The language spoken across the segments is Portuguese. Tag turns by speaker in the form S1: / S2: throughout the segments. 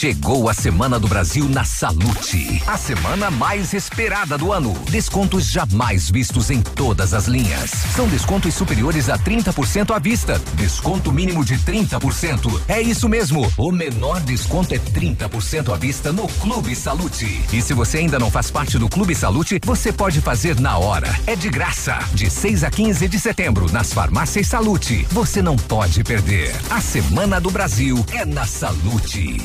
S1: Chegou a Semana do Brasil na Salute. A semana mais esperada do ano. Descontos jamais vistos em todas as linhas. São descontos superiores a 30% à vista. Desconto mínimo de 30%. É isso mesmo. O menor desconto é 30% à vista no Clube Salute. E se você ainda não faz parte do Clube Salute, você pode fazer na hora. É de graça. De 6 a 15 de setembro, nas farmácias Salute. Você não pode perder. A Semana do Brasil é na Salute.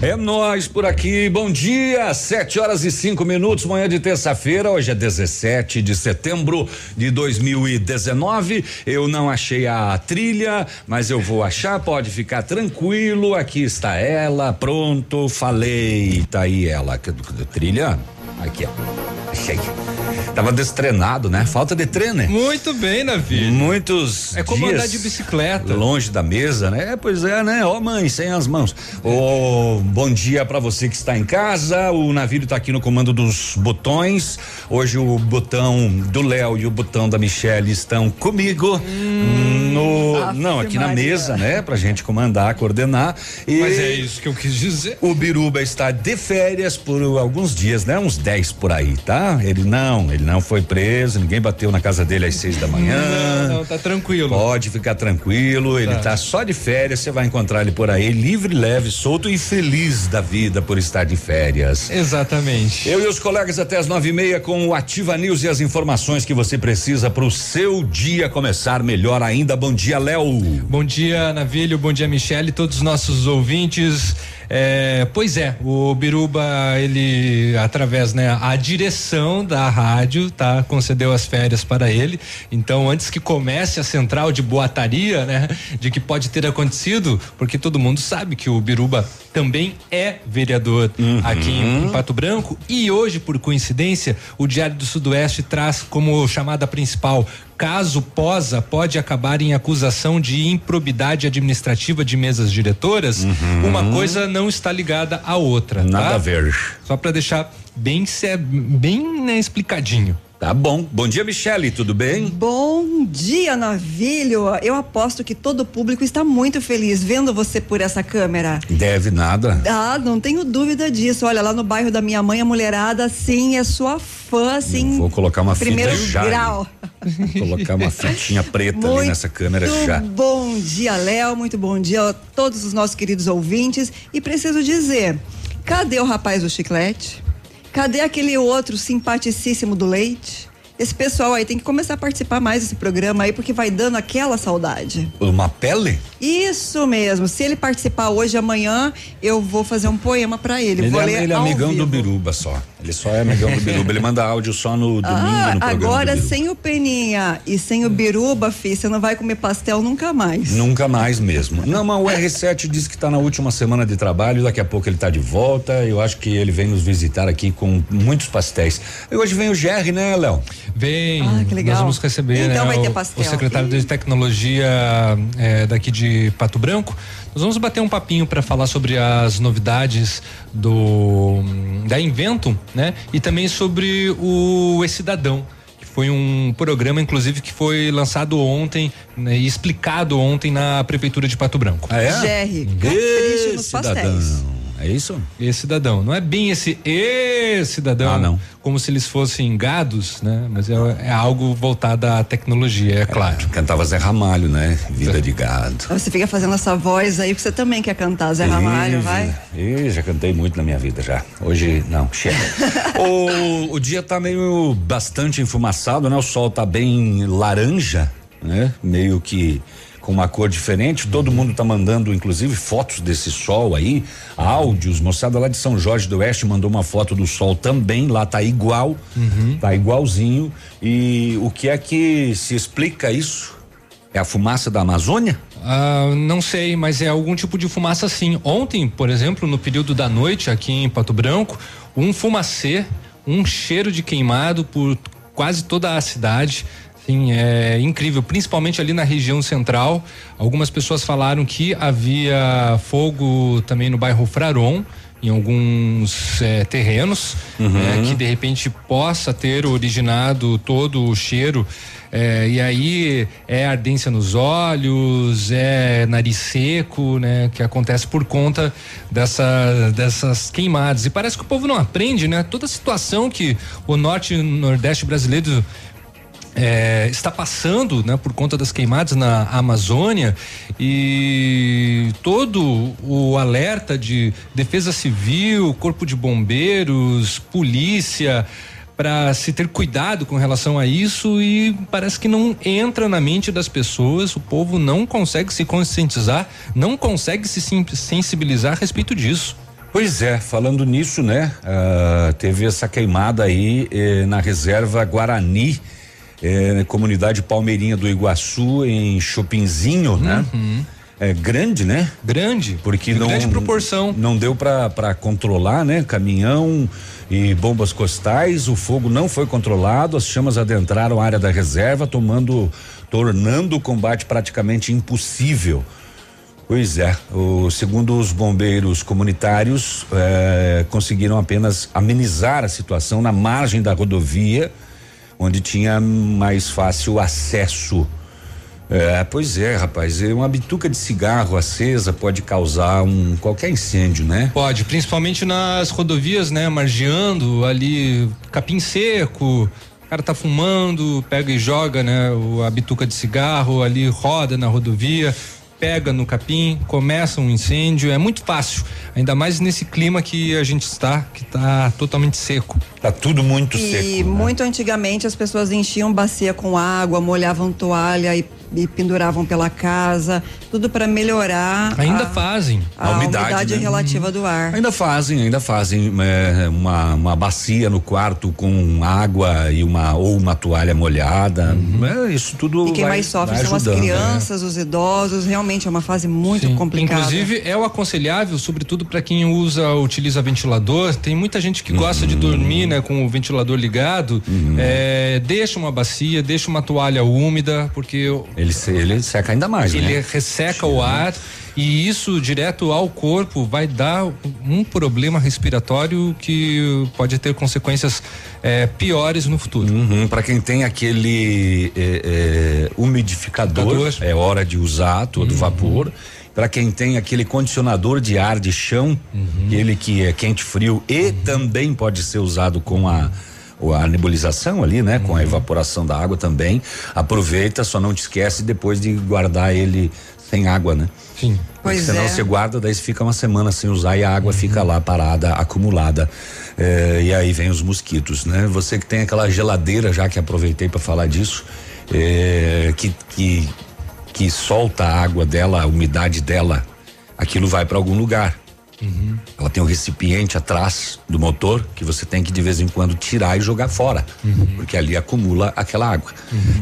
S2: É nós por aqui. Bom dia, 7 horas e cinco minutos, manhã de terça-feira. Hoje é 17 de setembro de 2019. Eu não achei a trilha, mas eu vou achar. Pode ficar tranquilo. Aqui está ela. Pronto, falei. Tá aí ela. Trilha? Aqui, ó. Achei. Tava destreinado, né? Falta de treino. né?
S3: Muito bem, Navi.
S2: Muitos
S3: É como andar de bicicleta.
S2: Longe da mesa, né? É, pois é, né? Ó, mãe, sem as mãos. Ô, bom dia pra você que está em casa. O navio tá aqui no comando dos botões. Hoje o botão do Léo e o botão da Michelle estão comigo. no,
S3: Ave
S2: não, aqui na
S3: Maria.
S2: mesa, né? Pra gente comandar, coordenar. E
S3: Mas é isso que eu quis dizer.
S2: o Biruba está de férias por alguns dias, né? Uns 10 por aí, tá? Ele não, ele não foi preso, ninguém bateu na casa dele às seis da manhã.
S3: Não, não, tá tranquilo.
S2: Pode ficar tranquilo, ele
S3: Tá.
S2: tá só de férias, você vai encontrar ele por aí, livre, leve, solto e feliz da vida por estar de férias.
S3: Exatamente.
S2: Eu e os colegas até as nove e meia com o Ativa News e as informações que você precisa para o seu dia começar melhor ainda. Bom dia, Léo.
S3: Bom dia, Navilho. Bom dia, Michele, todos os nossos ouvintes. É, pois é, o Biruba, ele, através, né, a direção da rádio, tá, concedeu as férias para ele. Então, antes que comece a central de boataria, né, de que pode ter acontecido, porque todo mundo sabe que o Biruba também é vereador aqui em, em Pato Branco. E hoje, por coincidência, o Diário do Sudoeste traz como chamada principal caso posa pode acabar em acusação de improbidade administrativa de mesas diretoras, uma coisa não está ligada à outra.
S2: Nada
S3: tá?
S2: a ver.
S3: Só para deixar bem bem né, explicadinho.
S2: Tá bom. Bom dia, Michele, tudo bem?
S4: Bom dia, Navilho. Eu aposto que todo o público está muito feliz vendo você por essa câmera.
S2: Deve nada.
S4: Ah, não tenho dúvida disso. Olha, lá no bairro da minha mãe, a mulherada, sim, é sua fã, sim.
S2: Vou colocar uma fita
S4: Primeiro
S2: já. ali.
S4: grau.
S2: Vou colocar uma fitinha preta ali
S4: Muito
S2: nessa câmera já.
S4: Bom dia, Léo. Muito bom dia a todos os nossos queridos ouvintes. E preciso dizer: cadê o rapaz do chiclete? Cadê aquele outro simpaticíssimo do leite? Esse pessoal aí tem que começar a participar mais desse programa aí, porque vai dando aquela saudade.
S2: Uma pele?
S4: Isso mesmo. Se ele participar hoje, amanhã, eu vou fazer um poema pra ele.
S2: Ele
S4: vou
S2: é,
S4: ler
S2: ele é amigão
S4: vivo.
S2: do Biruba só. Ele só é amigão do Biruba. Ele manda áudio só no domingo
S4: Ah,
S2: no programa.
S4: agora sem o Peninha e sem o Biruba, fi, você não vai comer pastel nunca mais.
S2: Nunca mais mesmo. Não, mas o R7 disse que está na última semana de trabalho, daqui a pouco ele está de volta. Eu acho que ele vem nos visitar aqui com muitos pastéis. E hoje vem o Jerry, né, Léo?
S3: Vem,
S4: Ah, que legal.
S3: nós vamos receber
S4: Então
S3: né,
S4: vai ter
S3: o-
S4: pastel.
S3: o secretário
S4: Ih.
S3: de tecnologia eh, daqui de Pato Branco. Nós vamos bater um papinho para falar sobre as novidades do da Invento, né? E também sobre o E Cidadão. que Foi um programa, inclusive, que foi lançado ontem né, e explicado ontem na Prefeitura de Pato Branco.
S2: Ah, é?
S4: Jerry, capricho nos
S2: cidadão.
S4: pastéis.
S2: É isso?
S3: E cidadão. Não é bem esse e cidadão,
S2: Ah, não.
S3: como se eles fossem gados, né? Mas é, é algo voltado à tecnologia, é claro.
S2: Cantava Zé Ramalho, né? Vida de gado.
S4: Você fica fazendo essa voz aí, porque você também quer cantar Zé Ramalho,
S2: Ih,
S4: vai?
S2: ih, já cantei muito na minha vida já. Hoje não, chega. o, o dia tá meio bastante enfumaçado, né? O sol tá bem laranja, né? Meio que com uma cor diferente. Todo mundo tá mandando, inclusive, fotos desse sol aí, áudios. Moçada lá de São Jorge do Oeste mandou uma foto do sol também. Lá tá igual, tá igualzinho. E o que é que se explica isso? É a fumaça da Amazônia?
S3: Ah, não sei, mas é algum tipo de fumaça sim. Ontem, por exemplo, no período da noite aqui em Pato Branco, um fumacê, um cheiro de queimado por quase toda a cidade. Sim, é incrível, principalmente ali na região central. Algumas pessoas falaram que havia fogo também no bairro Fraron, em alguns eh, terrenos, né, que de repente possa ter originado todo o cheiro. eh, e aí é ardência nos olhos, é nariz seco, né? Que acontece por conta dessa, dessas queimadas. E parece que o povo não aprende, né? Toda a situação que o norte e o nordeste brasileiro é, está passando né, por conta das queimadas na Amazônia e todo o alerta de defesa civil, corpo de bombeiros, polícia para se ter cuidado com relação a isso e parece que não entra na mente das pessoas, o povo não consegue se conscientizar, não consegue se sensibilizar a respeito disso.
S2: Pois é, falando nisso, né? ah, teve essa queimada aí eh, na reserva Guarani, eh, comunidade Palmeirinha do Iguaçu, em Chopinzinho, né? É grande, né?
S3: Grande,
S2: Porque
S3: de
S2: não
S3: grande proporção.
S2: não deu para controlar, né? Caminhão e bombas costais, o fogo não foi controlado, as chamas adentraram a área da reserva, tomando, tornando o combate praticamente impossível. Pois é, o, segundo os bombeiros comunitários, eh, conseguiram apenas amenizar a situação na margem da rodovia, onde tinha mais fácil acesso. É, pois é, rapaz, é uma bituca de cigarro acesa pode causar um qualquer incêndio, né?
S3: Pode, principalmente nas rodovias, né? Margeando ali, capim seco, o cara tá fumando, pega e joga, né? o- A bituca de cigarro ali, roda na rodovia, pega no capim, começa um incêndio, é muito fácil. Ainda mais nesse clima que a gente está, que tá totalmente seco.
S2: Tá tudo muito
S4: E
S2: seco. né?
S4: muito antigamente as pessoas enchiam bacia com água, molhavam toalha e, e penduravam pela casa, tudo para melhorar
S3: Ainda
S4: a,
S3: fazem.
S4: a,
S2: A umidade,
S4: umidade,
S2: né?
S4: relativa do ar.
S2: Ainda fazem, ainda fazem é, uma, uma bacia no quarto com água e uma ou uma toalha molhada. É, isso tudo
S4: E quem
S2: vai-
S4: mais sofre
S2: vai
S4: são as
S2: ajudando, né?
S4: crianças, os idosos. Realmente é uma fase muito
S3: Sim.
S4: complicada.
S3: Inclusive, é o aconselhável, sobretudo para quem usa, utiliza ventilador. Tem muita gente que gosta de dormir, né, com o ventilador ligado. É, deixa uma bacia, deixa uma toalha úmida, porque
S2: Ele, se- ele seca ainda mais,
S3: ele
S2: né?
S3: resseca o ar e isso direto ao corpo vai dar um problema respiratório que pode ter consequências é, piores no futuro.
S2: Uhum, para quem tem aquele é, é, umidificador, é hora de usar todo vapor. Para quem tem aquele condicionador de ar de chão, aquele que é quente frio e também pode ser usado com a a nebulização ali, né, com a evaporação da água também. Aproveita, só não te esquece depois de guardar ele sem água, né?
S3: Sim.
S4: Pois
S2: Senão
S4: é.
S2: você guarda, daí você fica uma semana sem usar e a água fica lá parada, acumulada. Eh, e aí vem os mosquitos, né? Você que tem aquela geladeira, já que aproveitei para falar disso, eh, que, que, que solta a água dela, a umidade dela, aquilo vai para algum lugar. Ela tem um recipiente atrás do motor que você tem que de vez em quando tirar e jogar fora, porque ali acumula aquela água.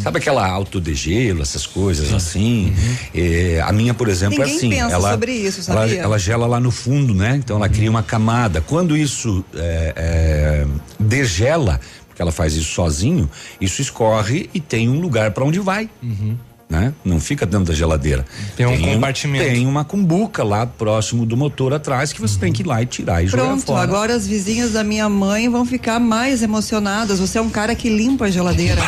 S2: Sabe aquela autodegelo, essas coisas assim? Eh, a minha, por exemplo, é
S4: Ninguém
S2: assim.
S4: pensa
S2: ela,
S4: sobre isso,
S2: ela,
S4: sabia?
S2: ela gela lá no fundo, né? Então ela cria uma camada. Quando isso é, é, degela, porque ela faz isso sozinho, isso escorre e tem um lugar para onde vai. Né? Não fica dentro da geladeira.
S3: Tem um compartimento.
S2: Tem uma cumbuca lá próximo do motor atrás que você tem que ir lá e tirar e jogar
S4: Pronto,
S2: fora.
S4: agora as vizinhas da minha mãe vão ficar mais emocionadas. Você é um cara que limpa a geladeira.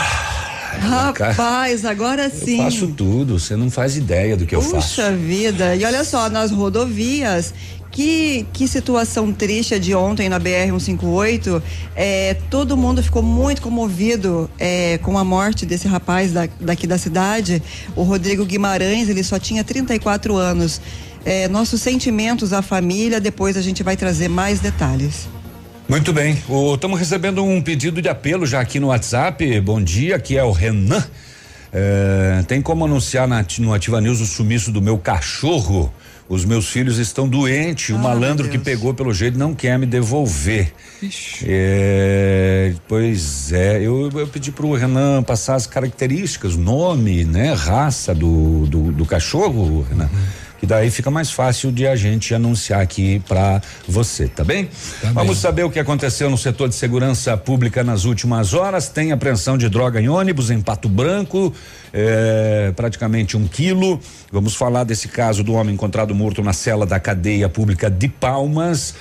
S4: Rapaz, agora
S2: Eu
S4: sim.
S2: faço tudo, você não faz ideia do que eu faço.
S4: Puxa vida. E olha só, nas rodovias, que, que situação triste a de ontem na BR-158. É, todo mundo ficou muito comovido é, com a morte desse rapaz da- daqui da cidade. O Rodrigo Guimarães, ele só tinha 34 anos. É, nossos sentimentos à família, depois a gente vai trazer mais detalhes.
S2: Muito bem. Estamos recebendo um pedido de apelo já aqui no WhatsApp. Bom dia, aqui é o Renan. É, tem como anunciar na, no Ativa News o sumiço do meu cachorro? Os meus filhos estão doentes. O
S4: Ah,
S2: malandro
S4: meu
S2: que pegou pelo jeito não quer me devolver. É, pois é, eu, eu pedi pro Renan passar as características, nome, né, raça do, do, do cachorro, Renan. Que daí fica mais fácil de a gente anunciar aqui pra você, tá bem? Vamos saber o que aconteceu no setor de segurança pública nas últimas horas. Tem apreensão de droga em ônibus em Pato Branco, é, praticamente um quilo. Vamos falar desse caso do homem encontrado morto na cela da cadeia pública de Palmas.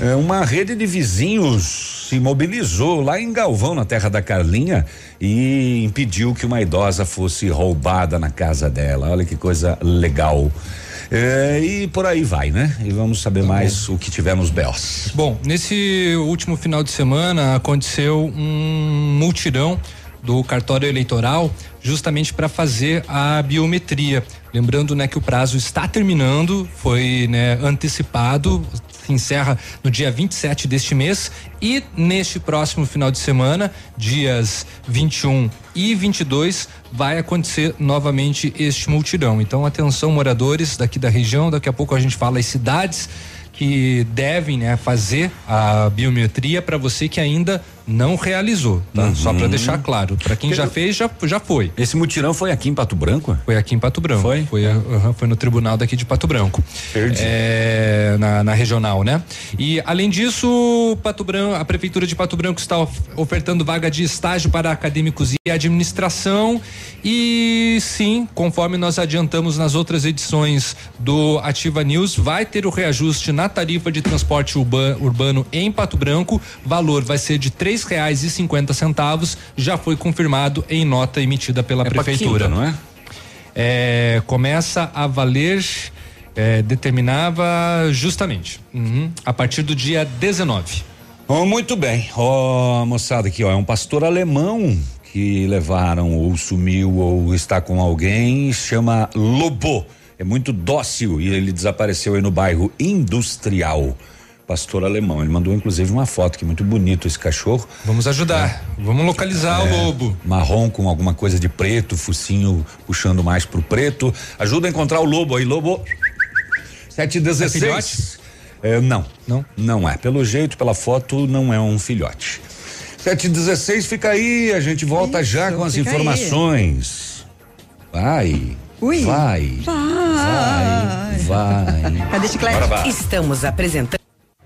S2: É, uma rede de vizinhos se mobilizou lá em Galvão, na terra da Carlinha, e impediu que uma idosa fosse roubada na casa dela. Olha que coisa legal. É, e por aí vai, né? E vamos saber mais o que tiver nos BOs.
S3: Bom, nesse último final de semana aconteceu um multirão do cartório eleitoral justamente para fazer a biometria. Lembrando, né, que o prazo está terminando, foi, né, antecipado, se encerra no dia 27 deste mês e neste próximo final de semana, dias 21 e 22, vai acontecer novamente este multirão. Então, atenção moradores daqui da região, daqui a pouco a gente fala as cidades que devem né, fazer a biometria para você que ainda não realizou, tá? Só para deixar claro. Para quem já fez, já, já foi.
S2: Esse mutirão foi aqui em Pato Branco?
S3: Foi aqui em Pato Branco.
S2: Foi?
S3: Foi, aham, foi no tribunal daqui de Pato Branco.
S2: Perdi.
S3: É, na, na regional, né? E além disso, Pato Branco, a prefeitura de Pato Branco está of- ofertando vaga de estágio para acadêmicos e administração. E sim, conforme nós adiantamos nas outras edições do Ativa News, vai ter o reajuste na tarifa de transporte urba- urbano em Pato Branco. Valor vai ser de três reais e cinquenta centavos. Já foi confirmado em nota emitida pela
S2: É
S3: prefeitura.
S2: quinta, não é?
S3: É, começa a valer, é, determinava justamente uhum, a partir do dia 19.
S2: Oh, muito bem. Ó, moçada, aqui, ó, é um pastor alemão que levaram ou sumiu ou está com alguém, chama Lobo. É muito dócil e ele desapareceu aí no bairro Industrial. Pastor alemão. Ele mandou inclusive uma foto que é muito bonito esse cachorro.
S3: Vamos ajudar, vamos localizar o lobo.
S2: Marrom com alguma coisa de preto, focinho puxando mais pro preto. Ajuda a encontrar o lobo aí, lobo. 716.
S3: É?
S2: É, não.
S3: Não?
S2: Não é. Pelo jeito, pela foto, não é um filhote. 716 fica aí, a gente volta
S4: Isso,
S2: já com as
S4: fica aí.
S2: informações. Vai.
S4: Ui.
S2: Vai. Vai. Vai.
S4: Cadê chiclete?
S2: Vai.
S5: Estamos apresentando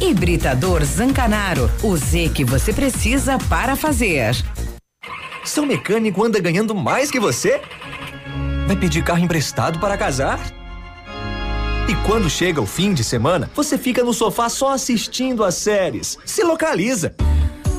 S5: Hibridador Zancanaro. O Z que você precisa para fazer.
S6: Seu mecânico anda ganhando mais que você? Vai pedir carro emprestado para casar? E quando chega o fim de semana, você fica no sofá só assistindo as séries. Se localiza!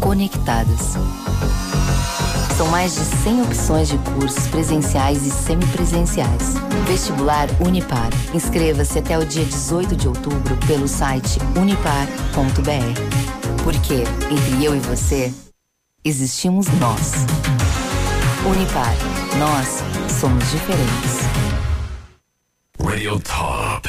S7: conectadas. São mais de 100 opções de cursos presenciais e semipresenciais. Vestibular Unipar. Inscreva-se até o dia 18 de outubro pelo site unipar.br. Porque entre eu e você, existimos nós. Unipar. Nós somos diferentes.
S8: Radio Top.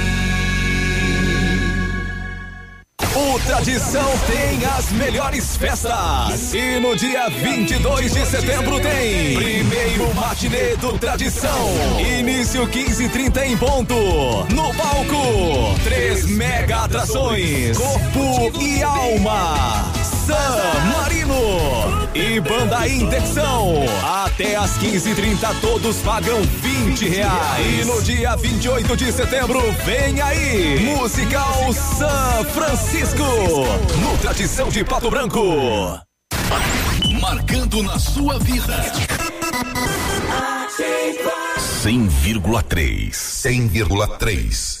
S9: O Tradição tem as melhores festas. E no dia 22 de setembro tem primeiro matinê do Tradição. Início 15:30 em ponto. No palco, três mega atrações: Corpo e Alma. San Marino e Banda Intecção. Até às 15:30 todos pagam 20 reais. E no dia 28 de setembro vem aí Musical San Francisco no Tradição de Pato Branco.
S8: Marcando na sua vida. 100,3. 100,3.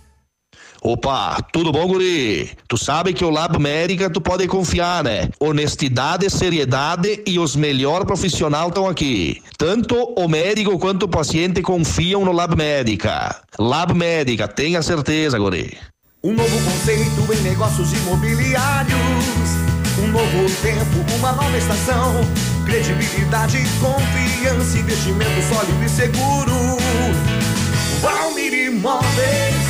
S10: Opa, tudo bom, guri? Tu sabe que o Lab Médica tu pode confiar, né? Honestidade, seriedade e os melhores profissionais estão aqui. Tanto o médico quanto o paciente confiam no Lab Médica. Lab Médica, tenha certeza, guri.
S11: Um novo conceito em negócios imobiliários. Um novo tempo, uma nova estação. Credibilidade, confiança, investimento sólido e seguro. Valmir Imóveis,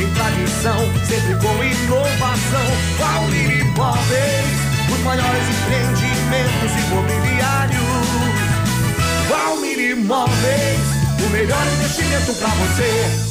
S11: tem tradição, sempre com inovação. Valmir Imóveis, os maiores empreendimentos imobiliários. Valmir Imóveis, o melhor investimento para você.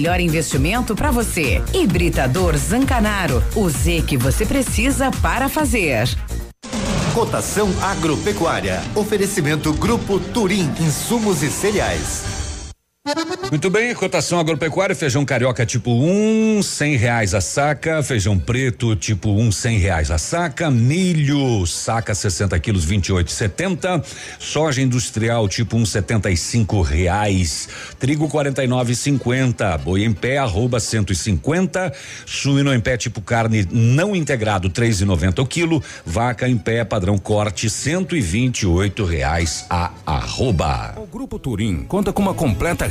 S5: investimento para você. Hibridador Zancanaro. O Z que você precisa para fazer.
S12: Cotação agropecuária. Oferecimento Grupo Turim, insumos e cereais.
S2: Muito bem, cotação agropecuária, feijão carioca tipo 1, um, cem reais a saca, feijão preto tipo 1, um, cem reais a saca, milho saca 60 quilos 28,70, soja industrial tipo 1, um, 75 reais, trigo 49,50, boi em pé arroba 150, suíno em pé tipo carne não integrado 3,90 o quilo, vaca em pé padrão corte 128 reais a arroba.
S13: O Grupo Turim conta com uma completa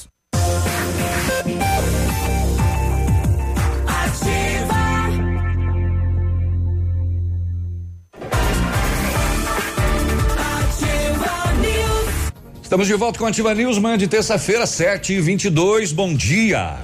S2: Estamos de volta com a Ativa News, manhã de terça-feira, 7 e 22 Bom dia.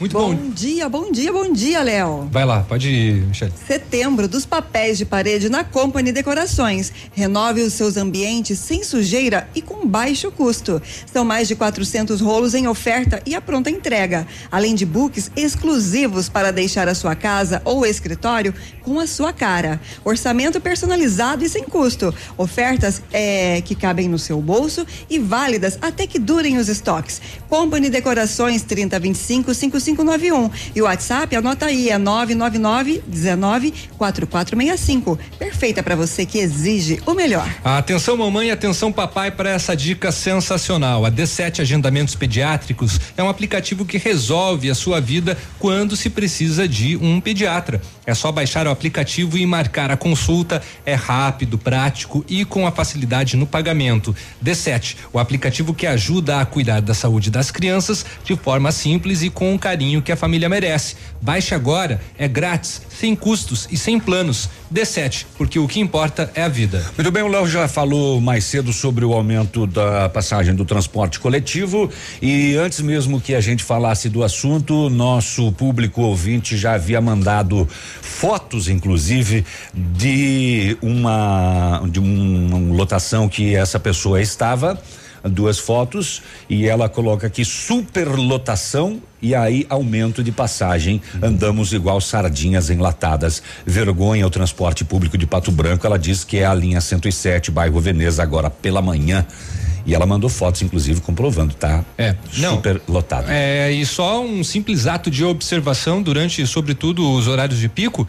S4: Muito bom. Bom dia, bom dia, bom dia, Léo.
S3: Vai lá, pode ir, Michelle.
S4: Setembro dos papéis de parede na Company Decorações. Renove os seus ambientes sem sujeira e com baixo custo. São mais de 400 rolos em oferta e a pronta entrega, além de books exclusivos para deixar a sua casa ou escritório com a sua cara. Orçamento personalizado e sem custo. Ofertas é, que cabem no seu bolso e válidas até que durem os estoques. Company Decorações 3025 5591. E o WhatsApp, anota aí, é 999 19 4465. Perfeita para você que exige o melhor.
S3: Atenção, mamãe, atenção, papai, para essa dica sensacional. A D7 Agendamentos Pediátricos é um aplicativo que resolve a sua vida quando se precisa de um pediatra. É só baixar o aplicativo e marcar a consulta. É rápido, prático e com a facilidade no pagamento. D7, o aplicativo que ajuda a cuidar da saúde das crianças de forma simples e com carinho carinho que a família merece. Baixe agora, é grátis, sem custos e sem planos. D7, porque o que importa é a vida.
S2: Muito bem, o Léo já falou mais cedo sobre o aumento da passagem do transporte coletivo e antes mesmo que a gente falasse do assunto, nosso público ouvinte já havia mandado fotos, inclusive, de uma de um, uma lotação que essa pessoa estava duas fotos e ela coloca aqui superlotação e aí aumento de passagem. Andamos igual sardinhas enlatadas. Vergonha o transporte público de Pato Branco. Ela diz que é a linha 107, bairro Veneza, agora pela manhã. E ela mandou fotos, inclusive, comprovando, tá?
S3: É, não.
S2: Super lotado.
S3: É, e só um simples ato de observação durante, sobretudo, os horários de pico,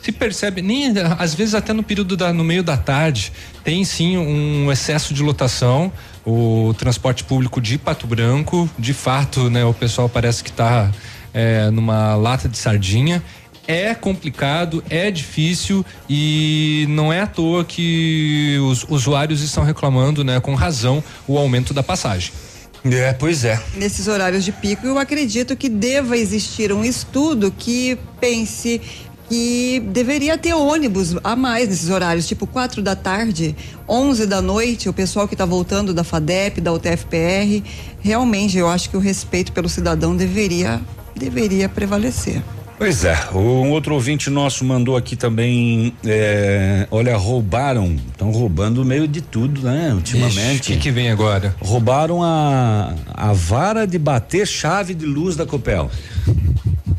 S3: se percebe, nem às vezes até no período da, no meio da tarde, tem sim um excesso de lotação. O transporte público de Pato Branco, de fato, né, o pessoal parece que está é, numa lata de sardinha. É complicado, é difícil e não é à toa que os usuários estão reclamando, né, com razão, o aumento da passagem.
S2: É, pois é.
S4: Nesses horários de pico, eu acredito que deva existir um estudo que pense que deveria ter ônibus a mais nesses horários, tipo quatro da tarde, onze da noite, o pessoal que está voltando da FADEP, da UTFPR, realmente eu acho que o respeito pelo cidadão deveria deveria prevalecer.
S2: Pois é, um outro ouvinte nosso mandou aqui também, é, olha, roubaram, estão roubando meio de tudo, né, ultimamente.
S3: O que, que vem agora?
S2: Roubaram a, a vara de bater chave de luz da Copel.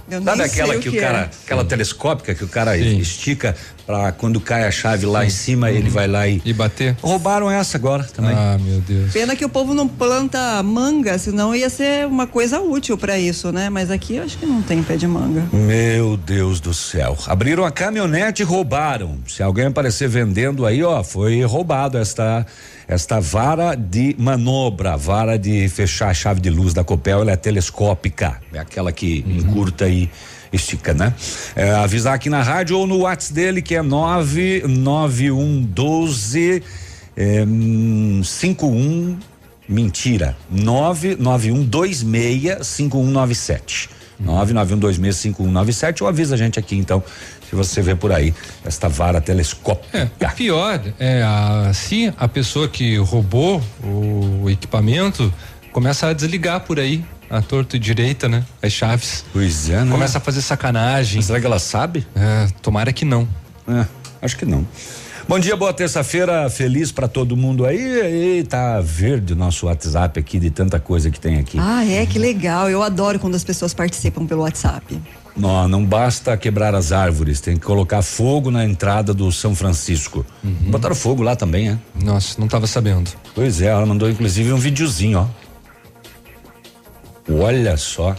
S4: Eu
S2: Sabe aquela
S4: sei
S2: que
S4: o
S2: o
S4: que
S2: cara,
S4: é.
S2: aquela telescópica que o cara estica para quando cai a chave lá em cima, ele vai lá e
S3: e bater.
S2: Roubaram essa agora também.
S3: Ah, meu Deus.
S4: Pena que o povo não planta manga, senão ia ser uma coisa útil para isso, né? Mas aqui eu acho que não tem pé de manga.
S2: Meu Deus do céu. Abriram a caminhonete e roubaram. Se alguém aparecer vendendo aí, ó, foi roubado esta esta vara de manobra, vara de fechar a chave de luz da Copel, ela é telescópica, é aquela que encurta e estica, né? É, avisar aqui na rádio ou no WhatsApp dele que é 99112 é, hum, 51 mentira 99126 5197 991265197 ou avisa a gente aqui então se você vê por aí esta vara telescópica.
S3: É, o pior é a, se a pessoa que roubou o equipamento começa a desligar por aí, a torto e direita, né? As chaves.
S2: Pois é, né?
S3: Começa a fazer sacanagem.
S2: Será que ela sabe?
S3: É, tomara que não.
S2: É, acho que não. Bom dia, boa terça-feira, feliz pra todo mundo aí. E tá verde o nosso WhatsApp aqui de tanta coisa que tem aqui.
S4: Ah, é, que legal. Eu adoro quando as pessoas participam pelo WhatsApp.
S2: Não, não basta quebrar as árvores, tem que colocar fogo na entrada do São Francisco. Botaram fogo lá também, é?
S3: Nossa, não tava sabendo.
S2: Pois é, ela mandou inclusive um videozinho, ó. Olha só.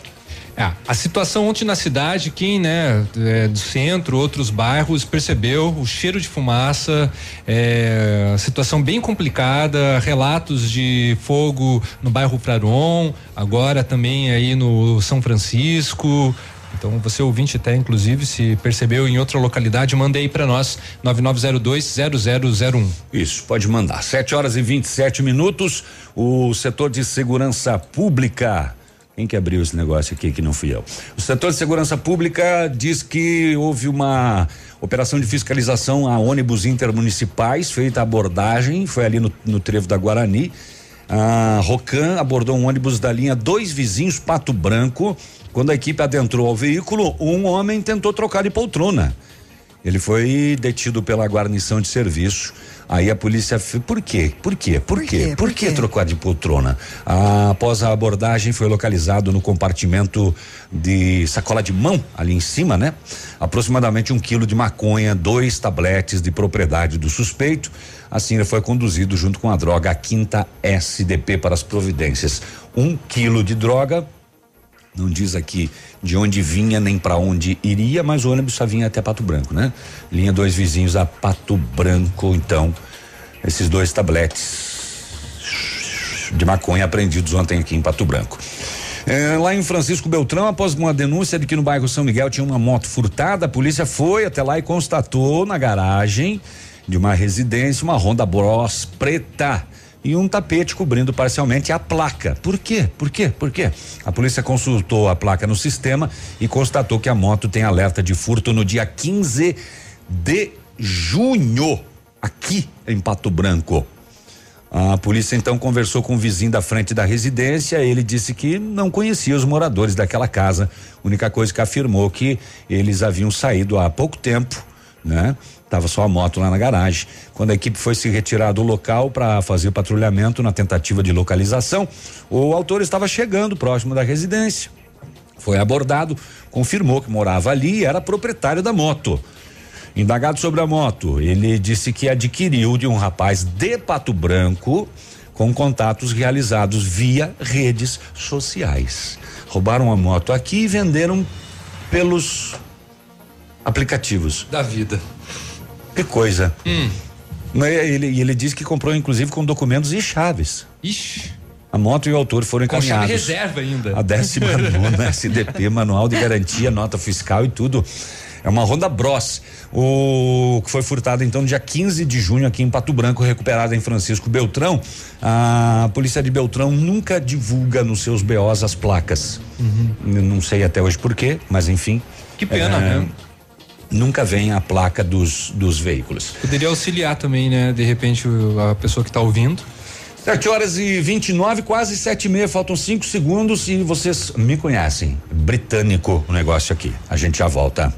S3: É, a situação ontem na cidade, quem, né, é, do centro, outros bairros, percebeu o cheiro de fumaça, é, situação bem complicada, relatos de fogo no bairro Fraron, agora também aí no São Francisco. Então, você ouvinte até, inclusive, se percebeu em outra localidade, manda aí para nós, 9902-0001.
S2: Isso, pode mandar. 7 horas e 27 minutos. O setor de segurança pública. Quem que abriu esse negócio aqui que não fui eu? O setor de segurança pública diz que houve uma operação de fiscalização a ônibus intermunicipais, feita abordagem, foi ali no, no trevo da Guarani. A Rocan abordou um ônibus da linha Dois Vizinhos Pato Branco. Quando a equipe adentrou ao veículo, um homem tentou trocar de poltrona. Ele foi detido pela guarnição de serviço. Aí a polícia. Por quê? Por quê? Por, quê?
S4: quê?
S2: Por,
S4: Por
S2: que
S4: quê?
S2: trocar de poltrona? Ah, após a abordagem, foi localizado no compartimento de sacola de mão, ali em cima, né? Aproximadamente um quilo de maconha, dois tabletes de propriedade do suspeito. Assim, ele foi conduzido junto com a droga à quinta SDP para as providências. Um quilo de droga, não diz aqui de onde vinha nem para onde iria, mas o ônibus só vinha até Pato Branco, né? Linha dois vizinhos a Pato Branco, então, esses dois tabletes de maconha apreendidos ontem aqui em Pato Branco. É, lá em Francisco Beltrão, após uma denúncia de que no bairro São Miguel tinha uma moto furtada, a polícia foi até lá e constatou na garagem de uma residência uma Honda Bros preta e um tapete cobrindo parcialmente a placa. Por quê? Por quê? Por quê? A polícia consultou a placa no sistema e constatou que a moto tem alerta de furto no dia 15 de junho, aqui em Pato Branco. A polícia então conversou com o vizinho da frente da residência. Ele disse que não conhecia os moradores daquela casa. Única coisa que afirmou que eles haviam saído há pouco tempo, né? Tava só a moto lá na garagem. Quando a equipe foi se retirar do local para fazer o patrulhamento na tentativa de localização, o autor estava chegando próximo da residência. Foi abordado, confirmou que morava ali e era proprietário da moto. Indagado sobre a moto, ele disse que adquiriu de um rapaz de Pato Branco com contatos realizados via redes sociais. Roubaram a moto aqui e venderam pelos aplicativos.
S3: Da vida.
S2: Que coisa.
S3: Hum.
S2: Ele, ele disse que comprou inclusive com documentos e chaves.
S3: Ixi.
S2: A moto e o autor foram
S3: Com
S2: encaminhados.
S3: reserva ainda.
S2: A décima nona SDP, manual de garantia, nota fiscal e tudo. É uma Honda Bros. O que foi furtado então dia 15 de junho aqui em Pato Branco, recuperado em Francisco Beltrão. A polícia de Beltrão nunca divulga nos seus BOs as placas. Eu Não sei até hoje por quê, mas enfim.
S3: Que pena,
S2: É,
S3: né?
S2: Nunca vem a placa dos, dos veículos.
S3: Poderia auxiliar também, né? De repente, a pessoa que está ouvindo.
S2: 7 horas e 29, quase sete e meia, faltam cinco segundos e vocês me conhecem. Britânico o negócio aqui. A gente já volta.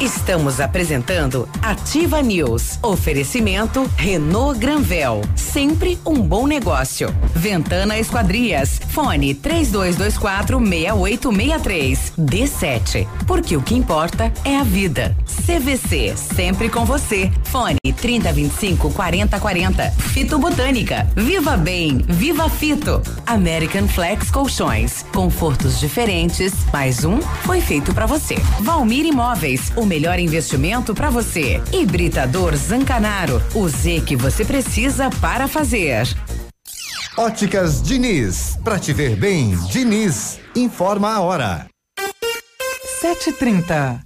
S5: Estamos apresentando Ativa News. Oferecimento Renault Granvel. Sempre um bom negócio. Ventana Esquadrias. Fone 3224 6863. D7. Porque o que importa é a vida. CVC. Sempre com você. Fone 3025 4040. Fito Botânica. Viva Bem. Viva Fito. American Flex Colchões. Confortos diferentes. Mais um foi feito para você. Valmir Imóveis. O melhor investimento para você. Hibridador Zancanaro. O Z que você precisa para fazer.
S12: Óticas Diniz. Pra te ver bem, Diniz. Informa a hora.
S11: 7h30.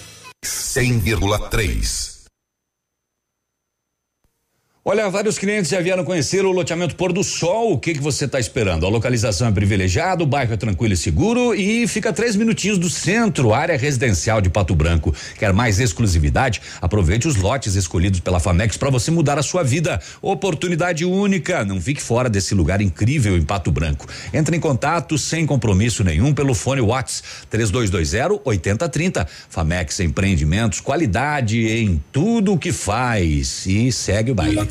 S8: 100,3.
S2: Olha, vários clientes já vieram conhecer o loteamento Pôr do Sol. O que que você está esperando? A localização é privilegiada, o bairro é tranquilo e seguro e fica a três minutinhos do centro, área residencial de Pato Branco. Quer mais exclusividade? Aproveite os lotes escolhidos pela Famex para você mudar a sua vida. Oportunidade única. Não fique fora desse lugar incrível em Pato Branco. Entre em contato sem compromisso nenhum pelo fone Whats 3220 8030. Famex Empreendimentos, qualidade em tudo o que faz. E segue o baile.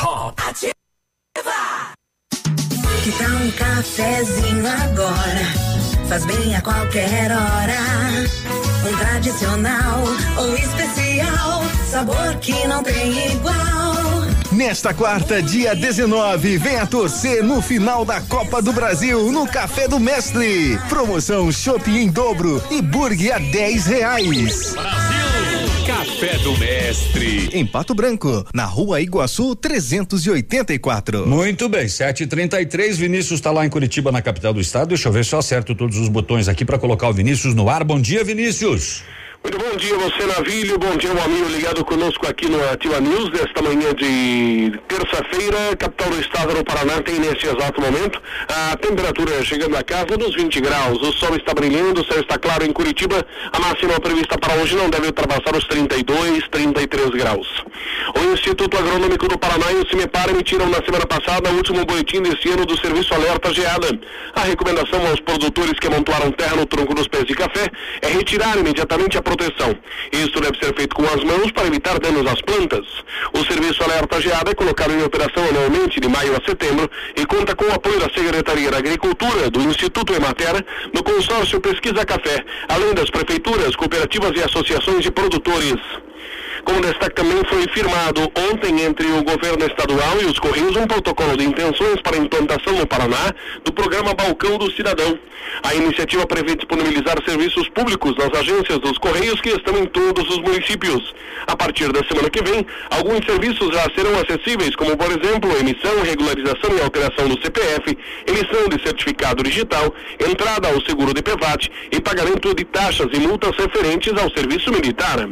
S11: Top.
S14: Que tal um cafezinho agora? Faz bem a qualquer hora. Um tradicional ou especial, sabor que não tem igual.
S12: Nesta quarta, dia 19, venha torcer no final da Copa do Brasil no Café do Mestre. Promoção Shopping em dobro e burger a 10 reais.
S13: Café Café do Mestre.
S12: Em Pato Branco, na rua Iguaçu 384.
S2: Muito bem, 7h33. Vinícius está lá em Curitiba, na capital do estado. Deixa eu ver se eu acerto todos os botões aqui para colocar o Vinícius no ar. Bom dia, Vinícius.
S15: Muito bom dia, você Navilho, bom dia, meu amigo ligado conosco aqui no Ativa News, desta manhã de terça-feira, capital do estado do Paraná tem nesse exato momento a temperatura chegando a casa dos 20 graus, o sol está brilhando, o céu está claro em Curitiba, a máxima prevista para hoje não deve ultrapassar os 32, 33 graus. O Instituto Agronômico do Paraná e o CIMEPAR emitiram na semana passada o último boletim deste ano do Serviço Alerta Geada. A recomendação aos produtores que amontoaram terra no tronco dos pés de café é retirar imediatamente a proteção. Isso deve ser feito com as mãos para evitar danos às plantas. O serviço Alerta Geada é colocado em operação anualmente de maio a setembro e conta com o apoio da Secretaria da Agricultura, do Instituto Emater, do consórcio Pesquisa Café, além das prefeituras, cooperativas e associações de produtores. Como destaque também foi firmado ontem entre o governo estadual e os Correios um protocolo de intenções para implantação no Paraná do programa Balcão do Cidadão. A iniciativa prevê disponibilizar serviços públicos nas agências dos Correios que estão em todos os municípios. A partir da semana que vem, alguns serviços já serão acessíveis, como por exemplo, emissão, regularização e alteração do CPF, emissão de certificado digital, entrada ao seguro de PEVAT e pagamento de taxas e multas referentes ao serviço militar.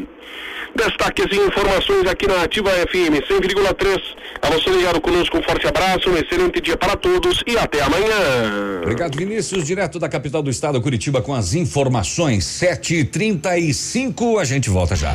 S15: Destaques e informações aqui na Ativa FM 100,3. A você ligado conosco, um forte abraço, um excelente dia para todos e até amanhã.
S2: Obrigado, Vinícius, direto da capital do estado, Curitiba, com as informações. 7h35, a gente volta já.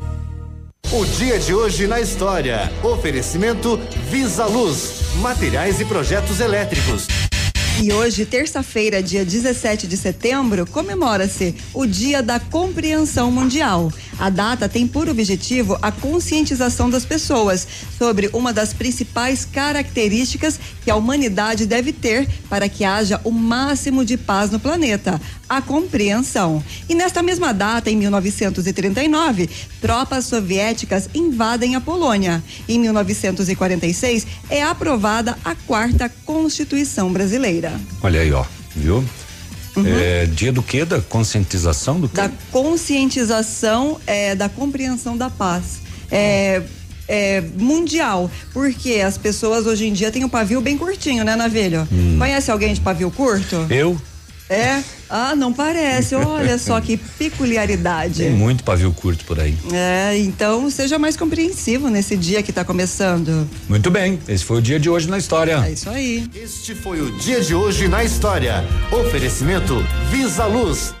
S12: O dia de hoje na história. Oferecimento Visa Luz, materiais e projetos elétricos.
S4: E hoje, terça-feira, dia 17 de setembro, comemora-se o Dia da Compreensão Mundial. A data tem por objetivo a conscientização das pessoas sobre uma das principais características que a humanidade deve ter para que haja o máximo de paz no planeta, a compreensão. E nesta mesma data, em 1939, tropas soviéticas invadem a Polônia. Em 1946, é aprovada a quarta Constituição brasileira.
S2: Olha aí, ó, viu? É, dia do quê? Da conscientização do quê?
S4: Da conscientização é, da compreensão da paz. É, é, mundial, porque as pessoas hoje em dia têm o pavio bem curtinho, né, Navilho?
S2: Hum.
S4: Conhece alguém de pavio curto?
S2: Eu?
S4: É? Ah, não parece. Olha só que peculiaridade.
S2: Tem muito pavio curto por aí.
S4: É, então seja mais compreensivo nesse dia que está começando.
S2: Muito bem, esse foi o dia de hoje na história.
S4: É isso aí.
S12: Este foi o dia de hoje na história. Oferecimento Visa Luz.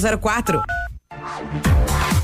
S5: 6004.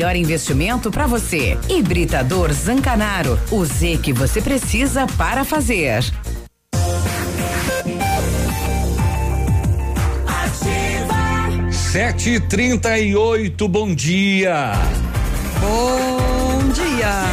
S5: melhor investimento para você. Hibridador Zancanaro, o Z que você precisa para fazer.
S2: Sete trinta e oito, bom dia.
S4: Bom dia.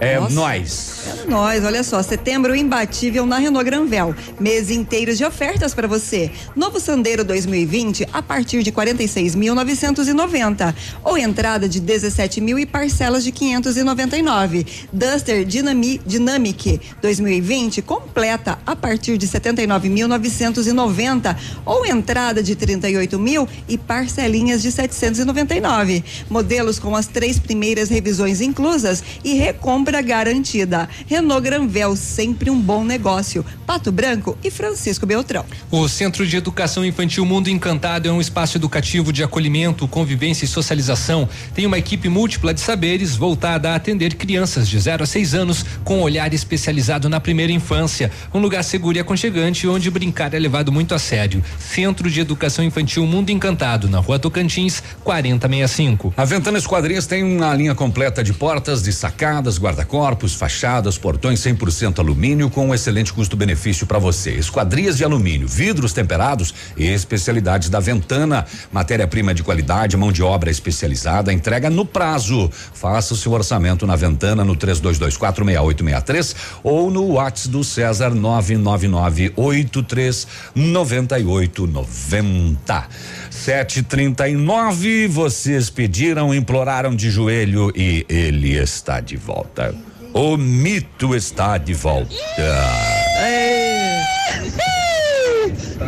S2: É
S4: Nossa.
S2: nós.
S4: É nós, olha só, setembro imbatível na Renault Granvel. Mês inteiro de ofertas para você. Novo Sandero 2020 a partir de 46.990 ou entrada de 17 mil e parcelas de 599. Duster Dynami, Dynamic 2020 completa a partir de 79.990 ou entrada de 38 mil e parcelinhas de 799. Modelos com as três primeiras revisões inclusas e recompra garantida. Renault Granvel, sempre um bom negócio. Pato Branco e Francisco Beltrão.
S3: O Centro de Educação Infantil Mundo Encantado é um espaço educativo de acolhimento, convivência e socialização. Tem uma equipe múltipla de saberes voltada a atender crianças de 0 a 6 anos com olhar especializado na primeira infância. Um lugar seguro e aconchegante onde brincar é levado muito a sério. Centro de Educação Infantil Mundo Encantado, na rua Tocantins, 4065.
S2: A Ventana Esquadrias tem uma linha completa de portas, de sacadas, guarda-corpos, fachadas, portões 100% alumínio com um excelente custo-benefício para você. Esquadrias de alumínio, vidros temperados e especialidades da Ventana. Matéria-prima de qualidade, mão de obra especializada, entrega no prazo. Faça o seu orçamento na Ventana no 32246863 ou no WhatsApp do César 99983 9890. 739, vocês pediram, imploraram de joelho e ele está de volta. O mito está de volta.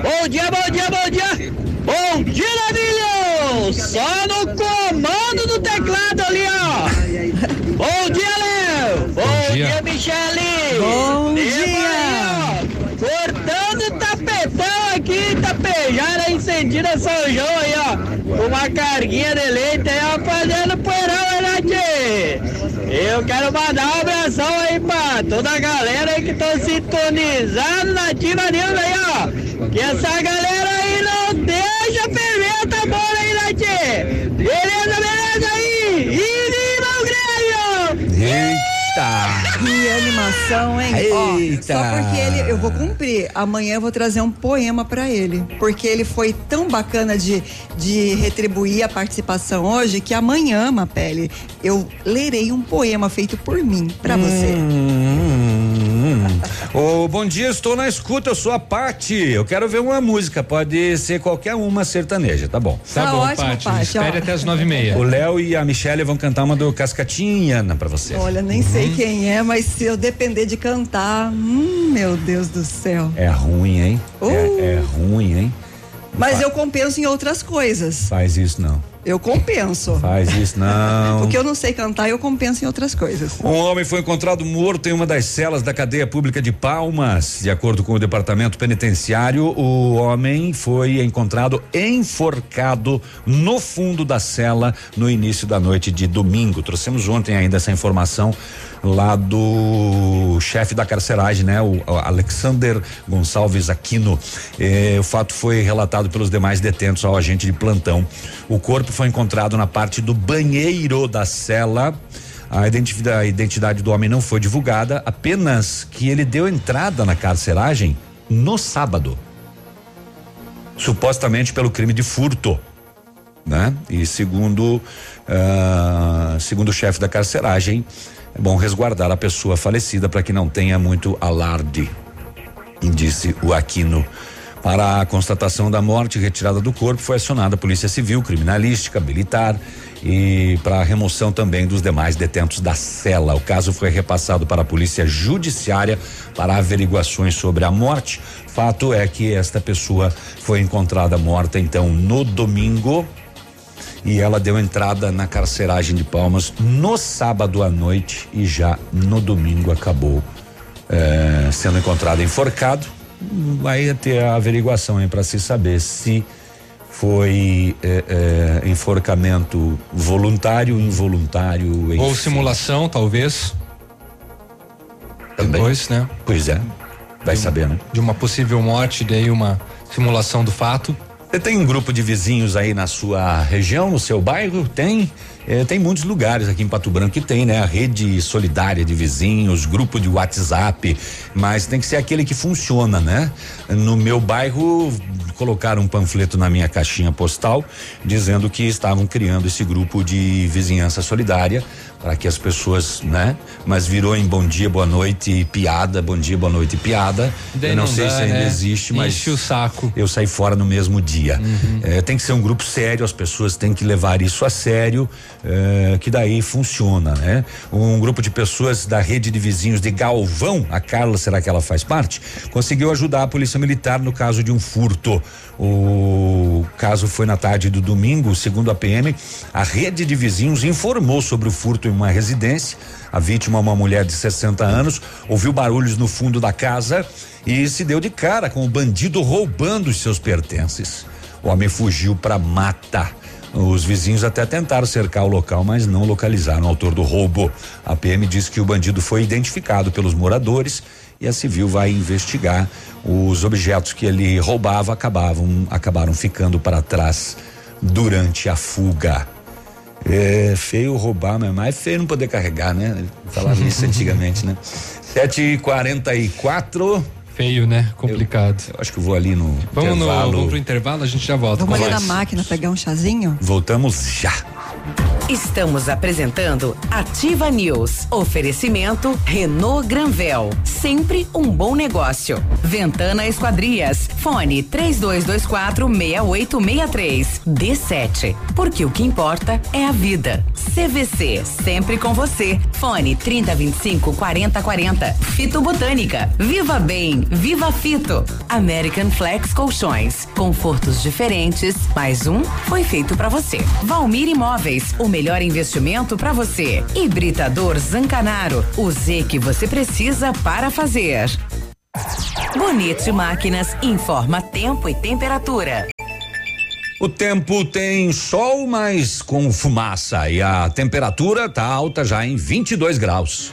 S16: Bom dia, bom dia, bom dia! Bom dia, Navilho! Só no comando do teclado ali, ó! Bom dia, Léo! Bom,
S3: dia.
S16: dia, Michele!
S4: Bom
S16: Temos
S4: dia.
S16: aí, Cortando o tapetão aqui, tapejara incendida São João aí, ó! Com uma carguinha de leite aí, ó, fazendo poeirão, né, tchê? Eu quero mandar um abração aí pra toda a galera aí que estão sintonizados na News aí, ó. Que essa galera aí não deixa ferver a tambora aí, né, tchê? Beleza, beleza aí? E viva o Grêmio!
S2: Eita!
S4: Animação, hein? Ó,
S2: Eita.
S4: só porque ele, eu vou cumprir. Amanhã eu vou trazer um poema pra ele, porque ele foi tão bacana de, de retribuir a participação hoje que amanhã, Mapele, eu lerei um poema feito por mim pra você.
S2: Hum, Ô, bom dia, estou na escuta, eu sou a Pati. Eu quero ver uma música, pode ser qualquer uma sertaneja, tá bom.
S3: Tá,
S4: Tá
S3: bom,
S4: ótimo.
S3: Paty, Espere
S4: ó.
S3: até as nove e meia.
S2: O Léo e a Michelle vão cantar uma do Cascatinha Ana pra você.
S4: Olha, nem sei quem é, mas se eu depender de cantar, hum, meu Deus do céu.
S2: É ruim, hein?
S4: Uh.
S2: É, é ruim, hein?
S4: Mas eu compenso em outras coisas.
S2: Faz isso não.
S4: Eu compenso.
S2: Faz isso não.
S4: O que eu não sei cantar, eu compenso em outras coisas.
S2: Um homem foi encontrado morto em uma das celas da cadeia pública de Palmas. De acordo com o departamento penitenciário, o homem foi encontrado enforcado no fundo da cela no início da noite de domingo. Trouxemos ontem ainda essa informação lá do chefe da carceragem, né? O, o Alexander Gonçalves Aquino. Eh, o fato foi relatado pelos demais detentos ao agente de plantão. O corpo foi encontrado na parte do banheiro da cela. A identidade, do homem não foi divulgada, apenas que ele deu entrada na carceragem no sábado. Supostamente pelo crime de furto. Né? E segundo ah, segundo o chefe da carceragem, é bom resguardar a pessoa falecida para que não tenha muito alarde, disse o Aquino. Para a constatação da morte e retirada do corpo, foi acionada a Polícia Civil, Criminalística, Militar e para a remoção também dos demais detentos da cela. O caso foi repassado para a Polícia Judiciária para averiguações sobre a morte. Fato é que esta pessoa foi encontrada morta então no domingo e ela deu entrada na carceragem de Palmas no sábado à noite e já no domingo acabou eh, sendo encontrada enforcado. Vai ter a averiguação aí para se saber se foi eh, eh, enforcamento voluntário, involuntário,
S3: Ou
S2: enfim.
S3: simulação, talvez.
S2: Também.
S3: Depois, né?
S2: Pois é, vai saber, né?
S3: De uma possível morte, daí uma simulação do fato.
S2: Você tem um grupo de vizinhos aí na sua região, no seu bairro? Tem? É, tem muitos lugares aqui em Pato Branco que tem, né? A rede solidária de vizinhos, grupo de WhatsApp, mas tem que ser aquele que funciona, né? No meu bairro colocaram um panfleto na minha caixinha postal dizendo que estavam criando esse grupo de vizinhança solidária para que as pessoas, né? Mas virou em bom dia, boa noite, piada, bom dia, boa noite, piada.
S3: Daí
S2: eu não,
S3: não
S2: sei
S3: dá,
S2: se ainda
S3: né?
S2: existe, mas
S3: Enche o saco.
S2: eu saí fora no mesmo dia. É, tem que ser um grupo sério, as pessoas têm que levar isso a sério, é, que daí funciona, né? Um grupo de pessoas da rede de vizinhos de Galvão, a Carla, será que ela faz parte? Conseguiu ajudar a polícia militar no caso de um furto. O caso foi na tarde do domingo, segundo a PM, a rede de vizinhos informou sobre o furto em uma residência. A vítima, uma mulher de 60 anos, ouviu barulhos no fundo da casa e se deu de cara com o bandido roubando os seus pertences. O homem fugiu para mata. Os vizinhos até tentaram cercar o local, mas não localizaram o autor do roubo. A PM disse que o bandido foi identificado pelos moradores e a civil vai investigar. Os objetos que ele roubava acabavam acabaram ficando para trás durante a fuga. É feio roubar, mas é mais feio não poder carregar, né? Falava isso antigamente, né? 7h44.
S3: Feio, né? Complicado.
S2: Eu, eu acho que eu vou ali no
S3: Vamos, no,
S2: intervalo.
S3: vamos pro intervalo, a gente já volta.
S4: Vamos ali na máquina pegar um chazinho?
S2: Voltamos já.
S5: Estamos apresentando Ativa News. Oferecimento Renault Granvel. Sempre um bom negócio. Ventana Esquadrias. Fone 3224 6863. D7. Porque o que importa é a vida. CVC. Sempre com você. Fone 3025 4040. Fito Botânica. Viva Bem. Viva Fito. American Flex Colchões. Confortos diferentes. Mais um foi feito para você. Valmir Imóveis. O melhor investimento para você. Hibridador Zancanaro. O Z que você precisa para fazer. Bonito Máquinas informa tempo e temperatura.
S2: O tempo tem sol, mas com fumaça e a temperatura tá alta já em 22 graus.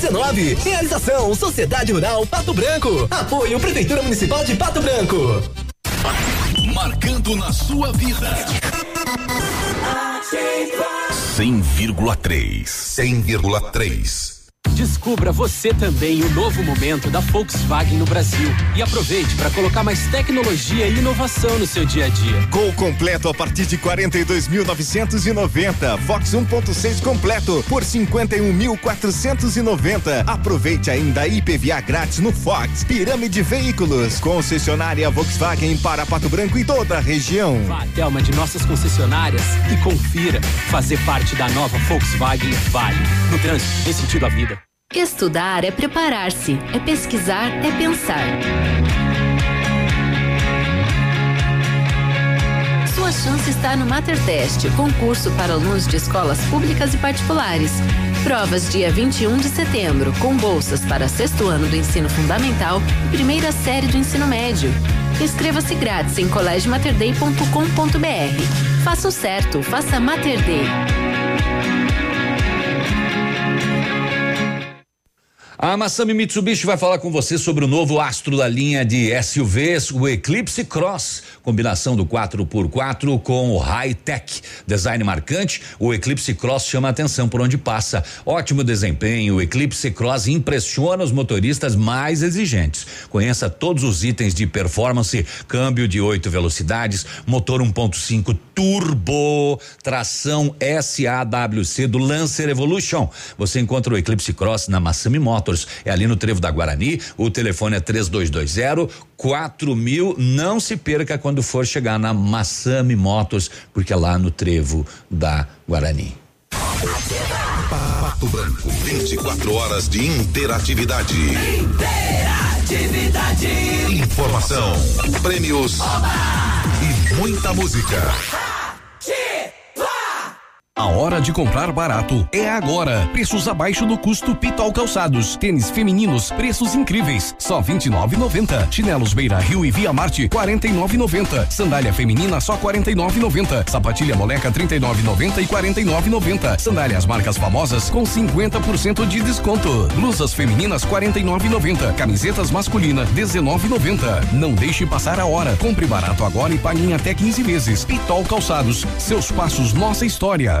S17: Realização Sociedade Rural Pato Branco. Apoio Prefeitura Municipal de Pato Branco.
S18: Marcando na sua vida. 100,3. 100,3.
S19: Descubra você também o novo momento da Volkswagen no Brasil e aproveite para colocar mais tecnologia e inovação no seu dia a dia.
S9: Gol completo a partir de 42.990. Fox 1.6 completo por 51.490. Aproveite ainda a IPVA grátis no Fox. Pirâmide Veículos. Concessionária Volkswagen para Pato Branco e toda a região.
S19: Vá até uma de nossas concessionárias e confira. Fazer parte da nova Volkswagen vale. No trânsito, dê sentido à vida.
S20: Estudar é preparar-se, é pesquisar, é pensar. Sua chance está no MaterTest, concurso para alunos de escolas públicas e particulares. Provas dia 21 de setembro, com bolsas para sexto ano do ensino fundamental e primeira série do ensino médio. Inscreva-se grátis em colégiomaterday.com.br. Faça o certo, faça Mater Day.
S2: A Massami Mitsubishi vai falar com você sobre o novo astro da linha de SUVs, o Eclipse Cross. Combinação do 4x4 com o high-tech. Design marcante, o Eclipse Cross chama a atenção por onde passa. Ótimo desempenho, o Eclipse Cross impressiona os motoristas mais exigentes. Conheça todos os itens de performance, câmbio de oito velocidades, motor 1.5 turbo, tração SAWC do Lancer Evolution. Você encontra o Eclipse Cross na Massami Motors, é ali no Trevo da Guarani. O telefone é 3220 4000. Não se perca quando for chegar na Massami Motors, porque é lá no Trevo da Guarani.
S8: Pato Branco, 24 horas de interatividade.
S21: Interatividade.
S8: Informação, prêmios e muita música.
S13: A hora de comprar barato é agora. Preços abaixo do custo Pitol Calçados. Tênis femininos, preços incríveis. Só 29,90. Chinelos Beira Rio e Via Marte 49,90. Sandália feminina só 49,90. Sapatilha moleca 39,90 e 49,90. Sandálias marcas famosas com 50% de desconto. Blusas femininas 49,90. Camisetas masculina 19,90. Não deixe passar a hora. Compre barato agora e pague em até 15 vezes. Pitol Calçados. Seus passos, nossa história.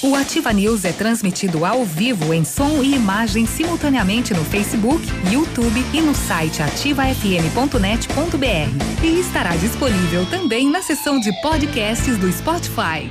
S22: O Ativa News é transmitido ao vivo em som e imagem simultaneamente no Facebook, YouTube e no site ativafm.net.br. E estará disponível também na seção de podcasts do Spotify.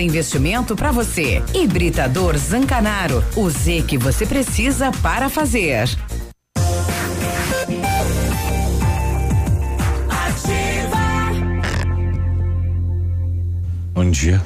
S5: investimento para você. Hibridador Zancanaro. O Z que você precisa para fazer.
S2: Bom dia.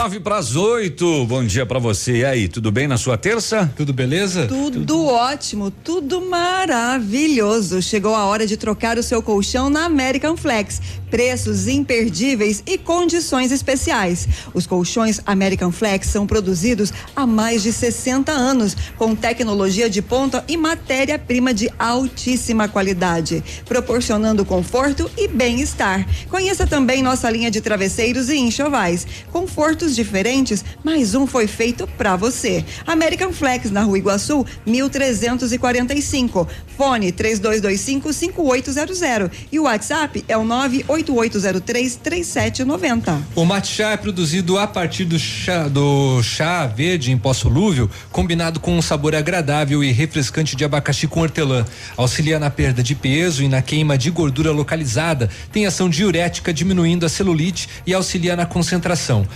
S2: Nove para as oito. Bom dia para você. E aí, tudo bem na sua terça?
S3: Tudo beleza?
S4: Tudo, ótimo, tudo maravilhoso. Chegou a hora de trocar o seu colchão na American Flex. Preços imperdíveis e condições especiais. Os colchões American Flex são produzidos há mais de 60 anos, com tecnologia de ponta e matéria-prima de altíssima qualidade, proporcionando conforto e bem-estar. Conheça também nossa linha de travesseiros e enxovais. Confortos diferentes, mais um foi feito para você. American Flex na Rua Iguaçu, 1345. Fone 3225 5800 e o WhatsApp é o 98803 3790.
S3: O matcha é produzido a partir do chá, do chá verde em pó solúvel, combinado com um sabor agradável e refrescante de abacaxi com hortelã. Auxilia na perda de peso e na queima de gordura localizada. Tem ação diurética, diminuindo a celulite e auxilia na concentração.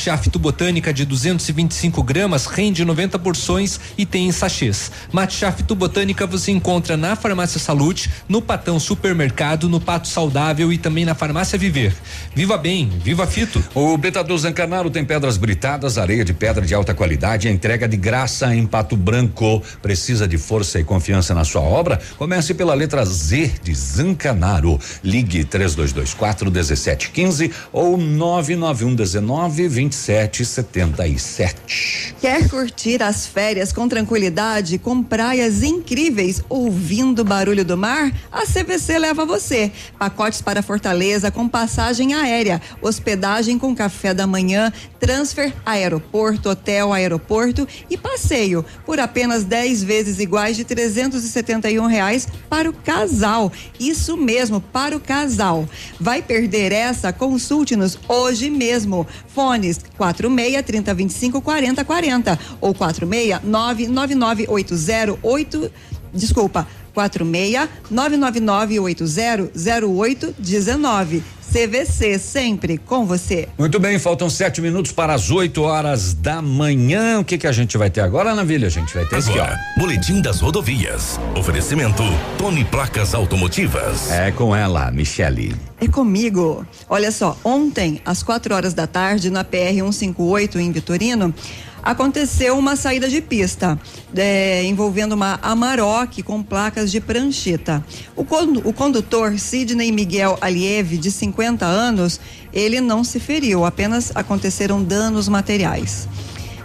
S3: Matcha fitobotânica de 225 gramas rende 90 porções e tem em sachês. Matcha fitobotânica você encontra na Farmácia Salute, no Patão Supermercado, no Pato Saudável e também na Farmácia Viver. Viva bem, viva Fito.
S2: O Britador Zancanaro tem pedras britadas, areia de pedra de alta qualidade, entrega de graça em Pato Branco. Precisa de força e confiança na sua obra? Comece pela letra Z de Zancanaro. Ligue 3224 1715 ou 991 19 27 77.
S4: Quer curtir as férias com tranquilidade, com praias incríveis, ouvindo o barulho do mar? A CVC leva você. Pacotes para Fortaleza com passagem aérea, hospedagem com café da manhã, transfer aeroporto, hotel aeroporto e passeio por apenas 10 vezes iguais de 371 reais para o casal. Isso mesmo, para o casal. Vai perder essa? Consulte-nos hoje mesmo. Fones 46 3025 4040 ou 46 99980 desculpa, 46 999800819. CVC, sempre com você.
S2: Muito bem, faltam sete minutos para as 8 horas da manhã. O que que a gente vai ter agora, Navilha? A gente vai ter esse
S8: Agora, Boletim das Rodovias. Oferecimento Tony Placas Automotivas.
S2: É com ela, Michele.
S4: É comigo. Olha só, ontem, às 4 horas da tarde, na PR 158 em Vitorino, aconteceu uma saída de pista é, envolvendo uma Amarok com placas de prancheta. O, o condutor Sidney Miguel Alieve, de 50 anos, ele não se feriu, apenas aconteceram danos materiais.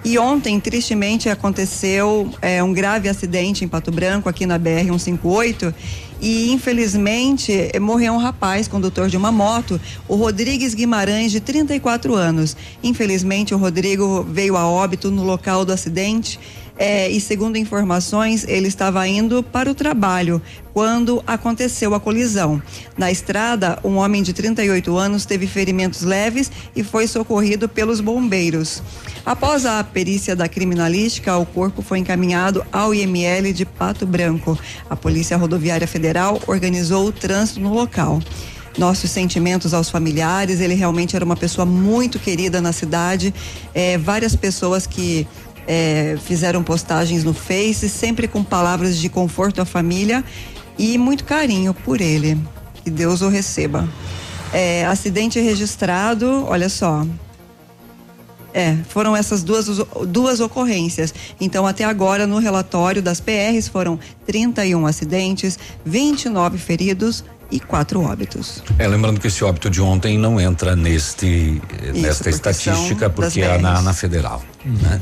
S4: E ontem, tristemente, aconteceu é, um grave acidente em Pato Branco, aqui na BR-158, e infelizmente morreu um rapaz, condutor de uma moto, o Rodrigues Guimarães, de 34 anos. Infelizmente, o Rodrigo veio a óbito no local do acidente. É, e segundo informações, ele estava indo para o trabalho quando aconteceu a colisão. Na estrada, um homem de 38 anos teve ferimentos leves e foi socorrido pelos bombeiros. Após a perícia da criminalística, o corpo foi encaminhado ao IML de Pato Branco. A Polícia Rodoviária Federal organizou o trânsito no local nossos sentimentos aos familiares. Ele realmente era uma pessoa muito querida na cidade. É, várias pessoas que é, fizeram postagens no Face, sempre com palavras de conforto à família e muito carinho por ele. Que Deus o receba. É, acidente registrado, olha só. É, foram essas duas, duas ocorrências. Então, até agora, no relatório das PRs, foram 31 acidentes, 29 feridos e quatro óbitos.
S2: É, lembrando que esse óbito de ontem não entra neste,
S4: Isso,
S2: nesta
S4: porque
S2: estatística, porque é na, na federal. Né?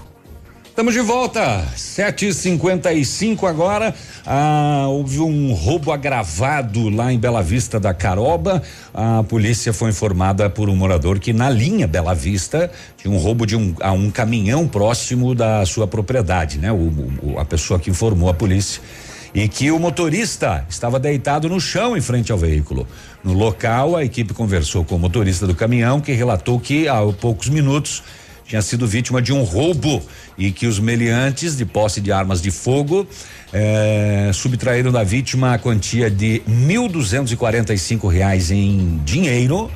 S2: Estamos de volta, 7h55 agora. Ah, houve um roubo agravado lá em Bela Vista da Caroba. A polícia foi informada por um morador que na linha Bela Vista tinha um roubo de um, a um caminhão próximo da sua propriedade, né? O, o- a pessoa que informou a polícia. E que o motorista estava deitado no chão em frente ao veículo. No local, a equipe conversou com o motorista do caminhão, que relatou que há poucos minutos tinha sido vítima de um roubo e que os meliantes de posse de armas de fogo eh, subtraíram da vítima a quantia de mil duzentos e quarenta e cinco reais em dinheiro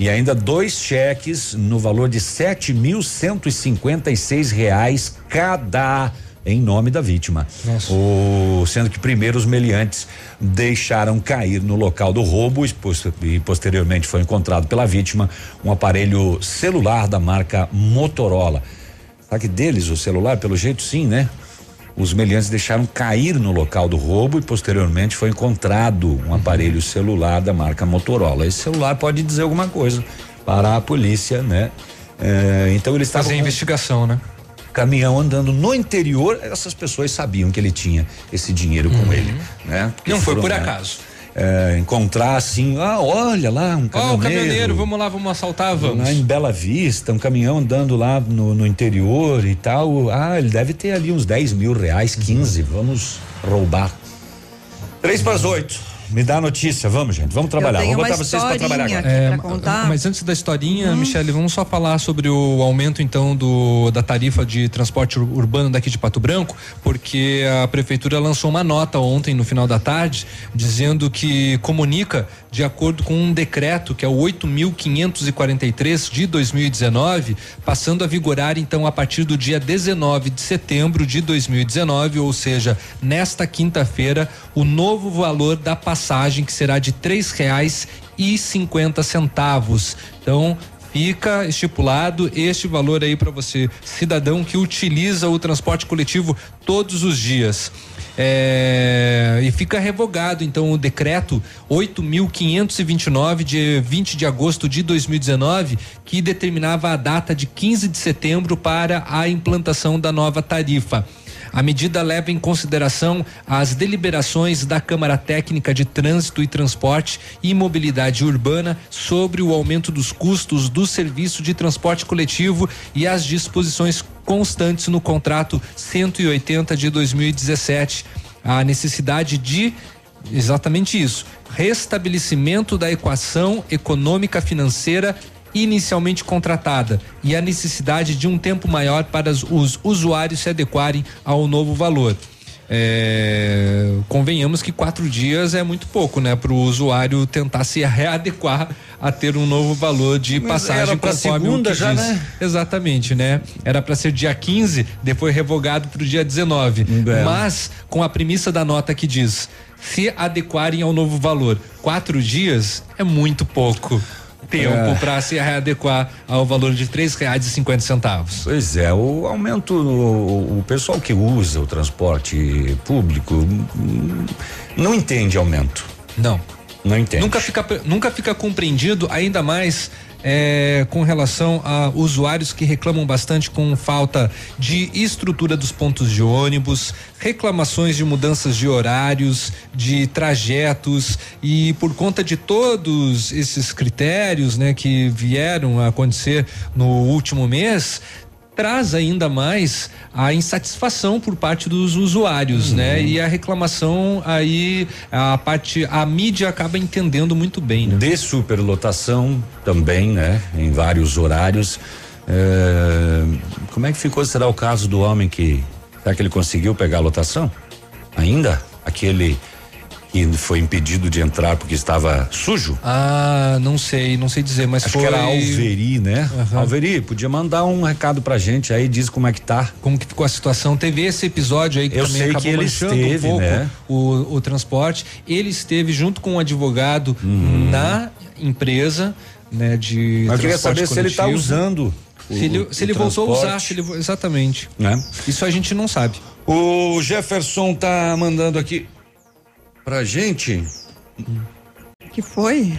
S2: e ainda dois cheques no valor de sete mil cento e cinquenta e seis reais cada em nome da vítima. O, sendo que primeiro os meliantes deixaram cair no local do roubo e, pos- e posteriormente foi encontrado pela vítima um aparelho celular da marca Motorola. Será que deles o celular? Pelo jeito sim, né? Os meliantes deixaram cair no local do roubo e posteriormente foi encontrado um aparelho celular da marca Motorola. Esse celular pode dizer alguma coisa para a polícia, né? É, então eles estavam
S3: Fazer
S2: com-
S3: investigação, né?
S2: Caminhão andando no interior, essas pessoas sabiam que ele tinha esse dinheiro com ele, né? Porque
S3: Não foi
S2: foram,
S3: por
S2: né,
S3: acaso.
S2: é, encontrar assim, ah, olha lá, um
S3: Ó,
S2: caminhoneiro.
S3: o caminhoneiro, vamos lá, vamos assaltar, vamos.
S2: Lá em Bela Vista, um caminhão andando lá no, no interior e tal. Ah, ele deve ter ali uns 10 mil reais, 15. Vamos roubar. Três para as oito. Me dá a notícia, vamos, gente. Vamos trabalhar. Vamos botar vocês para trabalhar agora.
S3: É,
S4: pra contar.
S3: Mas antes da historinha,
S4: Hum.
S3: Michele, vamos só falar sobre o aumento então do da tarifa de transporte ur- urbano daqui de Pato Branco, porque a prefeitura lançou uma nota ontem no final da tarde dizendo que comunica de acordo com um decreto que é o 8543 de 2019, passando a vigorar então a partir do dia 19 de setembro de 2019, ou seja, nesta quinta-feira, o novo valor da passagem que será de três reais e cinquenta centavos. Então fica estipulado este valor aí para você, cidadão que utiliza o transporte coletivo todos os dias. É, e fica revogado então o decreto 8.529 de 20 de agosto de 2019 que determinava a data de 15 de setembro para a implantação da nova tarifa. A medida leva em consideração as deliberações da Câmara Técnica de Trânsito e Transporte e Mobilidade Urbana sobre o aumento dos custos do serviço de transporte coletivo e as disposições constantes no contrato 180 de 2017. A necessidade de exatamente isso, restabelecimento da equação econômica financeira inicialmente contratada e a necessidade de um tempo maior para os usuários se adequarem ao novo valor. É, convenhamos que quatro dias é muito pouco, né, para o usuário tentar se readequar a ter um novo valor de
S2: Mas
S3: passagem
S2: era
S3: conforme
S2: segunda
S3: o que
S2: já,
S3: diz.
S2: né?
S3: Exatamente, né? Era para ser dia 15, depois revogado para o dia 19.
S2: É.
S3: Mas com a premissa da nota que diz se adequarem ao novo valor. Quatro dias é muito pouco tempo
S2: É.
S3: para se readequar ao valor de três reais e cinquenta centavos.
S2: Pois é, o aumento, o, o pessoal que usa o transporte público não entende aumento.
S3: Não.
S2: Não entende.
S3: Nunca fica, nunca fica compreendido, ainda mais é, com relação a usuários que reclamam bastante com falta de estrutura dos pontos de ônibus, reclamações de mudanças de horários, de trajetos e por conta de todos esses critérios, né, que vieram a acontecer no último mês, traz ainda mais a insatisfação por parte dos usuários, né? E a reclamação aí a parte a mídia acaba entendendo muito bem, né?
S2: De superlotação também, né? Em vários horários. É, como é que ficou? Será o caso do homem que. Será que ele conseguiu pegar a lotação? Ainda? Aquele que foi impedido de entrar porque estava sujo?
S3: Ah, não sei, não sei dizer, mas
S2: Acho
S3: foi
S2: que era Alveri, né?
S3: Aham.
S2: Alveri, podia mandar um recado pra gente aí, diz como é que tá.
S3: Como que ficou a situação? Teve esse episódio aí que
S2: Eu
S3: também
S2: sei
S3: acabou
S2: que ele esteve,
S3: um pouco
S2: né?
S3: o, o transporte. Ele esteve junto com um advogado
S2: Uhum.
S3: na empresa, né, de
S2: Mas eu queria saber se ele tá
S3: coletivo.
S2: usando. o-
S3: Se ele, se ele voltou a usar, se ele, exatamente.
S2: Né?
S3: Isso a gente não sabe.
S2: O Jefferson tá mandando aqui pra gente.
S4: Que foi?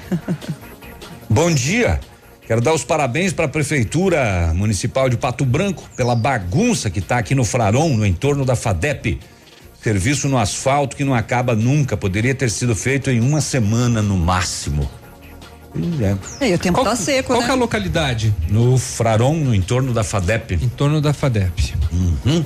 S2: Bom dia. Quero dar os parabéns para a Prefeitura Municipal de Pato Branco pela bagunça que está aqui no Fraron, no entorno da FADEP. Serviço no asfalto que não acaba nunca. Poderia ter sido feito em uma semana no máximo. Pois é.
S4: E o tempo tá seco,
S3: Qual
S4: né?
S3: que é a localidade?
S2: No Fraron, no entorno da FADEP.
S3: Em torno da FADEP.
S2: Uhum.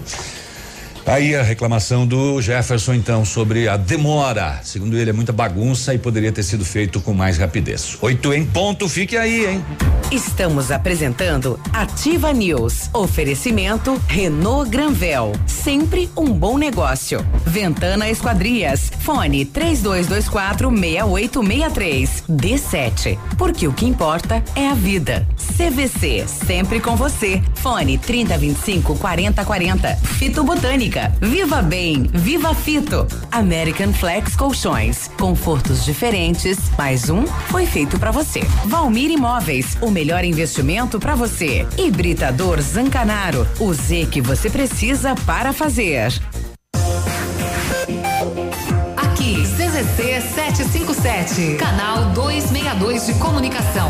S2: Aí a reclamação do Jefferson, então, sobre a demora. Segundo ele, é muita bagunça e poderia ter sido feito com mais rapidez. Oito em ponto, fique aí, hein?
S5: Estamos apresentando Ativa News. Oferecimento Renault Granvel. Sempre um bom negócio. Ventana Esquadrias. Fone 3224 6863. D7. Porque o que importa é a vida. CVC. Sempre com você. Fone 3025 4040. Fito Botânica. Viva Bem. Viva Fito. American Flex Colchões. Confortos diferentes. Mais um foi feito para você. Valmir Imóveis. O melhor investimento para você. Hibridador Zancanaro. O Z que você precisa para fazer.
S22: Aqui, CZC 757, canal 262 de comunicação.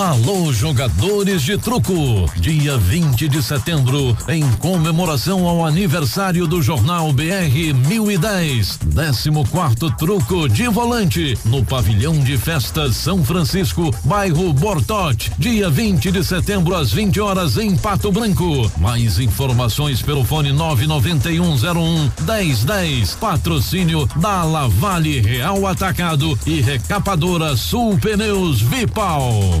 S21: Alô, jogadores de truco! Dia 20 de setembro, em comemoração ao aniversário do Jornal BR 1010, 14 truco de volante, no Pavilhão de Festas São Francisco, bairro Bortote, dia 20 de setembro, às 20 horas, em Pato Branco. Mais informações pelo fone 99101 1010. Patrocínio da Lavale Real Atacado e Recapadora Sul Pneus Vipal.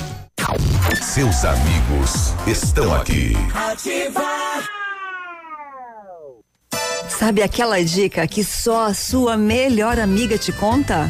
S8: Seus amigos estão aqui.
S4: Sabe aquela dica que só a sua melhor amiga te conta?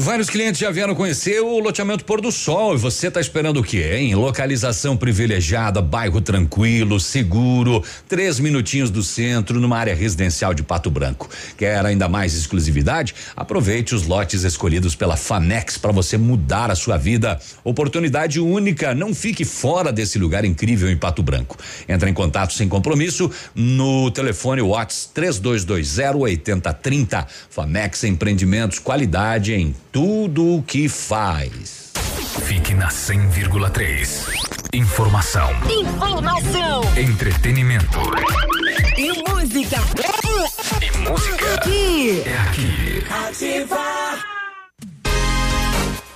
S2: Vários clientes já vieram conhecer o loteamento Pôr do Sol e você está esperando o quê, hein? Localização privilegiada, bairro tranquilo, seguro, três minutinhos do centro, numa área residencial de Pato Branco. Quer ainda mais exclusividade? Aproveite os lotes escolhidos pela Famex para você mudar a sua vida. Oportunidade única, não fique fora desse lugar incrível em Pato Branco. Entra em contato sem compromisso no telefone Whats 3220 8030. Famex Empreendimentos, qualidade em tudo o que faz.
S13: Fique na 100,3. Informação.
S14: Informação.
S13: Entretenimento.
S14: E música.
S13: E música.
S14: Aqui.
S13: É aqui.
S14: Ativa.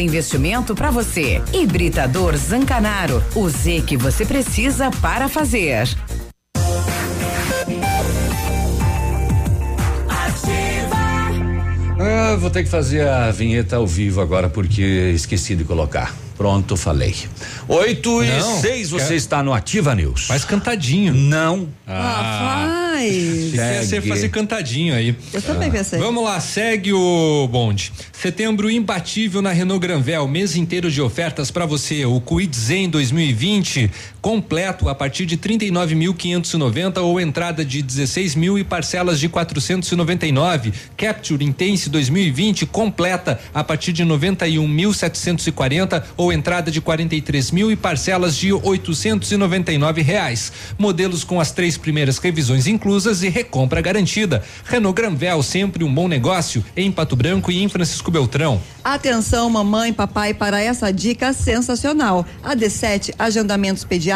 S5: investimento para você. Hibridador Zancanaro. O Z que você precisa para fazer.
S2: Ah, vou ter que fazer a vinheta ao vivo agora porque esqueci de colocar. Pronto, falei. 8 e
S3: Não,
S2: 6, você
S3: quer-
S2: está no Ativa News.
S3: Faz cantadinho.
S2: Não.
S4: Ah, faz.
S3: Quer ser
S2: Segue.
S3: fazer cantadinho aí.
S4: Eu também pensei.
S3: Vamos lá, segue o bonde. Setembro imbatível na Renault Granvel, mês inteiro de ofertas para você. O Kwid Zen 2020 completo a partir de 39.590 ou entrada de 16 mil e parcelas de 499. Capture Intense 2020 completa a partir de 91.740 ou entrada de 43 mil e parcelas de 899 reais. Modelos com as três primeiras revisões inclusas e recompra garantida. Renault Granvel sempre um bom negócio em Pato Branco e em Francisco Beltrão.
S4: Atenção, mamãe, papai, para essa dica sensacional. A D7 Agendamentos Pediátricos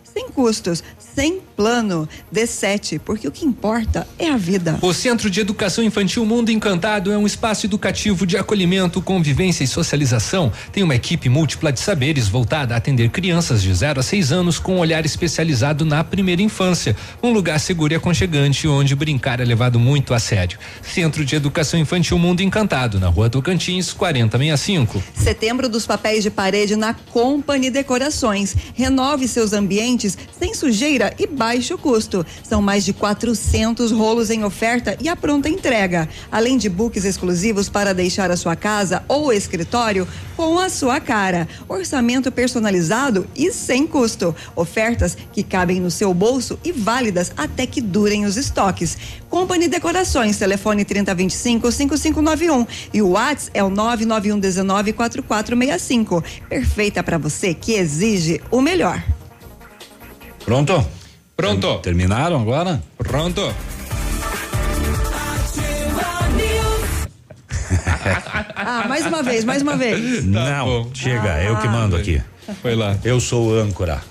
S4: Sem custos, sem plano. D7, porque o que importa é a vida.
S3: O Centro de Educação Infantil Mundo Encantado é um espaço educativo de acolhimento, convivência e socialização. Tem uma equipe múltipla de saberes voltada a atender crianças de 0 a 6 anos com um olhar especializado na primeira infância. Um lugar seguro e aconchegante onde brincar é levado muito a sério. Centro de Educação Infantil Mundo Encantado, na rua Tocantins, 4065.
S4: Setembro dos papéis de parede na Company Decorações. Renove seus ambientes sem sujeira e baixo custo. São mais de 400 rolos em oferta e a pronta entrega. Além de books exclusivos para deixar a sua casa ou escritório com a sua cara. Orçamento personalizado e sem custo. Ofertas que cabem no seu bolso e válidas até que durem os estoques. Company Decorações, telefone 3025 5591 e o WhatsApp é o 991 19 4465. Perfeita para você que exige o melhor.
S2: Pronto?
S3: Pronto.
S2: Terminaram agora?
S3: Pronto.
S4: Ah, mais uma vez, mais uma vez.
S2: Não, chega, eu que mando aqui.
S3: Foi lá.
S2: Eu sou o âncora.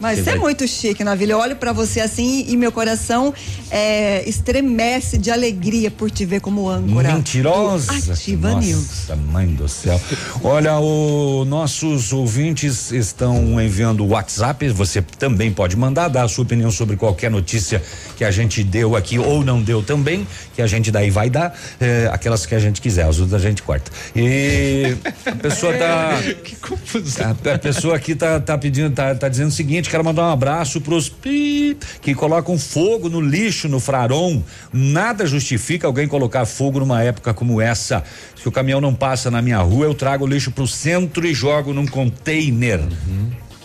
S4: Mas
S2: Você
S4: é
S2: vai-
S4: muito chique, Navilha. Eu olho pra você assim e meu coração é, estremece de alegria por te ver como âncora.
S2: Mentirosa.
S4: Ativa
S2: Nossa,
S4: News.
S2: mãe do céu. Olha, o nossos ouvintes estão enviando o WhatsApp. Você também pode mandar, dar a sua opinião sobre qualquer notícia que a gente deu aqui ou não deu também, que a gente daí vai dar, eh, aquelas que a gente quiser, as outras a gente corta. E a pessoa tá.
S3: que confusão.
S2: A, a pessoa aqui tá, tá pedindo, tá, tá dizendo o seguinte: quero mandar um abraço pros pi que colocam fogo no lixo no Fraron. Nada justifica alguém colocar fogo numa época como essa. Se o caminhão não passa na minha rua, eu trago o lixo pro centro e jogo num container.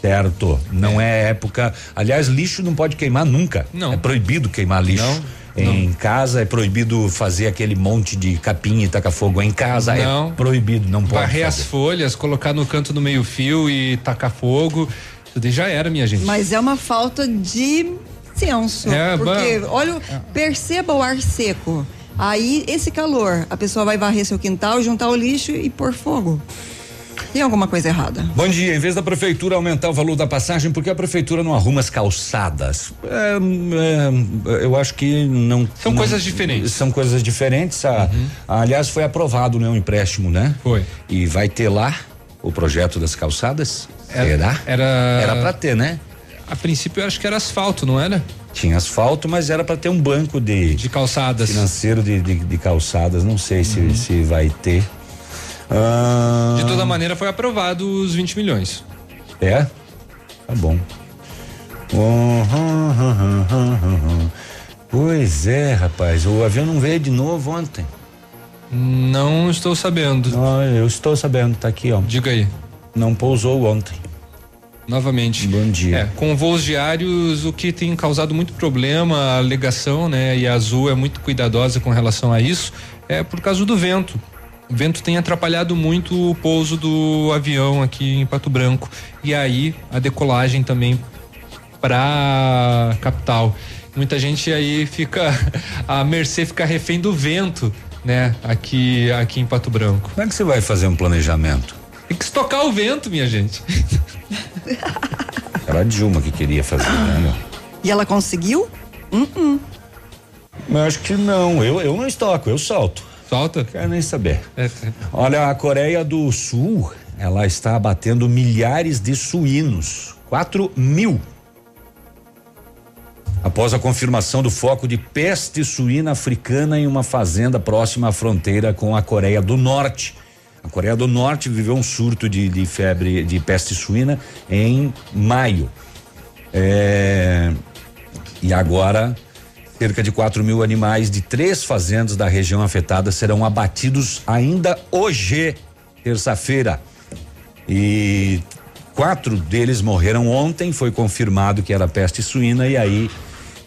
S2: Certo. Não é. época. Aliás, lixo não pode queimar nunca.
S3: Não.
S2: É proibido queimar lixo. Em casa é proibido fazer aquele monte de capim e tacar fogo em casa.
S3: Não.
S2: É proibido, não pode.
S3: Varrer as folhas, colocar no canto do meio-fio e tacar fogo. Isso daí já era, minha gente.
S4: Mas é uma falta de senso.
S3: É,
S4: porque,
S3: bom.
S4: olha, perceba o ar seco. Aí, esse calor, a pessoa vai varrer seu quintal, juntar o lixo e pôr fogo. Tem alguma coisa errada.
S2: Bom dia, em vez da prefeitura aumentar o valor da passagem, por que a prefeitura não arruma as calçadas? É, é, eu acho que não.
S3: São
S2: não-
S3: coisas diferentes.
S2: São coisas diferentes. A- aliás, foi aprovado, né, um empréstimo, né?
S3: Foi.
S2: E vai ter lá o projeto das calçadas?
S3: Era-
S2: Será?
S3: Era.
S2: Era pra ter, né?
S3: A princípio eu acho que era asfalto, não era?
S2: Tinha asfalto, mas era para ter um banco de,
S3: de calçadas.
S2: Financeiro de, de, de calçadas. Não sei se, se vai ter. Ah,
S3: De toda maneira foi aprovado os 20 milhões.
S2: É? Tá bom. Pois é, rapaz. O avião não veio de novo ontem.
S3: Não estou sabendo.
S2: Não, eu estou sabendo, tá aqui, ó.
S3: Diga aí.
S2: Não pousou ontem.
S3: Novamente.
S2: Bom dia.
S3: É, com voos diários, o que tem causado muito problema, a alegação, né? E a Azul é muito cuidadosa com relação a isso, é por causa do vento. O vento tem atrapalhado muito o pouso do avião aqui em Pato Branco. E aí a decolagem também para capital. Muita gente aí fica a mercê fica refém do vento, né? Aqui aqui em Pato Branco.
S2: Como é que você vai fazer um planejamento?
S3: Tem que estocar o vento, minha gente.
S2: Era a Dilma que queria fazer, né? meu?
S4: E ela conseguiu? Hum,
S2: Mas acho que não. Eu, eu não estoco, eu solto.
S3: Solta?
S2: Quero nem saber. Olha, a Coreia do Sul, ela está abatendo milhares de suínos. 4 mil. Após a confirmação do foco de peste suína africana em uma fazenda próxima à fronteira com a Coreia do Norte. A Coreia do Norte viveu um surto de, de febre de peste suína em maio. É, e agora, cerca de 4 mil animais de três fazendas da região afetada serão abatidos ainda hoje, terça-feira. E quatro deles morreram ontem, foi confirmado que era peste suína, e aí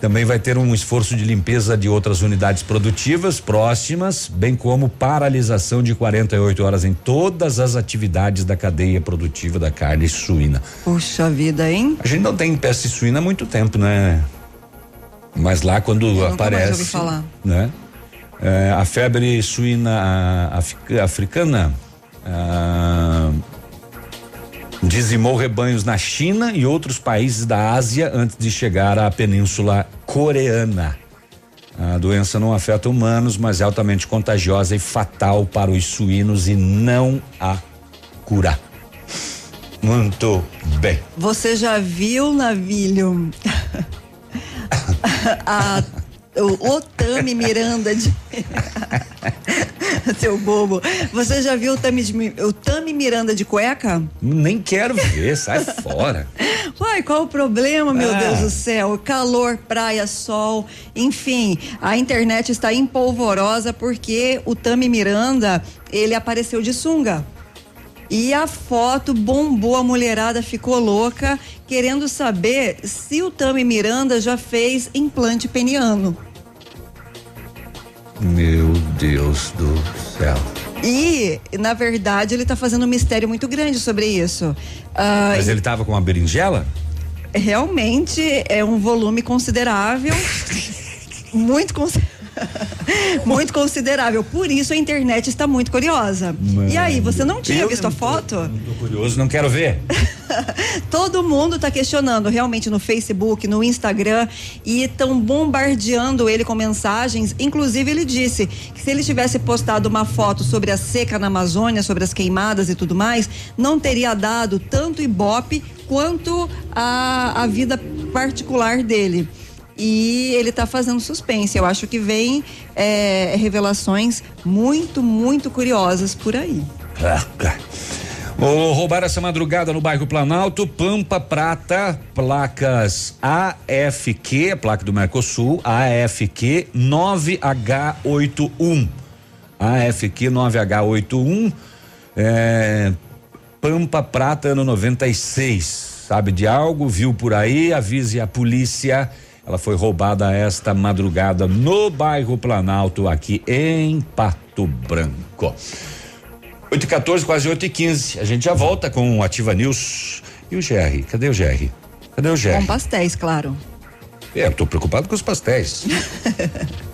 S2: também vai ter um esforço de limpeza de outras unidades produtivas próximas, bem como paralisação de 48 horas em todas as atividades da cadeia produtiva da carne suína.
S4: Puxa vida, hein?
S2: A gente não tem peste suína há muito tempo, né? Mas lá quando
S4: mais
S2: aparece,
S4: ouvi falar.
S2: né? É, a febre suína africa- africana Dizimou rebanhos na China e outros países da Ásia antes de chegar à Península Coreana. A doença não afeta humanos, mas é altamente contagiosa e fatal para os suínos e não há cura. Muito bem.
S4: Você já viu, Navilho, a, o Otami Miranda de. Seu bobo. Você já viu o Tami, o Tami Miranda de cueca?
S2: Nem quero ver, sai fora.
S4: Uai, qual o problema, meu
S2: Ah.
S4: Deus do céu? Calor, praia, sol, enfim, a internet está empolvorosa porque o Tami Miranda, ele apareceu de sunga. E a foto bombou, a mulherada ficou louca, querendo saber se o Tami Miranda já fez implante peniano.
S2: Meu Deus do céu.
S4: E, na verdade, ele tá fazendo um mistério muito grande sobre isso. Ah,
S2: Mas ele tava com uma berinjela?
S4: realmente é um volume considerável. muito cons- muito considerável. Por isso a internet está muito curiosa. E aí, você não tinha visto a foto?
S2: Tô curioso, não quero ver.
S4: Todo mundo tá questionando realmente no Facebook, no Instagram e estão bombardeando ele com mensagens. Inclusive, ele disse que se ele tivesse postado uma foto sobre a seca na Amazônia, sobre as queimadas e tudo mais, não teria dado tanto ibope quanto a, a vida particular dele. E ele tá fazendo suspense. Eu acho que vem é, revelações muito, muito curiosas por aí.
S2: Ou roubaram essa madrugada no bairro Planalto, Pampa Prata, placas AFQ, placa do Mercosul, AFQ 9H81. AFQ 9H81, é, Pampa Prata, ano 96. Sabe de algo? Viu por aí? Avise a polícia. Ela foi roubada esta madrugada no bairro Planalto, aqui em Pato Branco. 8 e 14, quase 8 e 15. A gente já volta com o Ativa News. E o GR? Cadê o GR? Cadê o GR?
S4: Com pastéis, claro.
S2: É, eu tô preocupado com os pastéis.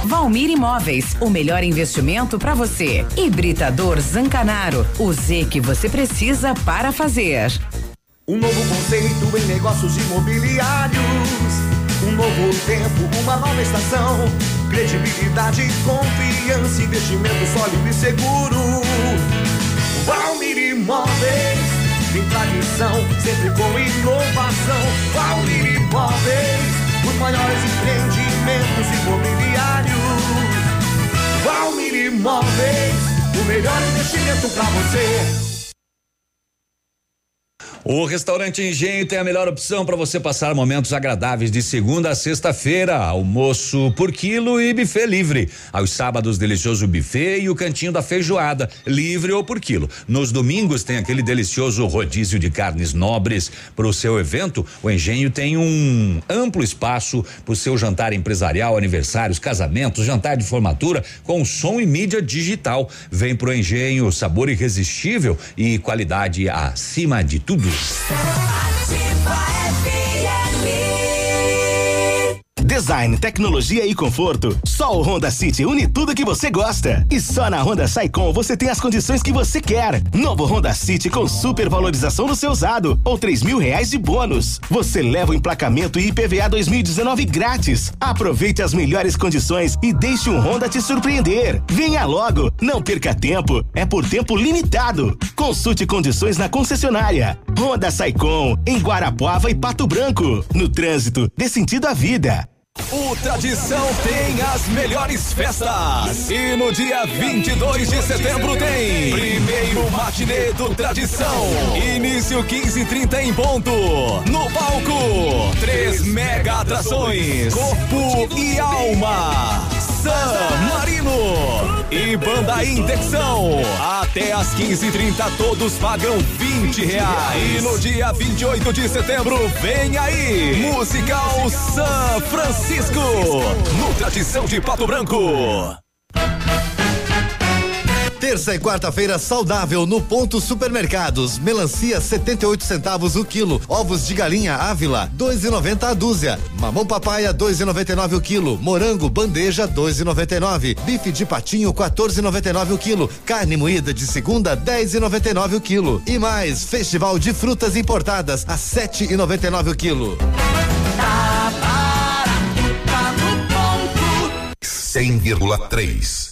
S5: Valmir Imóveis. O melhor investimento para você. Hibridador Zancanaro. O Z que você precisa para fazer.
S11: Um novo conceito em negócios imobiliários. Um novo tempo, uma nova estação. Credibilidade, confiança, investimento sólido e seguro. Valmir Imóveis, tem tradição, sempre com inovação. Valmir Imóveis, os maiores empreendimentos imobiliários. Valmir Imóveis, o melhor investimento para você.
S2: O restaurante Engenho tem a melhor opção para você passar momentos agradáveis de segunda a sexta-feira. Almoço por quilo e buffet livre. Aos sábados, delicioso buffet e o cantinho da feijoada, livre ou por quilo. Nos domingos tem aquele delicioso rodízio de carnes nobres. Para o seu evento, o Engenho tem um amplo espaço para o seu jantar empresarial, aniversários, casamentos, jantar de formatura com som e mídia digital. Vem pro Engenho, sabor irresistível e qualidade acima de tudo. Ative.
S9: Ativa Design, tecnologia e conforto. Só o Honda City une tudo que você gosta. E só na Honda Saicom você tem as condições que você quer. Novo Honda City com super valorização no seu usado ou três mil reais de bônus. Você leva o emplacamento e IPVA 2019 grátis. Aproveite as melhores condições e deixe um Honda te surpreender. Venha logo, não perca tempo. É por tempo limitado. Consulte condições na concessionária. Honda Saicom em Guarapuava e Pato Branco. No trânsito, dê sentido à vida.
S23: O Tradição tem as melhores festas. E no dia 22 de setembro tem. Primeiro matinê do Tradição. Início 15h30 em ponto. No palco, três mega atrações: Corpo e Alma. San Marino. E
S13: Banda Indexão. Até às 15h30 todos pagam 20 reais. E no dia 28 de setembro, vem aí, Musical São Francisco, no Tradição de Pato Branco.
S12: Terça e quarta-feira saudável no Ponto Supermercados. Melancia 78 centavos o quilo. Ovos de galinha Ávila 2,90 a dúzia. Mamão papaya 2,99 o quilo. Morango bandeja 2,99. Bife de patinho 14,99 o quilo. Carne moída de segunda 10,99 o quilo. E mais Festival de frutas importadas a 7,99 o quilo.
S13: Tá
S24: barato, tá no ponto.
S8: 100,3.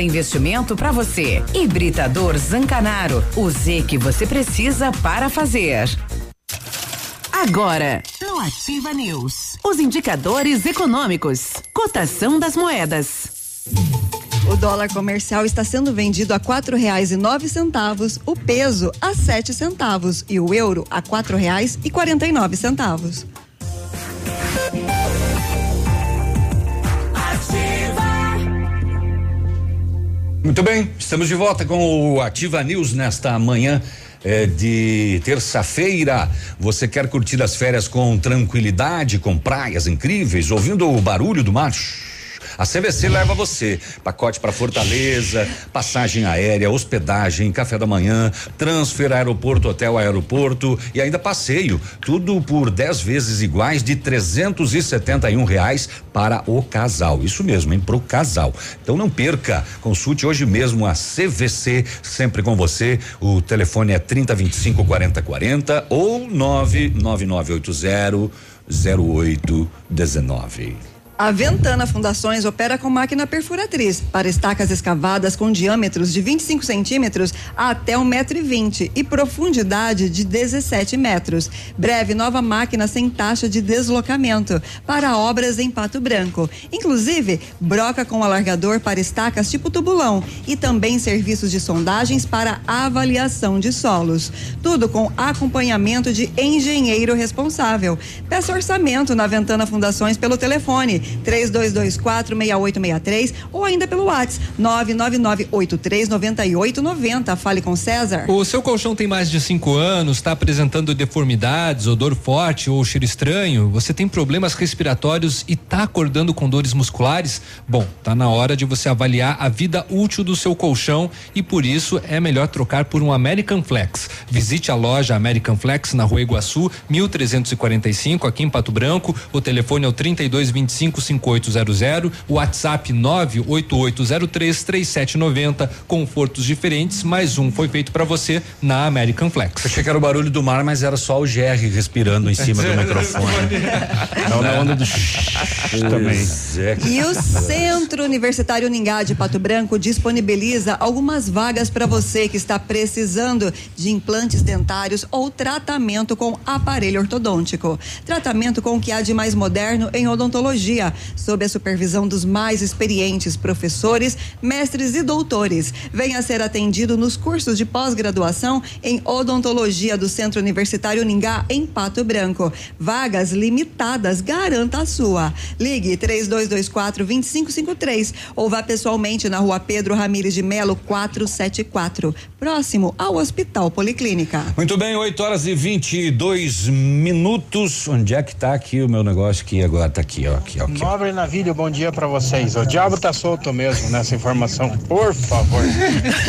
S5: investimento para você. Hibridador Zancanaro. O Z que você precisa para fazer. Agora, no Ativa News, os indicadores econômicos, cotação das moedas.
S4: O dólar comercial está sendo vendido a quatro reais e nove centavos, o peso a sete centavos e o euro a quatro reais e quarenta e nove centavos.
S2: Muito bem, estamos de volta com o Ativa News nesta manhã eh, de terça-feira. Você quer curtir as férias com tranquilidade, com praias incríveis, ouvindo o barulho do mar? A CVC leva você. Pacote para Fortaleza, passagem aérea, hospedagem, café da manhã, transfer aeroporto, hotel aeroporto e ainda passeio. Tudo por 10 vezes iguais de 371 reais para o casal. Isso mesmo, hein? Pro casal. Então não perca. Consulte hoje mesmo a CVC, sempre com você. O telefone é 3025 4040 ou 99980 0819.
S4: A Ventana Fundações opera com máquina perfuratriz para estacas escavadas com diâmetros de 25 centímetros até 1,20m e profundidade de 17 metros. Breve nova máquina sem taxa de deslocamento para obras em Pato Branco. Inclusive, broca com alargador para estacas tipo tubulão e também serviços de sondagens para avaliação de solos. Tudo com acompanhamento de engenheiro responsável. Peça orçamento na Ventana Fundações pelo telefone 32246863 ou ainda pelo WhatsApp 999839890. Fale com César.
S3: O seu colchão tem mais de cinco anos, está apresentando deformidades, odor forte ou cheiro estranho? Você tem problemas respiratórios e está acordando com dores musculares? Bom, tá na hora de você avaliar a vida útil do seu colchão e por isso é melhor trocar por um American Flex. Visite a loja American Flex na Rua Iguaçu, 1345, aqui em Pato Branco. O telefone é o 3225 5800, o WhatsApp 988033790, confortos diferentes, mais um foi feito para você na American Flex.
S2: Achei que era o barulho do mar, mas era só o GR respirando em cima do microfone.
S3: Não, na onda do
S2: também.
S4: E o Centro Universitário Ningá de Pato Branco disponibiliza algumas vagas para você que está precisando de implantes dentários ou tratamento com aparelho ortodôntico. Tratamento com o que há de mais moderno em odontologia Sob a supervisão dos mais experientes professores, mestres e doutores. Venha ser atendido nos cursos de pós-graduação em odontologia do Centro Universitário Ningá, em Pato Branco. Vagas limitadas, garanta a sua. Ligue 3224 2553 ou vá pessoalmente na rua Pedro Ramires de Melo 474, próximo ao Hospital Policlínica.
S2: Muito bem, 8 horas e 22 minutos. Onde é que tá aqui o meu negócio aqui agora? Tá aqui, ó. Aqui, ó, aqui, ó.
S25: Nobre Navilho, bom dia pra vocês. O diabo tá solto mesmo nessa informação, por favor.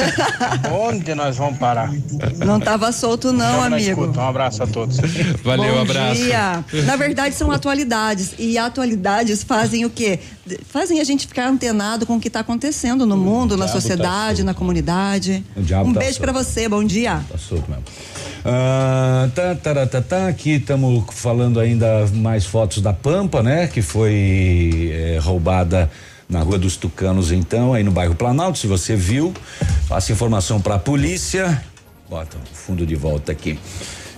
S25: Onde nós vamos parar?
S4: Não tava solto não, amigo.
S25: escuta. Um abraço a todos.
S3: Valeu,
S4: Bom dia. Na verdade, são atualidades. E atualidades fazem o quê? Fazem a gente ficar antenado com o que está acontecendo no mundo, na
S2: tá
S4: sociedade, na comunidade.
S2: O diabo
S4: Um
S2: tá
S4: beijo para você, bom dia.
S2: Tá mesmo. Ah, tá, tá, tá, tá, aqui estamos falando ainda mais fotos da Pampa, né? Que foi eh, roubada na Rua dos Tucanos, então, aí no bairro Planalto. Se você viu, passa informação para a polícia. Bota o fundo de volta aqui.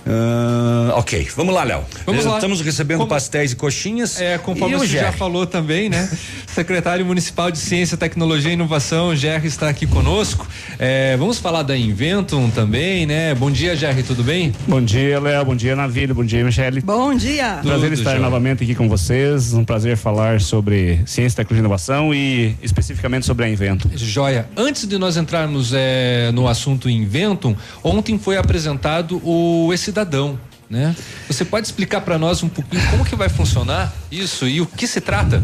S2: Ah, ok, vamos lá, Léo.
S3: Vamos lá.
S2: Estamos recebendo pastéis e coxinhas.
S3: É, conforme
S2: e o
S3: você já falou também, né? Secretário Municipal de Ciência, Tecnologia e Inovação, Jerry está aqui conosco. É, vamos falar da Inventum também, né? Bom dia, Jerry, tudo bem?
S26: Bom dia, Léo. Bom dia, Navilho. Bom dia, Michele.
S4: Bom dia.
S26: Prazer
S3: Tudo
S26: estar
S3: jóia.
S26: novamente aqui com vocês. Um prazer falar sobre ciência, tecnologia e inovação e especificamente sobre a Invento.
S3: Joia. Antes de nós entrarmos é, no assunto Inventum, ontem foi apresentado o E-Cidadão. Né? Você pode explicar para nós um pouquinho como que vai funcionar isso e o que se trata?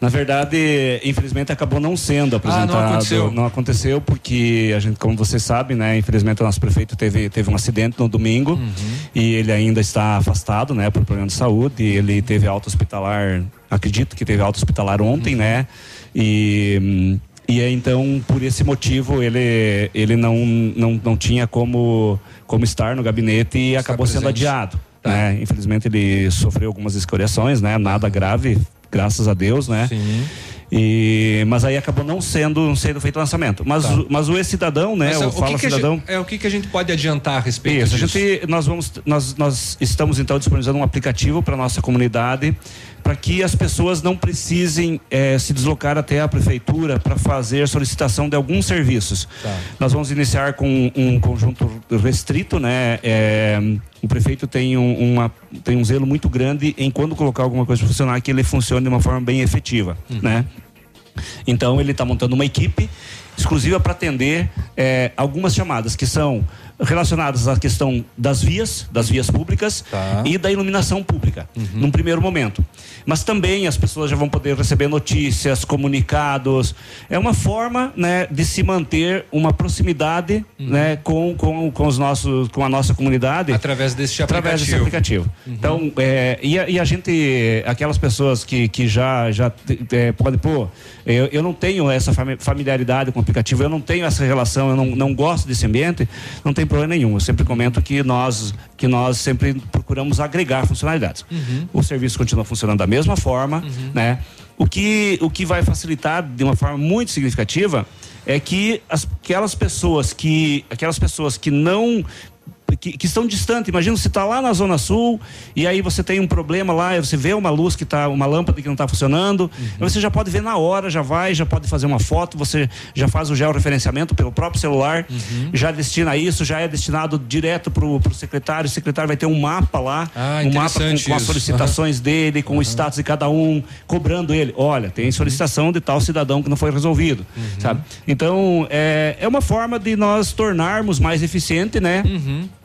S26: Na verdade, infelizmente acabou não sendo apresentado.
S3: Ah, aconteceu.
S26: Não aconteceu porque a gente, como você sabe, né, infelizmente o nosso prefeito teve teve um acidente no domingo
S3: Uhum.
S26: e ele ainda está afastado, né, por problema de saúde. Ele teve alta hospitalar, acredito que teve alta hospitalar ontem,
S3: Uhum.
S26: né? E hum, e aí, então, por esse motivo, ele, ele não, não, não tinha como, como estar no gabinete e acabou sendo
S3: presente.
S26: adiado. Né? Infelizmente, ele sofreu algumas escoriações, né? Nada grave, graças a Deus, né?
S3: Sim.
S26: E, mas aí acabou não sendo, sendo feito o lançamento. Mas,
S3: Tá.
S26: o, mas o E-Cidadão, né?
S3: Mas,
S26: o
S3: o que
S26: Fala
S3: que a
S26: Cidadão.
S3: gente- é o que, que a gente pode adiantar a respeito
S26: Isso, a
S3: disso?
S26: gente, nós vamos, nós, nós estamos então disponibilizando um aplicativo para nossa comunidade para que as pessoas não precisem eh, se deslocar até a prefeitura para fazer solicitação de alguns serviços.
S3: Tá.
S26: Nós vamos iniciar com um conjunto restrito, né? Eh, o prefeito tem um, uma, tem um zelo muito grande em quando colocar alguma coisa para funcionar que ele funcione de uma forma bem efetiva, né? Então ele está montando uma equipe exclusiva para atender eh, algumas chamadas que são relacionadas à questão das vias, das vias públicas e da iluminação pública, num primeiro momento. Mas também as pessoas já vão poder receber notícias, comunicados. É uma forma, né, de se manter uma proximidade, né, com, com, com os nossos, com a nossa comunidade
S3: através desse
S26: através desse
S3: aplicativo.
S26: aplicativo. Então, é, e, a, e a gente, aquelas pessoas que, que já, já é, podem, pô, eu, eu não tenho essa fami- familiaridade com o aplicativo, eu não tenho essa relação, eu não, não gosto desse ambiente, não tem problema nenhum. Eu sempre comento que nós, que nós sempre procuramos agregar funcionalidades. O serviço continua funcionando da mesma forma, né? O que, o que vai facilitar de uma forma muito significativa é que as, aquelas pessoas que aquelas pessoas que não que, que estão distantes. Imagina você está lá na Zona Sul e aí você tem um problema lá, você vê uma luz que tá, uma lâmpada que não está funcionando. aí Você já pode ver na hora, já vai, já pode fazer uma foto, você já faz o georreferenciamento pelo próprio celular, já destina isso, já é destinado direto para o secretário. O secretário vai ter um mapa lá,
S3: Ah,
S26: um mapa com, com as solicitações dele, com o status de cada um, cobrando ele. Olha, tem solicitação de tal cidadão que não foi resolvido, sabe? Então, é, é uma forma de nós tornarmos mais eficiente, né?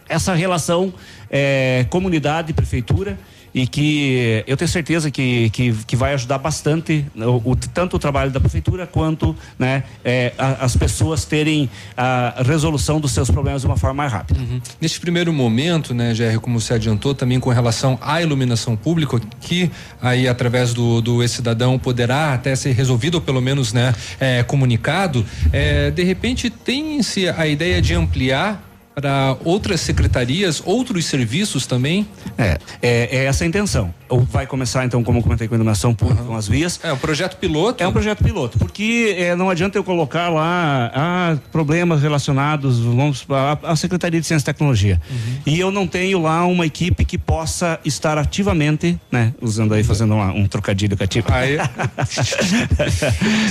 S26: Essa relação é, comunidade prefeitura e que eu tenho certeza que, que, que vai ajudar bastante o, o- tanto o trabalho da prefeitura quanto né, é, a- as pessoas terem a resolução dos seus problemas de uma forma mais rápida.
S3: Neste primeiro momento, né, GR, como você adiantou, também com relação à iluminação pública, que aí através do, do E-Cidadão poderá até ser resolvido, ou pelo menos, né, é, comunicado, é, de repente tem-se a ideia de ampliar para outras secretarias, outros serviços também?
S26: É, é, é essa a intenção. Ou vai começar então, como eu comentei, com a iluminação pública, com as vias.
S3: É um projeto piloto?
S26: É um projeto piloto, porque é, não adianta eu colocar lá ah, problemas relacionados vamos à, Secretaria de Ciência e Tecnologia. E eu não tenho lá uma equipe que possa estar ativamente, né, usando aí, fazendo uma- um trocadilho cativo.
S3: Aí.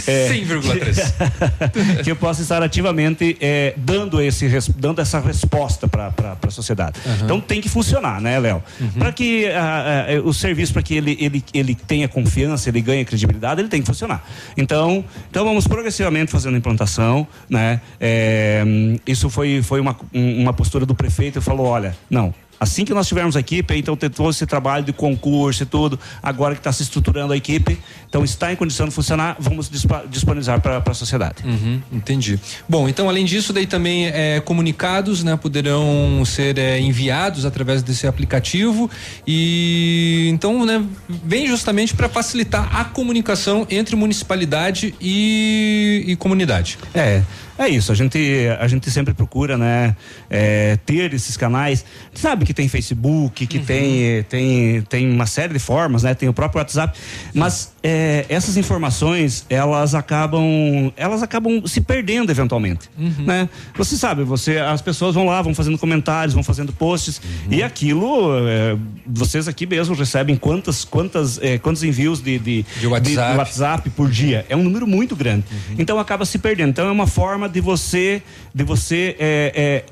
S26: É.
S3: 100,3.
S26: que eu possa estar ativamente é, dando, esse, dando essa resposta para a sociedade. Então tem que funcionar, né, Léo? Para que ah, ah, o serviço, para que ele, ele, ele tenha confiança, ele ganhe credibilidade, ele tem que funcionar. Então, então vamos progressivamente fazendo a implantação, né? É, isso foi, foi uma, um- uma postura do prefeito, ele falou, olha, não, Assim que nós tivermos a equipe, então tem todo esse trabalho de concurso e tudo, agora que está se estruturando a equipe, então está em condição de funcionar, vamos disponibilizar para a sociedade.
S3: Uhum, entendi. Bom, então além disso, daí também é, comunicados, né, poderão ser é, enviados através desse aplicativo e então, né, vem justamente para facilitar a comunicação entre municipalidade e, e comunidade.
S26: É, é isso. A gente, a gente sempre procura, né, é, ter esses canais. Sabe que tem Facebook, que tem, tem, tem uma série de formas, né? Tem o próprio WhatsApp. Mas é, essas informações, elas acabam, elas acabam se perdendo eventualmente, né? Você sabe, você, as pessoas vão lá, vão fazendo comentários, vão fazendo posts e aquilo, é, vocês aqui mesmo recebem quantas, quantas, é, quantos envios de, de,
S3: De WhatsApp.
S26: de WhatsApp por dia. É um número muito grande. Então acaba se perdendo. Então é uma forma de você, de você é, é,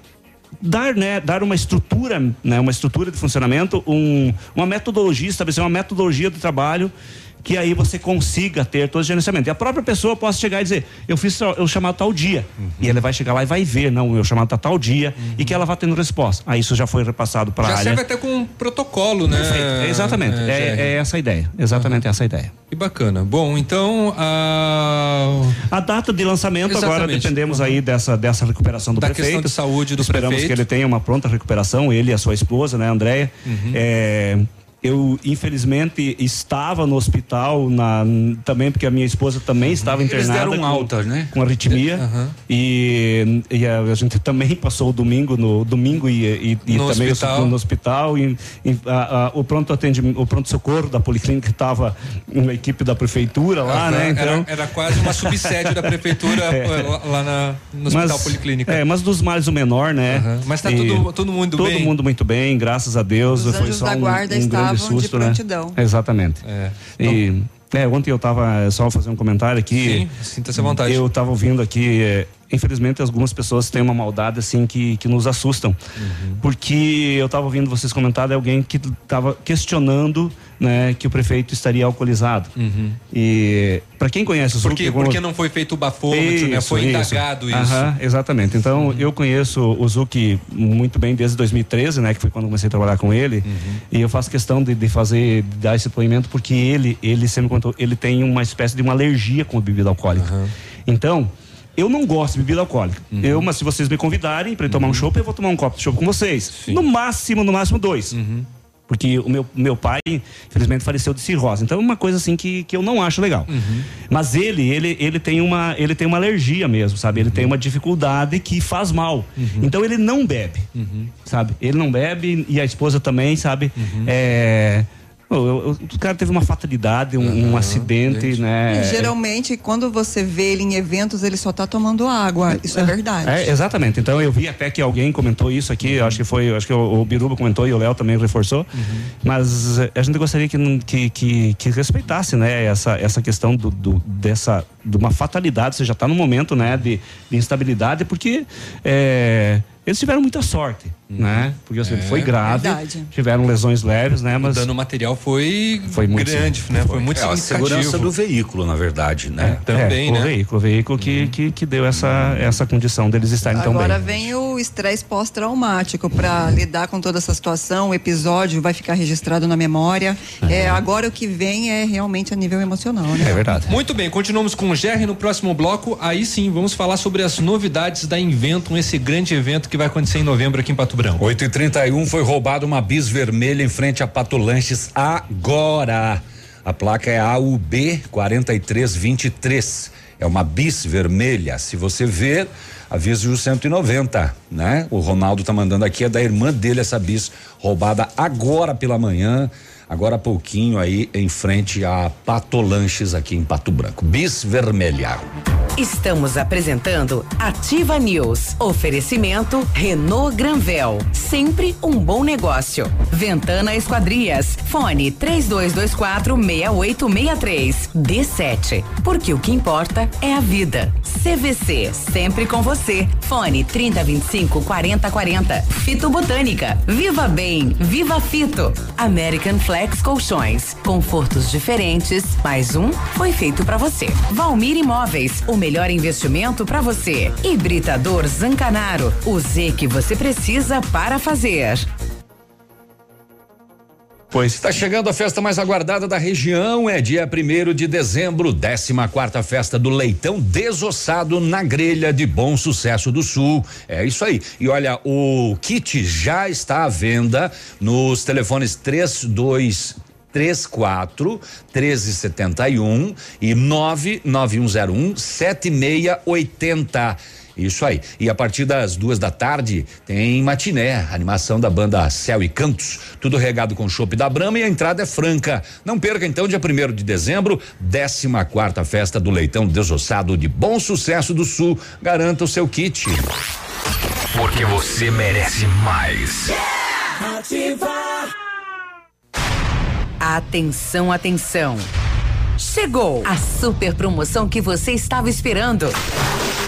S26: dar, né, dar uma estrutura, né, uma estrutura de funcionamento, um, uma metodologia, estabelecer uma metodologia de trabalho que aí você consiga ter todo o gerenciamento. E a própria pessoa possa chegar e dizer, eu fiz eu chamado tal dia. E ele vai chegar lá e vai ver, não, eu chamado tá tal dia, e que ela vai tendo resposta. Aí isso já foi repassado para a
S3: Já
S26: área.
S3: serve até com um protocolo, né?
S26: Perfeito. É, exatamente.
S3: É,
S26: É, é essa a ideia. Exatamente essa a ideia.
S3: Que bacana. Bom, então a
S26: A data de lançamento agora
S3: Exatamente.
S26: dependemos aí dessa, dessa recuperação do
S3: Da
S26: prefeito.
S3: questão de saúde do
S26: Esperamos
S3: prefeito.
S26: que ele tenha uma pronta recuperação, ele e a sua esposa, né, Andréia.
S3: Uhum.
S26: É, eu, infelizmente, estava no hospital na, também, porque a minha esposa também estava
S2: Eles
S26: internada.
S2: deram um
S26: com,
S2: alta, né?
S26: Com arritmia. E, e a, a gente também passou o domingo no domingo e, e, e
S3: No
S26: também
S3: hospital.
S26: no hospital. E, e a- a- o pronto atendimento, o pronto socorro da policlínica estava uma equipe da prefeitura lá,
S3: Aham,
S26: né? Então,
S3: era, era quase uma subsede da prefeitura
S26: É.
S3: lá, lá na, no Hospital
S26: Mas-
S3: Policlínica.
S26: É, mas dos males o menor, né?
S3: Mas tá
S26: E
S3: tudo- todo mundo
S26: todo
S3: bem?
S26: mundo muito bem, graças a Deus.
S4: Os
S26: Foi só
S4: da
S26: um,
S4: guarda
S26: um
S4: estavam
S26: grande
S4: de
S26: susto, né?
S4: prontidão.
S26: Exatamente.
S3: É.
S26: E é, ontem eu tava só fazer um comentário aqui.
S3: Sim, sinta-se à vontade.
S26: Eu tava ouvindo aqui, é, infelizmente algumas pessoas têm uma maldade assim que, que nos assustam.
S3: Uhum.
S26: Porque eu tava ouvindo vocês comentar de alguém que tava questionando, né, que o prefeito estaria alcoolizado. E para quem conhece o
S3: Por
S26: Zuc,
S3: quê?
S26: alguma-
S3: Porque não foi feito o bafômetro, né? Foi indagado isso.
S26: Aham, exatamente. Então, eu conheço o Zuki muito bem desde 2013, né? Que foi quando comecei a trabalhar com ele. E eu faço questão de, de fazer, de dar esse depoimento porque ele, ele sempre contou, ele tem uma espécie de uma alergia com a bebida alcoólica. Então, eu não gosto de bebida alcoólica. Eu, mas se vocês me convidarem para tomar um chopp, eu vou tomar um copo de chopp com vocês. No máximo, no máximo dois. Porque o meu, meu pai, infelizmente, faleceu de cirrose. Então é uma coisa assim que, que eu não acho legal. Mas ele, ele, ele, tem uma, ele tem uma alergia mesmo, sabe? Ele tem uma dificuldade que faz mal. Então ele não bebe, sabe? Ele não bebe e a esposa também, sabe? É. o cara teve uma fatalidade, um, um acidente, né?
S4: E geralmente, quando você vê ele em eventos, ele só tá tomando água. Isso é verdade.
S26: É, exatamente. Então eu vi até que alguém comentou isso aqui, eu acho que foi, acho que o, o Biruba comentou e o Léo também reforçou. Mas eh, a gente gostaria que, que, que, que respeitasse, né, essa, essa questão do, do- dessa de uma fatalidade, você já está no momento, né, de, de instabilidade, porque eh, eles tiveram muita sorte, né? Porque assim,
S3: É.
S26: foi grave,
S3: Verdade.
S26: tiveram lesões leves, né, mas
S3: O dano material foi,
S26: Foi muito
S3: grande, né? Foi, muito
S2: É, a segurança do veículo, na verdade, né?
S26: é, o veículo, o veículo que, que, que deu essa, essa condição deles estarem tão
S4: Agora
S26: bem.
S4: vem o estresse pós-traumático para lidar com toda essa situação. O episódio vai ficar registrado na memória. É, agora o que vem é realmente a nível emocional, né?
S26: É verdade.
S3: Muito bem, continuamos com o GR no próximo bloco. Aí sim, vamos falar sobre as novidades da Inventum, esse grande evento que vai acontecer em novembro aqui em Pato Branco.
S2: 8 e 31 foi roubada uma bis vermelha em frente a Pato Lanches agora. A placa é AUB 4323. É uma bis vermelha. Se você ver, avise o 190, né? O Ronaldo tá mandando aqui, é da irmã dele essa bis roubada agora pela manhã agora há pouquinho aí em frente a Patolanches aqui em Pato Branco. Bis vermelha.
S5: Estamos apresentando Ativa News. Oferecimento Renault Granvel. Sempre um bom negócio. Ventana Esquadrias. Fone 3224 6863. D7. Porque o que importa é a vida. CVC. Sempre com você. Fone 3025 4040. Fito Botânica. Viva Bem. Viva Fito. American Flex Colchões. Confortos diferentes. Mais um foi feito para você. Valmir Imóveis. O melhor investimento para você. Hibridador Zancanaro. O Z que você precisa para fazer.
S2: Pois está chegando a festa mais aguardada da região, é dia primeiro de dezembro, 14 quarta festa do leitão desossado na grelha de Bom Sucesso do Sul. É isso aí. E olha, o kit já está à venda nos telefones 32 34 1371 e 99101 7680. Isso aí. E a partir das duas da tarde tem matiné, animação da banda Céu e Cantos. Tudo regado com chopp da Brama e a entrada é franca. Não perca então, dia primeiro de dezembro, 14 quarta festa do Leitão Desossado de Bom Sucesso do Sul. Garanta o seu kit.
S27: Porque você merece mais.
S5: Ativa. Atenção, atenção. Chegou a super promoção que você estava esperando.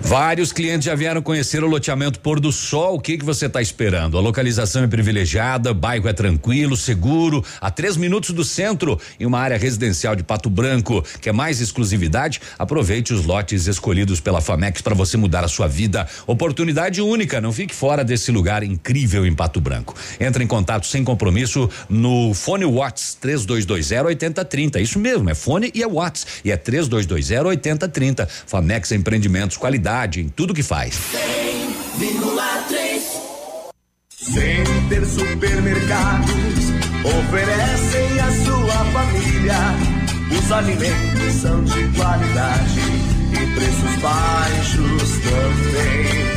S2: Vários clientes já vieram conhecer o loteamento Pôr do Sol. O que que você está esperando? A localização é privilegiada, bairro é tranquilo, seguro, a três minutos do centro e uma área residencial de Pato Branco. Quer mais exclusividade? Aproveite os lotes escolhidos pela Famex para você mudar a sua vida. Oportunidade única. Não fique fora desse lugar incrível em Pato Branco. Entre em contato sem compromisso no fone Watts 3220 8030. Isso mesmo, é fone e é Watts. E é 3220 8030. Famex Empreendimentos, qualidade em tudo que faz.
S28: 100,3
S11: Center Supermercados oferecem à sua família. Os alimentos são de qualidade e preços baixos também.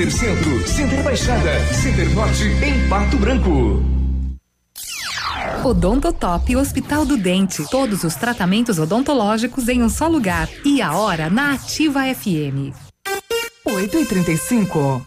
S11: Center
S27: Centro, Center Baixada, Center Norte em Pato Branco.
S22: Odontotop Hospital do Dente. Todos os tratamentos odontológicos em um só lugar. E a hora na Ativa FM.
S5: 8 e 35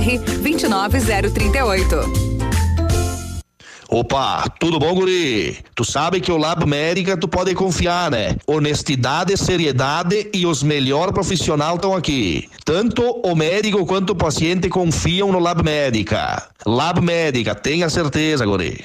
S29: 29038.
S30: Opa, tudo bom, guri? Tu sabe que o Lab Médica tu pode confiar, né? Honestidade, seriedade e os melhores profissionais estão aqui. Tanto o médico quanto o paciente confiam no Lab Médica. Lab Médica, tenha certeza, guri.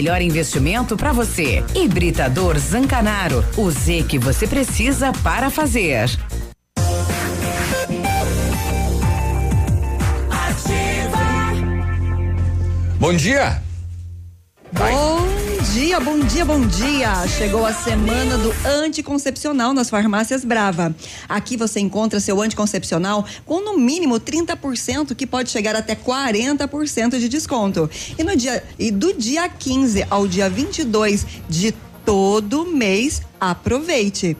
S5: investimento para você. Hibridador Zancanaro. O Z que você precisa para fazer.
S2: Bom dia.
S4: Bom dia, bom dia, bom dia. Chegou a semana do anticoncepcional nas farmácias Brava. Aqui você encontra seu anticoncepcional com no mínimo 30%, que pode chegar até 40% de desconto. E no dia e do dia 15 ao dia 22 de todo mês, aproveite.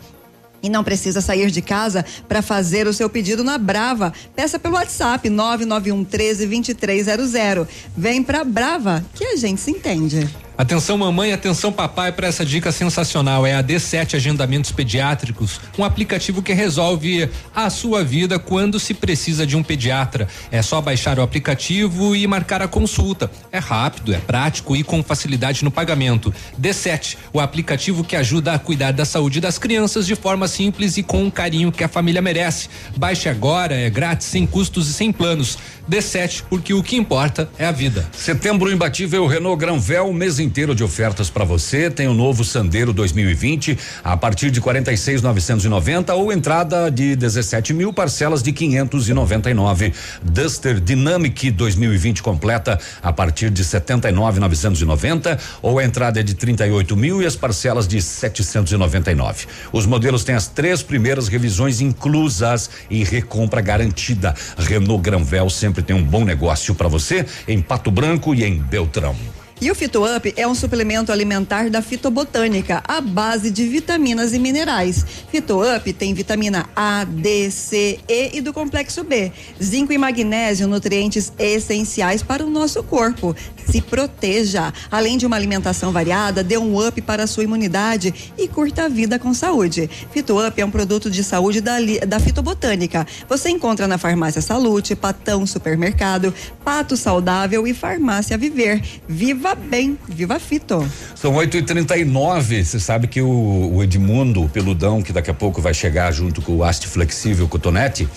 S4: E não precisa sair de casa para fazer o seu pedido na Brava. Peça pelo WhatsApp 991 13 2300. Vem pra Brava que a gente se entende.
S3: Atenção mamãe, atenção papai para essa dica sensacional. É a D7 Agendamentos Pediátricos, um aplicativo que resolve a sua vida quando se precisa de um pediatra. É só baixar o aplicativo e marcar a consulta. É rápido, é prático e com facilidade no pagamento. D7, o aplicativo que ajuda a cuidar da saúde das crianças de forma simples e com o carinho que a família merece. Baixe agora, é grátis, sem custos e sem planos. D7, porque o que importa é a vida.
S2: Setembro imbatível Renault Granvel, mês inteiro de ofertas para você. Tem o novo Sandero 2020 a partir de 46,990 ou entrada de 17 mil parcelas de 599. Duster Dynamic 2020 completa a partir de 79,990 ou entrada é de 38 mil e as parcelas de 799. Os modelos têm as três primeiras revisões inclusas e recompra garantida. Renault Granvel sempre tem um bom negócio para você em Pato Branco e em Beltrão.
S4: E o Fito Up é um suplemento alimentar da fitobotânica, à base de vitaminas e minerais. Fito Up tem vitamina A, D, C, E e do complexo B, zinco e magnésio, nutrientes essenciais para o nosso corpo. Se proteja. Além de uma alimentação variada, dê um up para a sua imunidade e curta a vida com saúde. Fito Up é um produto de saúde da, da fitobotânica. Você encontra na Farmácia Salute, Patão Supermercado, Pato Saudável e Farmácia Viver. Viva bem, viva Fito.
S2: São 8 e 39 Você sabe que o, o Edmundo Peludão, que daqui a pouco vai chegar junto com o Haste Flexível Cotonete.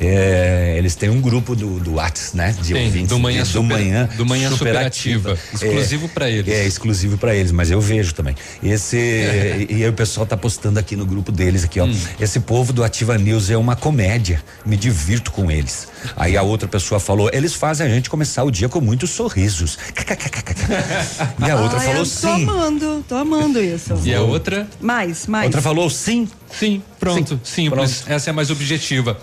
S2: É, eles têm um grupo do, do Whats, né? De
S3: Tem,
S2: ouvintes
S3: do Manhã
S2: de-
S3: Super-
S2: manhã,
S3: do Manhã Superativa.
S2: É,
S3: Exclusivo pra eles.
S2: É, exclusivo pra eles, mas eu vejo também. Esse e, e aí o pessoal tá postando aqui no grupo deles aqui, ó.
S3: Hum.
S2: Esse povo do Ativa News é uma comédia. Me divirto com eles. Aí a outra pessoa falou: "Eles fazem a gente começar o dia com muitos sorrisos". E a outra
S4: Ai,
S2: falou
S4: eu tô
S2: sim.
S4: amando, tô amando isso.
S3: E a outra?
S4: Mais, mais.
S2: Outra falou sim.
S3: Sim, pronto, simples. Essa é a mais objetiva.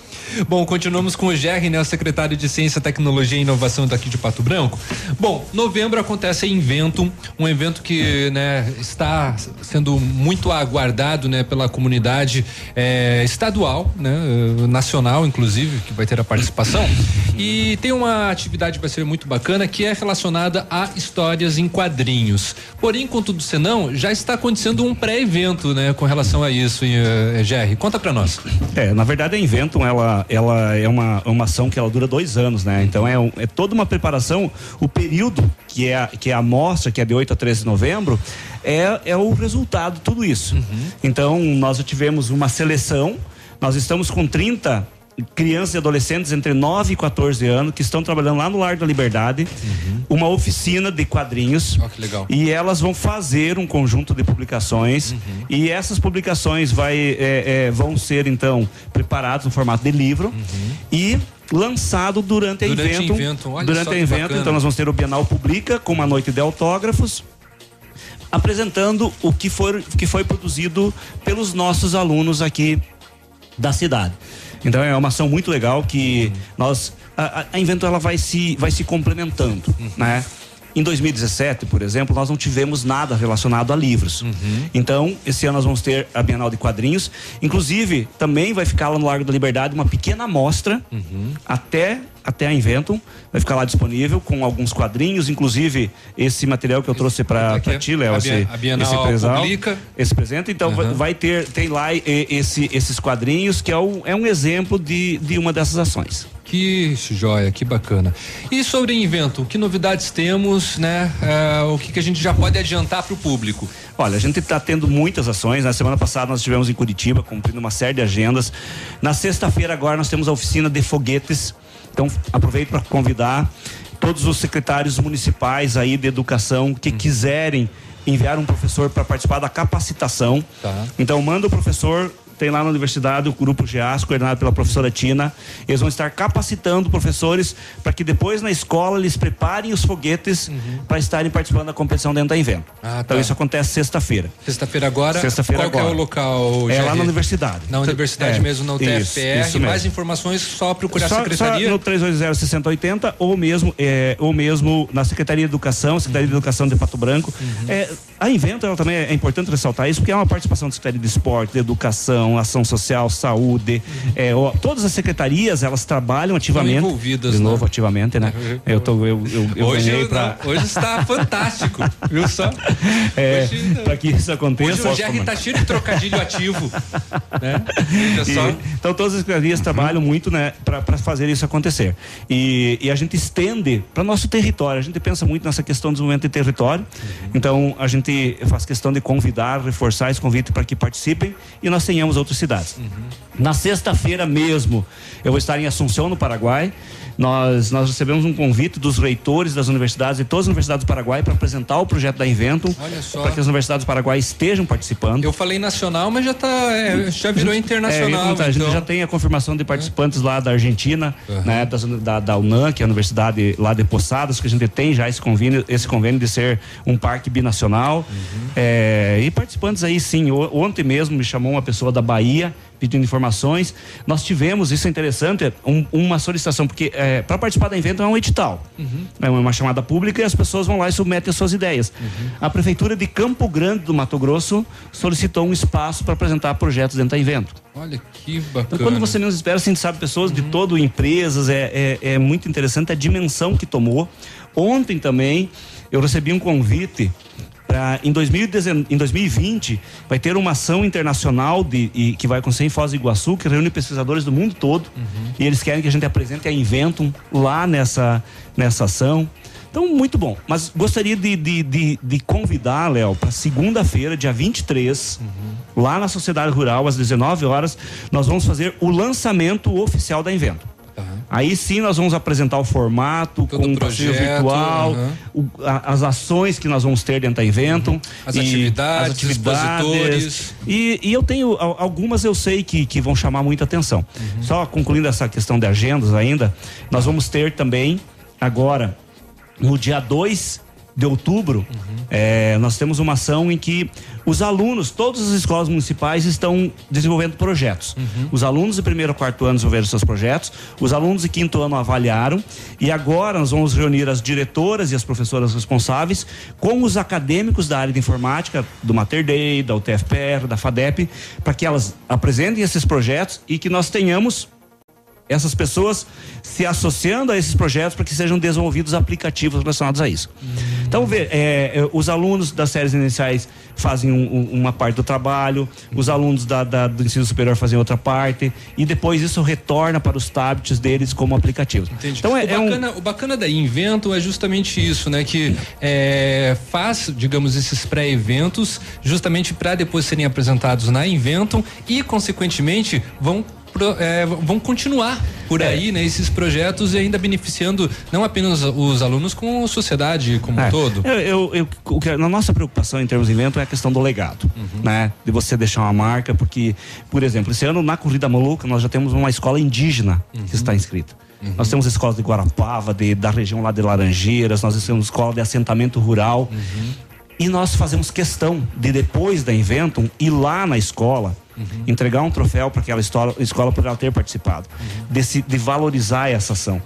S3: Bom, continuamos com o Gerry, né, o secretário de Ciência, Tecnologia e Inovação daqui de Pato Branco. Bom, novembro acontece a Inventum, um evento que, né, está sendo muito aguardado, né, pela comunidade eh, estadual, né, eh, nacional, inclusive, que vai ter a participação. E tem uma atividade que vai ser muito bacana que é relacionada a histórias em quadrinhos. Porém, contudo senão, já está acontecendo um pré-evento, né, com relação a isso, eh, Conta pra nós.
S26: É, na verdade a Inventum, ela, ela é uma, uma ação que ela dura dois anos, né? Então é, um- é toda uma preparação, o período que é, a- que é a mostra, que é de 8 a 13 de novembro, é, é o resultado de tudo isso. Então nós já tivemos uma seleção, nós estamos com 30 crianças e adolescentes entre 9 e 14 anos que estão trabalhando lá no Lar da Liberdade, uma oficina de quadrinhos.
S3: Ó, que legal.
S26: E elas vão fazer um conjunto de publicações
S3: Uhum.
S26: e essas publicações vai, é, é, vão ser então preparadas no formato de livro e lançado durante a
S3: Uhum. Durante
S26: evento. Durante a evento,
S3: bacana.
S26: então nós vamos ter o Bienal Publica com uma noite de autógrafos apresentando o que foi, que foi produzido pelos nossos alunos aqui da cidade. Então é uma ação muito legal que nós a, a- Invento ela vai se vai se complementando, né? Em 2017, por exemplo, nós não tivemos nada relacionado a livros. Então, esse ano nós vamos ter a Bienal de Quadrinhos. Inclusive, também vai ficar lá no Largo da Liberdade uma pequena amostra até até a Inventum, vai ficar lá disponível com alguns quadrinhos, inclusive esse material que eu trouxe para ti, Léo,
S3: a
S26: esse,
S3: a Bienal
S26: esse presal,
S3: publica.
S26: esse presente. Então vai- vai ter, tem lá esse, esses quadrinhos que é um, é um exemplo de, de uma dessas ações.
S3: Que joia, que bacana. E sobre Invento, que novidades temos, né? É, o que, que a gente já pode adiantar para o público?
S26: Olha, a gente está tendo muitas ações. Na semana passada nós estivemos em Curitiba, cumprindo uma série de agendas. Na sexta-feira agora nós temos a oficina de foguetes. Então aproveito para convidar todos os secretários municipais aí de educação que quiserem enviar um professor para participar da capacitação. Então manda o professor tem lá na universidade o grupo GEAS, coordenado pela professora Tina. Eles vão estar capacitando professores para que depois na escola eles preparem os foguetes para estarem participando da competição dentro da evento.
S3: Ah,
S26: Então
S3: tá.
S26: isso acontece sexta-feira.
S3: Sexta-feira agora.
S26: Sexta-feira
S3: Qual é
S26: agora.
S3: o local?
S26: É lá na universidade.
S3: Na universidade
S26: É,
S3: mesmo, na UTFPR.
S26: isso, isso mesmo.
S3: Mais informações só procurar
S26: Só,
S3: a secretaria.
S26: só no 380-6080 ou mesmo, é, ou mesmo na Secretaria de Educação, Secretaria de Educação de Pato Branco. É, a Invento ela também é importante ressaltar isso, porque é uma participação da Secretaria de Esporte, de Educação, Ação Social, Saúde. é, ó, todas as secretarias elas trabalham ativamente.
S3: envolvidas,
S26: De
S3: né?
S26: novo, ativamente, né? Eu, tô, eu, eu, eu
S3: hoje, não,
S26: pra.
S3: hoje está fantástico, viu só?
S26: É, para que isso aconteça.
S3: Hoje o Jerry tá cheio de trocadilho ativo. Né? Só.
S26: E- então todas as secretarias trabalham muito né, para fazer isso acontecer. E, e a gente estende para nosso território. A gente pensa muito nessa questão do desenvolvimento de território. Então a gente faz questão de convidar, reforçar esse convite para que participem e nós tenhamos outras cidades. Na sexta-feira mesmo, eu vou estar em Assunção, no Paraguai. Nós, nós recebemos um convite dos reitores das universidades de todas as universidades do Paraguai para apresentar o projeto da Inventum,
S3: Olha só.
S26: para que as universidades do Paraguai estejam participando.
S3: Eu falei nacional, mas já tá, é, já virou
S26: É,
S3: internacional.
S26: então, A gente
S3: então.
S26: já tem a confirmação de participantes lá da Argentina, né, das- da, da UNAM, que é a universidade lá de Poçadas, que a gente tem já esse convênio, esse convênio de ser um parque binacional. É, e participantes aí, sim. Ontem mesmo me chamou uma pessoa da Bahia pedindo informações. Nós tivemos, isso é interessante, um- uma solicitação, porque para participar da evento é um edital. É uma chamada pública e as pessoas vão lá e submetem as suas ideias. A Prefeitura de Campo Grande do Mato Grosso solicitou um espaço para apresentar projetos dentro da evento.
S3: Olha que bacana.
S26: Então, quando você menos espera, a gente sabe pessoas de todo, empresas, é, é, é muito interessante a dimensão que tomou. Ontem também eu recebi um convite para em, 2019 em 2020 vai ter uma ação internacional de, e, que vai acontecer em Foz do Iguaçu, que reúne pesquisadores do mundo todo. E eles querem que a gente apresente a Inventum lá nessa, nessa ação. Então, muito bom. Mas gostaria de, de, de, de convidar, Léo, para segunda-feira, dia 23, lá na Sociedade Rural, às 19 horas, nós vamos fazer o lançamento oficial da Invento. Aí sim nós vamos apresentar o formato, com um passeio
S3: projeto,
S26: virtual,
S3: aham.
S26: o- a- as ações que nós vamos ter dentro da Inventum.
S3: As
S26: e
S3: atividades,
S26: as atividades. E, e eu tenho al- algumas eu sei que, que vão chamar muita atenção.
S3: Uhum.
S26: Só concluindo essa questão de agendas ainda, nós vamos ter também agora, no dia 2 de outubro, eh, nós temos uma ação em que os alunos, todas as escolas municipais estão desenvolvendo projetos. Os alunos de primeiro a quarto ano desenvolveram seus projetos, os alunos de quinto ano avaliaram e agora nós vamos reunir as diretoras e as professoras responsáveis com os acadêmicos da área de informática, do Mater Dei, da UTFPR, da FADEP, para que elas apresentem esses projetos e que nós tenhamos essas pessoas se associando a esses projetos para que sejam desenvolvidos aplicativos relacionados a isso. Então, vê, é, é, os alunos das séries iniciais fazem um- um- uma parte do trabalho, os alunos da- da- do ensino superior fazem outra parte, e depois isso retorna para os tablets deles como aplicativos.
S3: Entendi.
S26: Então, é,
S3: o,
S26: é um-
S3: bacana, o bacana da Invento é justamente isso, né? Que é, faz, digamos, esses pré-eventos justamente para depois serem apresentados na Inventum e, consequentemente, vão é, vão continuar por
S26: É.
S3: aí, né? Esses projetos e ainda beneficiando não apenas os alunos, como a sociedade como um
S26: É.
S3: todo.
S26: Eu, eu, eu- o que- a nossa preocupação em termos de evento é a questão do legado, né? De você deixar uma marca, porque, por exemplo, esse ano na Corrida Maluca nós já temos uma escola indígena que está inscrita. Nós temos escolas de Guarapava, de, da região lá de Laranjeiras, nós temos escola de assentamento rural. E nós fazemos questão de, depois da Inventum, ir lá na escola, entregar um troféu para aquela escola, por ela ter participado, desse- de valorizar essa ação.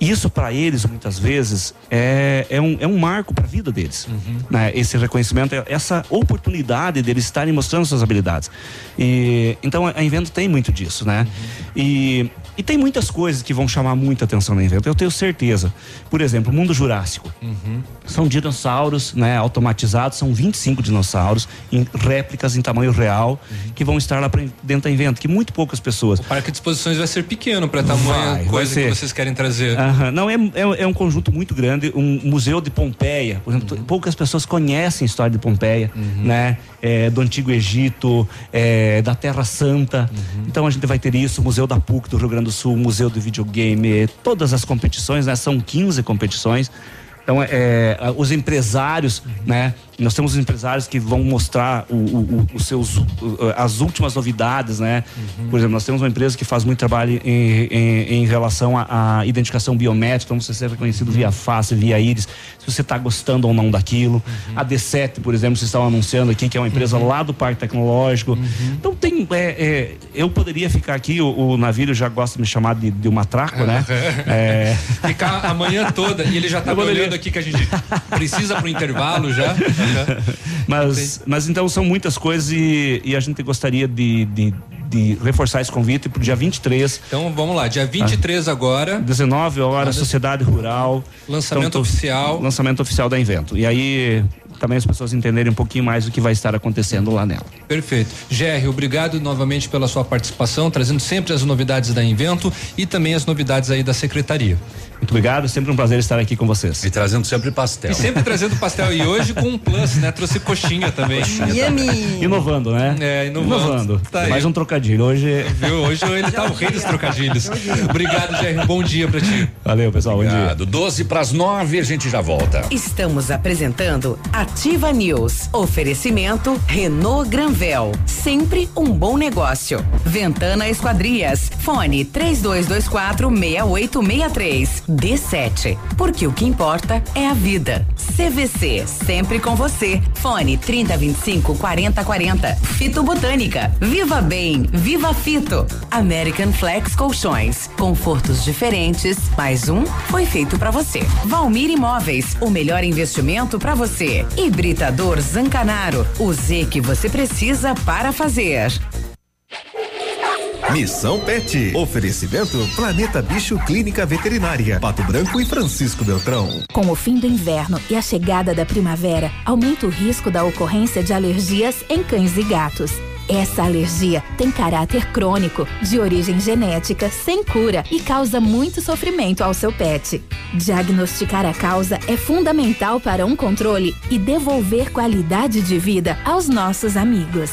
S26: isso para eles muitas vezes é, é, um, é um marco para a vida deles, né? Esse reconhecimento, essa oportunidade deles estarem mostrando suas habilidades. E então a Invento tem muito disso, né? E e tem muitas coisas que vão chamar muita atenção no evento, eu tenho certeza. Por exemplo, o mundo jurássico. São dinossauros né, automatizados, são 25 dinossauros em réplicas em tamanho real que vão estar lá dentro do evento, que muito poucas pessoas.
S3: O parque de exposições vai ser pequeno para tamanho
S26: Vai,
S3: coisa
S26: vai
S3: que vocês querem trazer.
S26: Aham, Não, é, é, é um conjunto muito grande. Um museu de Pompeia, por exemplo, poucas pessoas conhecem a história de Pompeia, né? É, do Antigo Egito, é, da Terra Santa. Então a gente vai ter isso, Museu da PUC do Rio Grande do Sul, Museu do Videogame, todas as competições, né? São 15 competições. Então, é, a- os empresários, né? Nós temos empresários que vão mostrar o- o- o- os seus, o- as últimas novidades, né? Por exemplo, nós temos uma empresa que faz muito trabalho em, em- em relação à identificação biométrica, como você ser reconhecido via face, via íris, se você está gostando ou não daquilo. A D7, por exemplo, vocês estão anunciando aqui, que é uma empresa lá do Parque Tecnológico. Então, tem. é, é, eu poderia ficar aqui, o, o navio já gosta de me chamar de, de uma traco, né? É,
S3: Ficar a manhã toda e ele já tá
S26: poderia-
S3: olhando aqui que a gente precisa pro intervalo já.
S26: mas, mas então são muitas coisas e, e a gente gostaria de, de, de reforçar esse convite pro dia 23.
S3: Então vamos lá, dia 23 agora.
S26: 19 horas, Sociedade Rural.
S3: Lançamento
S26: Então,
S3: oficial.
S26: Lançamento oficial da Invento. E aí também as pessoas entenderem um pouquinho mais o que vai estar acontecendo lá nela.
S3: Perfeito. GR, obrigado novamente pela sua participação, trazendo sempre as novidades da Invento e também as novidades aí da secretaria.
S26: Muito obrigado, sempre um prazer estar aqui com vocês.
S2: E trazendo sempre pastel.
S3: E sempre trazendo pastel. E hoje com um plus, né? Trouxe coxinha também.
S26: Inovando, né?
S3: É, inovando. Tá aí.
S26: Mais um trocadilho. Hoje.
S3: Viu? Hoje ele tá o rei dos trocadilhos. Obrigado, GR. Um bom dia pra ti.
S26: Valeu, pessoal. Bom dia.
S2: Obrigado. 12 para as 9, a gente já volta.
S5: Estamos apresentando Ativa News. Oferecimento Renault Granvel. Sempre um bom negócio. Ventana Esquadrias. Fone 3224 6863. D7. Porque o que importa é a vida. CVC. Sempre com você. Fone 3025 4040. Fito Botânica. Viva Bem. Viva Fito. American Flex Colchões. Confortos diferentes. Mais um foi feito pra você. Valmir Imóveis. O melhor investimento pra você. Hibridador Zancanaro. O Z que você precisa para fazer.
S12: Missão Pet. Oferecimento Planeta Bicho Clínica Veterinária. Pato Branco e Francisco Beltrão.
S20: Com o fim do inverno e a chegada da primavera, aumenta o risco da ocorrência de alergias em cães e gatos. Essa alergia tem caráter crônico, de origem genética, sem cura e causa muito sofrimento ao seu pet. Diagnosticar a causa é fundamental para um controle e devolver qualidade de vida aos nossos amigos.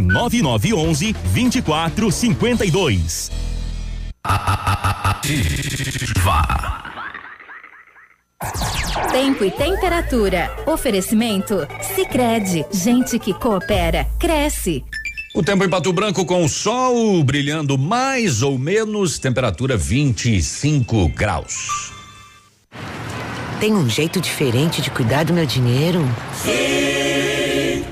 S31: 9911 2452.
S20: Tempo e temperatura. Oferecimento? Sicredi Gente que coopera, cresce.
S2: O tempo em Pato Branco com o sol brilhando mais ou menos, temperatura 25 graus.
S32: Tem um jeito diferente de cuidar do meu dinheiro?
S33: Sim.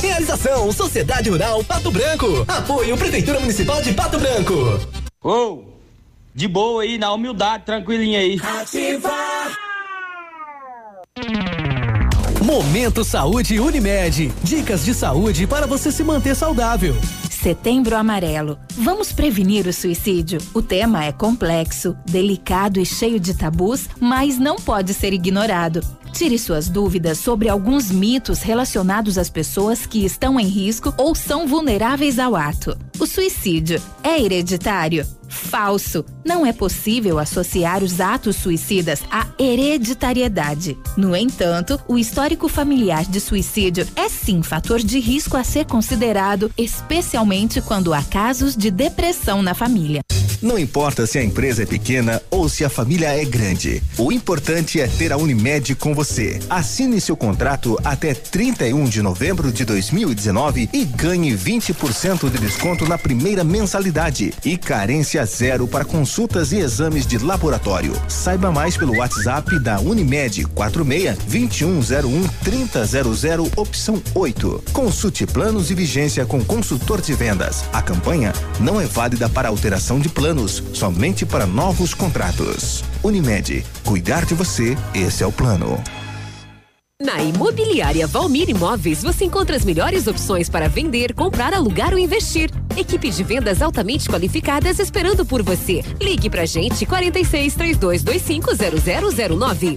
S17: Realização Sociedade Rural Pato Branco. Apoio Prefeitura Municipal de Pato Branco.
S34: Ô, de boa aí, na humildade, tranquilinha aí.
S17: Momento Saúde Unimed. Dicas de saúde para você se manter saudável.
S20: Setembro Amarelo. Vamos prevenir o suicídio. O tema é complexo, delicado e cheio de tabus, mas não pode ser ignorado. Tire suas dúvidas sobre alguns mitos relacionados às pessoas que estão em risco ou são vulneráveis ao ato. O suicídio é hereditário? Falso. Não é possível associar os atos suicidas à hereditariedade. No entanto, o histórico familiar de suicídio é sim fator de risco a ser considerado, especialmente quando há casos de depressão na família.
S9: Não importa se a empresa é pequena ou se a família é grande. O importante é ter a Unimed com você. Assine seu contrato até 31 de novembro de 2019 e ganhe 20% de desconto na primeira mensalidade e carência zero para consultas e exames de laboratório. Saiba mais pelo WhatsApp da Unimed 46 2101 3000 opção 8. Consulte planos e vigência com consultor de vendas. A campanha não é válida para alteração de planos, somente para novos contratos. Unimed, cuidar de você, esse é o plano.
S35: Na Imobiliária Valmir Imóveis, você encontra as melhores opções para vender, comprar, alugar ou investir. Equipe de vendas altamente qualificadas esperando por você. Ligue pra gente 46 3225 0009.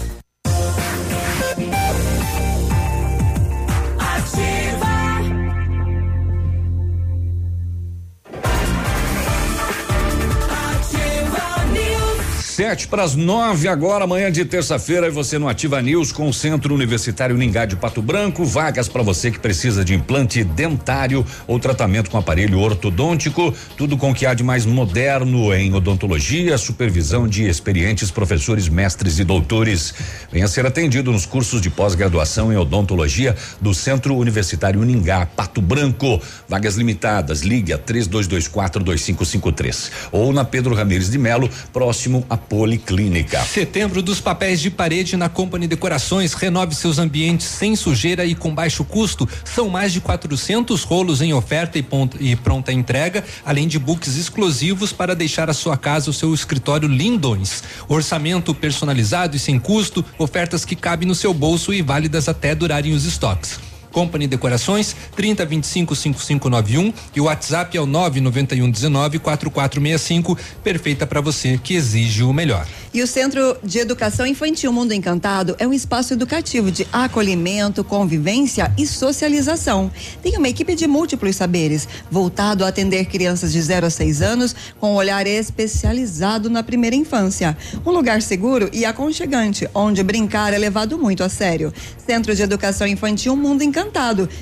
S2: Sete para as nove agora, manhã de terça-feira, e você no Ativa News com o Centro Universitário Ningá de Pato Branco. Vagas para você que precisa de implante dentário ou tratamento com aparelho ortodôntico. Tudo com o que há de mais moderno em odontologia, supervisão de experientes professores, mestres e doutores. Venha ser atendido nos cursos de pós-graduação em odontologia do Centro Universitário Ningá, Pato Branco. Vagas limitadas. Ligue a 3224 2553 ou na Pedro Ramires de Melo, próximo à Policlínica.
S3: Setembro dos papéis de parede na Company Decorações. Renove seus ambientes sem sujeira e com baixo custo. São mais de 400 rolos em oferta e, ponta, e pronta entrega, além de books exclusivos para deixar a sua casa ou seu escritório lindões. Orçamento personalizado e sem custo, ofertas que cabem no seu bolso e válidas até durarem os estoques. Company Decorações 30 25 5591 e o WhatsApp é o 991 19 4465, perfeita para você que exige o melhor.
S4: E o Centro de Educação Infantil Mundo Encantado é um espaço educativo de acolhimento, convivência e socialização. Tem uma equipe de múltiplos saberes, voltado a atender crianças de 0 a 6 anos com um olhar especializado na primeira infância. Um lugar seguro e aconchegante, onde brincar é levado muito a sério. Centro de Educação Infantil Mundo Encantado,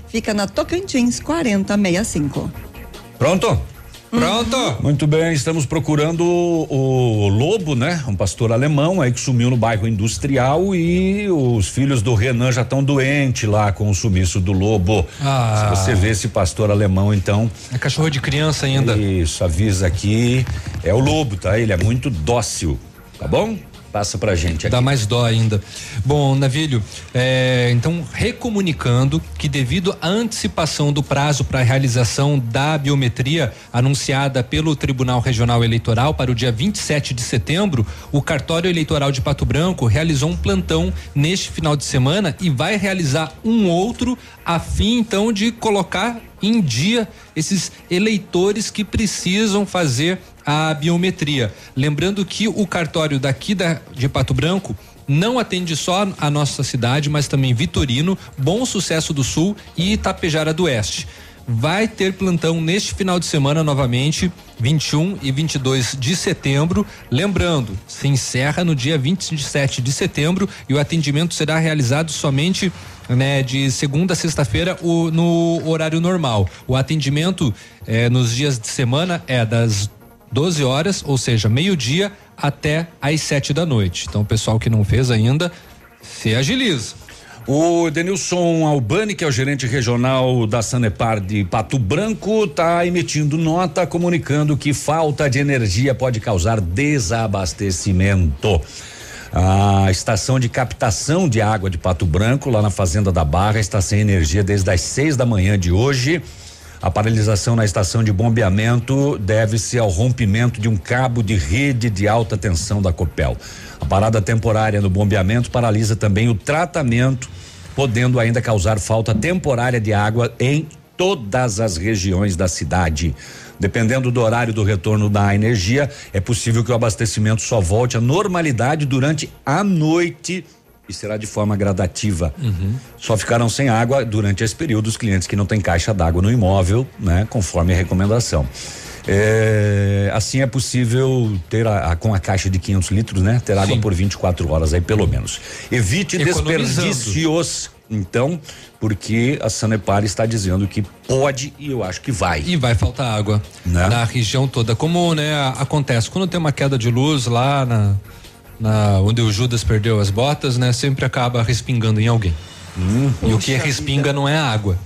S4: fica na Tocantins 4065.
S2: Pronto? Pronto. Muito bem, estamos procurando o, o, Lobo, né? Um pastor alemão aí que sumiu no bairro industrial e os filhos do Renan já estão doentes lá com o sumiço do Lobo.
S3: Ah.
S2: Se você vê esse pastor alemão, então.
S3: É cachorro de criança ainda.
S2: Isso, avisa aqui. É o Lobo, tá? Ele é muito dócil, tá bom? Passa pra gente aqui.
S3: Dá mais dó ainda. Bom, Navilho, é, então recomunicando que devido à antecipação do prazo para a realização da biometria anunciada pelo Tribunal Regional Eleitoral para o dia 27 de setembro, o cartório eleitoral de Pato Branco realizou um plantão neste final de semana e vai realizar um outro a fim então de colocar em dia esses eleitores que precisam fazer a biometria. Lembrando que o cartório daqui da, de Pato Branco não atende só a nossa cidade, mas também Vitorino, Bom Sucesso do Sul e Itapejara do Oeste. Vai ter plantão neste final de semana novamente, 21 e 22 de setembro. Lembrando, se encerra no dia 27 de setembro e o atendimento será realizado somente né, de segunda a sexta-feira no horário normal. O atendimento eh, nos dias de semana é das 12 horas, ou seja, meio-dia até às 7 da noite. Então, o pessoal que não fez ainda, se agiliza.
S2: O Denilson Albani, que é o gerente regional da Sanepar de Pato Branco, está emitindo nota comunicando que falta de energia pode causar desabastecimento. A estação de captação de água de Pato Branco, lá na Fazenda da Barra, está sem energia desde as seis da manhã de hoje. A paralisação na estação de bombeamento deve-se ao rompimento de um cabo de rede de alta tensão da Copel. A parada temporária no bombeamento paralisa também o tratamento, podendo ainda causar falta temporária de água em todas as regiões da cidade. Dependendo do horário do retorno da energia, é possível que o abastecimento só volte à normalidade durante a noite e será de forma gradativa.
S3: Uhum.
S2: Só ficarão sem água durante esse período os clientes que não têm caixa d'água no imóvel, né? Conforme a recomendação. É, assim é possível ter a, a, com a caixa de 500 litros, né? Ter água Sim. por 24 horas aí pelo menos. Evite desperdícios. Então, porque a Sanepar está dizendo que pode e eu acho que vai.
S3: E vai faltar água né? na região toda. Como né, acontece quando tem uma queda de luz lá na, na, onde o Judas perdeu as botas, né? Sempre acaba respingando em alguém.
S2: Hum,
S3: e o que respinga vida. não é água.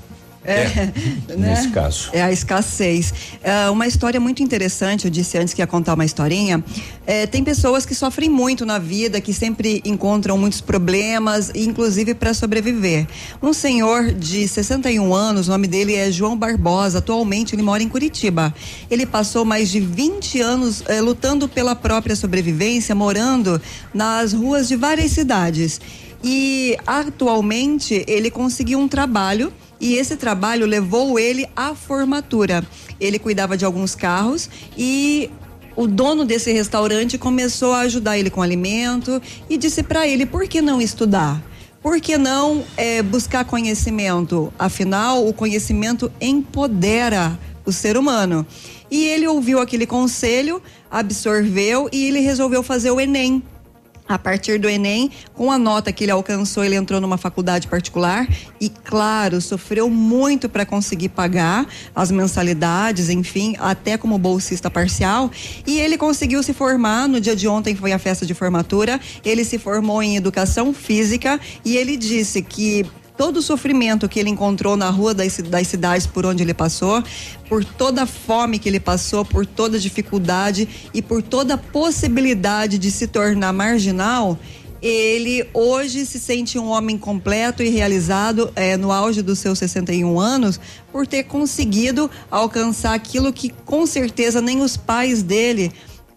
S4: É, é
S2: né? nesse caso.
S4: É a escassez. É uma história muito interessante, eu disse antes que ia contar uma historinha. É, tem pessoas que sofrem muito na vida, que sempre encontram muitos problemas, inclusive para sobreviver. Um senhor de 61 anos, o nome dele é João Barbosa, atualmente ele mora em Curitiba. Ele passou mais de 20 anos é, lutando pela própria sobrevivência, morando nas ruas de várias cidades. E atualmente ele conseguiu um trabalho e esse trabalho levou ele à formatura. Ele cuidava de alguns carros e o dono desse restaurante começou a ajudar ele com alimento e disse para ele: por que não estudar? Por que não é, buscar conhecimento? Afinal, o conhecimento empodera o ser humano. E ele ouviu aquele conselho, absorveu e ele resolveu fazer o Enem a partir do Enem, com a nota que ele alcançou, ele entrou numa faculdade particular e, claro, sofreu muito para conseguir pagar as mensalidades, enfim, até como bolsista parcial. E ele conseguiu se formar. No dia de ontem foi a festa de formatura. Ele se formou em educação física e ele disse que todo o sofrimento que ele encontrou na rua das, das cidades por onde ele passou, por toda a fome que ele passou, por toda a dificuldade e por toda a possibilidade de se tornar marginal, ele hoje se sente um homem completo e realizado é, no auge dos seus 61 anos por ter conseguido alcançar aquilo que com certeza nem os pais dele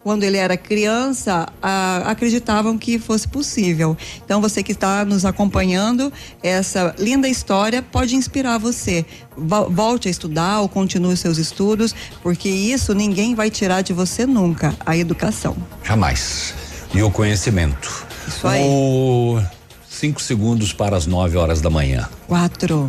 S4: quando ele era criança, acreditavam que fosse possível. Então, você que está nos acompanhando, essa linda história pode inspirar você. Volte a estudar ou continue seus estudos, porque isso ninguém vai tirar de você nunca a educação.
S2: Jamais. E o conhecimento.
S4: Isso aí.
S2: O... Cinco segundos para as nove horas da manhã.
S4: Quatro.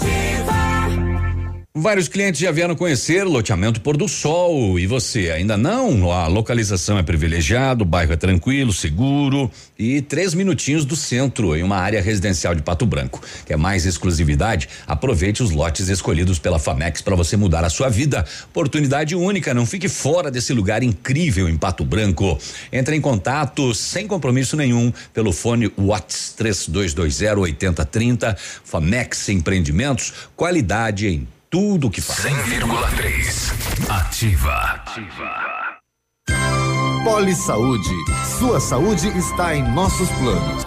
S22: Tiva.
S2: Vários clientes já vieram conhecer o loteamento Pôr do Sol e você ainda não? A localização é privilegiada, o bairro é tranquilo, seguro e três minutinhos do centro em uma área residencial de Pato Branco. Quer mais exclusividade? Aproveite os lotes escolhidos pela Famex para você mudar a sua vida. Oportunidade única, não fique fora desse lugar incrível em Pato Branco. Entre em contato sem compromisso nenhum pelo fone Whats 3220 8030. Famex Empreendimentos, qualidade em tudo que faz.
S13: 100,3. Ativa.
S12: Poli Saúde. Sua saúde está em nossos planos.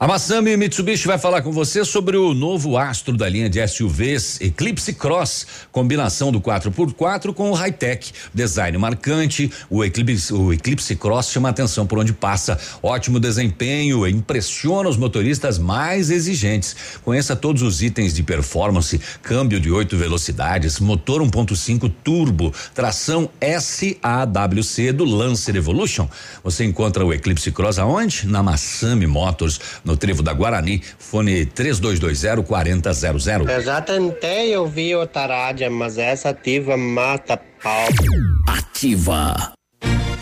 S2: A Massami Mitsubishi vai falar com você sobre o novo astro da linha de SUVs Eclipse Cross, combinação do 4x4 com o high-tech, design marcante. O Eclipse, o Eclipse Cross chama atenção por onde passa, ótimo desempenho, impressiona os motoristas mais exigentes. Conheça todos os itens de performance, câmbio de oito velocidades, motor 1.5 turbo, tração SAWC do Lancer Evolution. Você encontra o Eclipse Cross aonde? Na Massami Motors no Trevo da Guarani, fone 3220 4000.
S36: Eu já tentei ouvir outra rádio, mas essa ativa mata pau.
S17: Ativa.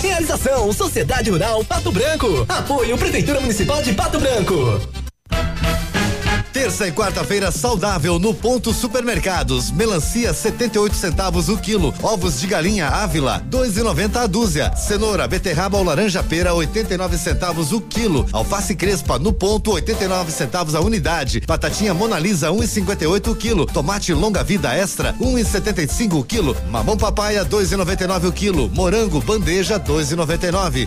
S17: Realização Sociedade Rural Pato Branco. Apoio Prefeitura Municipal de Pato Branco.
S12: Terça e quarta-feira saudável no Ponto Supermercados. Melancia 78 centavos o quilo. Ovos de galinha Ávila 2,90 a dúzia. Cenoura, beterraba ou laranja pera 89 centavos o quilo. Alface crespa no ponto 89 centavos a unidade. Batatinha Mona Lisa 1,58 o quilo. Tomate longa vida extra 1,75 o quilo. Mamão papaya 2,99 o quilo. Morango bandeja 2,99.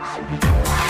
S37: Bye.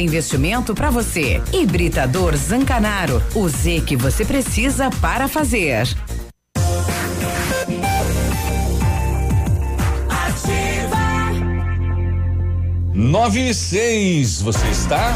S5: investimento para você. Hibridador Zancanaro. O Z que você precisa para fazer.
S2: Nove e seis, você está?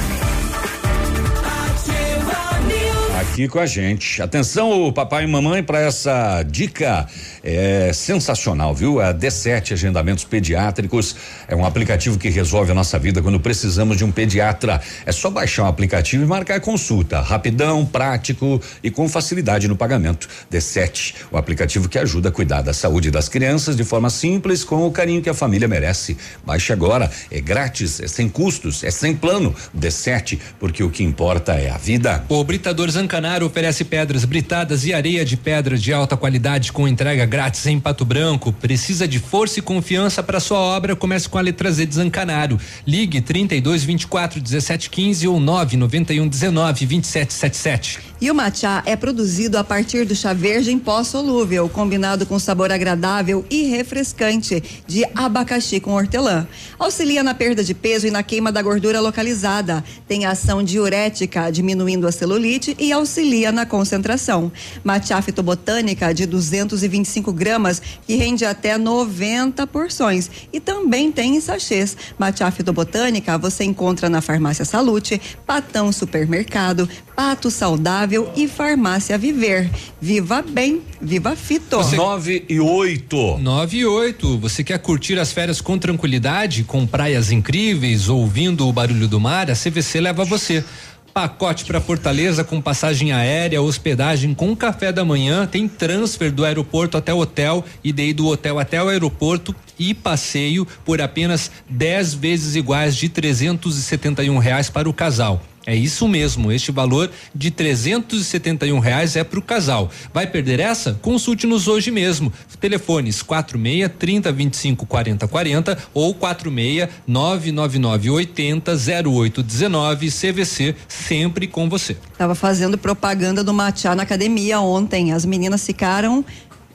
S2: Aqui com a gente. Atenção, papai e mamãe, para essa dica é sensacional, viu? A D7 Agendamentos Pediátricos é um aplicativo que resolve a nossa vida quando precisamos de um pediatra. É só baixar o aplicativo e marcar consulta. Rapidão, prático e com facilidade no pagamento. D7, o aplicativo que ajuda a cuidar da saúde das crianças de forma simples, com o carinho que a família merece. Baixe agora, é grátis, é sem custos, é sem plano. D7, porque o que importa é a vida.
S3: O Britador Zancanaro oferece pedras britadas e areia de pedra de alta qualidade com entrega grátis em Pato Branco. Precisa de força e confiança para sua obra? Comece com a letra Z de Zancanaro. Ligue 32 24 17 15 ou 9 91 19 27 77.
S4: E o matcha é produzido a partir do chá verde em pó solúvel, combinado com sabor agradável e refrescante de abacaxi com hortelã. Auxilia na perda de peso e na queima da gordura localizada. Tem ação diurética, diminuindo a celulite e auxilia na concentração. Matcha fitobotânica de 225 gramas, que rende até 90 porções. E também tem em sachês. Matcha fitobotânica você encontra na Farmácia Salute, Patão Supermercado, Pato Saudável e Farmácia Viver. Viva bem, viva fito.
S2: Nove e oito.
S3: 9 e 8. Você quer curtir as férias com tranquilidade, com praias incríveis, ouvindo o barulho do mar? A CVC leva você. Pacote para Fortaleza com passagem aérea, hospedagem com café da manhã, tem transfer do aeroporto até o hotel e daí do hotel até o aeroporto e passeio por apenas 10 vezes iguais de 371 reais para o casal. É isso mesmo, este valor de 371 reais é para o casal. Vai perder essa? Consulte-nos hoje mesmo. Telefones 46 30 25 40 40 ou 46 999 80 0819 CVC, sempre com você.
S4: Tava fazendo propaganda do matcha na academia ontem. As meninas ficaram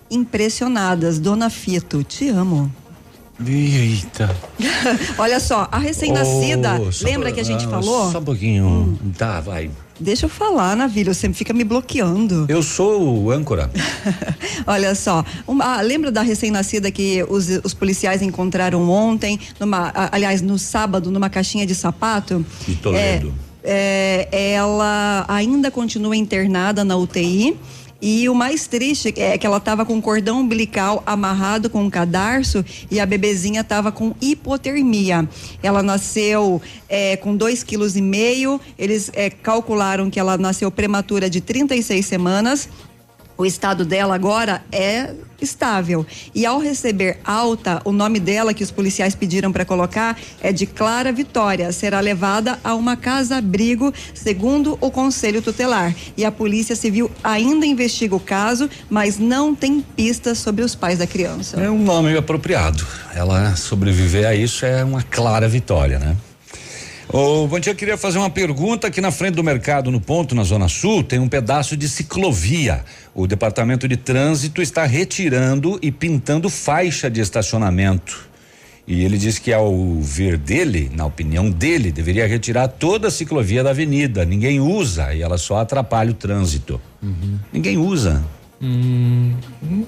S4: impressionadas. Dona Fito, te amo.
S2: Eita.
S4: Olha só, a recém-nascida,
S2: Oh,
S4: lembra que a gente
S2: ah,
S4: falou?
S2: Só um pouquinho. Tá, vai.
S4: Deixa eu falar, Navilho, você fica me bloqueando.
S2: Eu sou o âncora.
S4: Olha só, uma- ah, lembra da recém-nascida que os, os policiais encontraram ontem, numa, aliás, no sábado, numa caixinha de sapato?
S2: De Toledo.
S4: É, é, ela ainda continua internada na UTI. E o mais triste é que ela estava com cordão umbilical amarrado com um cadarço e a bebezinha estava com hipotermia. Ela nasceu é, com dois quilos e meio. Eles é, calcularam que ela nasceu prematura de 36 semanas. O estado dela agora é estável. E ao receber alta, o nome dela que os policiais pediram para colocar é de Clara Vitória. Será levada a uma casa-abrigo, segundo o Conselho Tutelar. E a Polícia Civil ainda investiga o caso, mas não tem pistas sobre os pais da criança.
S2: É um nome apropriado. Ela sobreviver a isso é uma clara vitória, né? Ô, bom dia, eu queria fazer uma pergunta aqui na frente do mercado no ponto, na Zona Sul, tem um pedaço de ciclovia. O departamento de trânsito está retirando e pintando faixa de estacionamento. E ele disse que ao ver dele, na opinião dele, deveria retirar toda a ciclovia da avenida. Ninguém usa e ela só atrapalha o trânsito. Ninguém usa.
S3: Hum,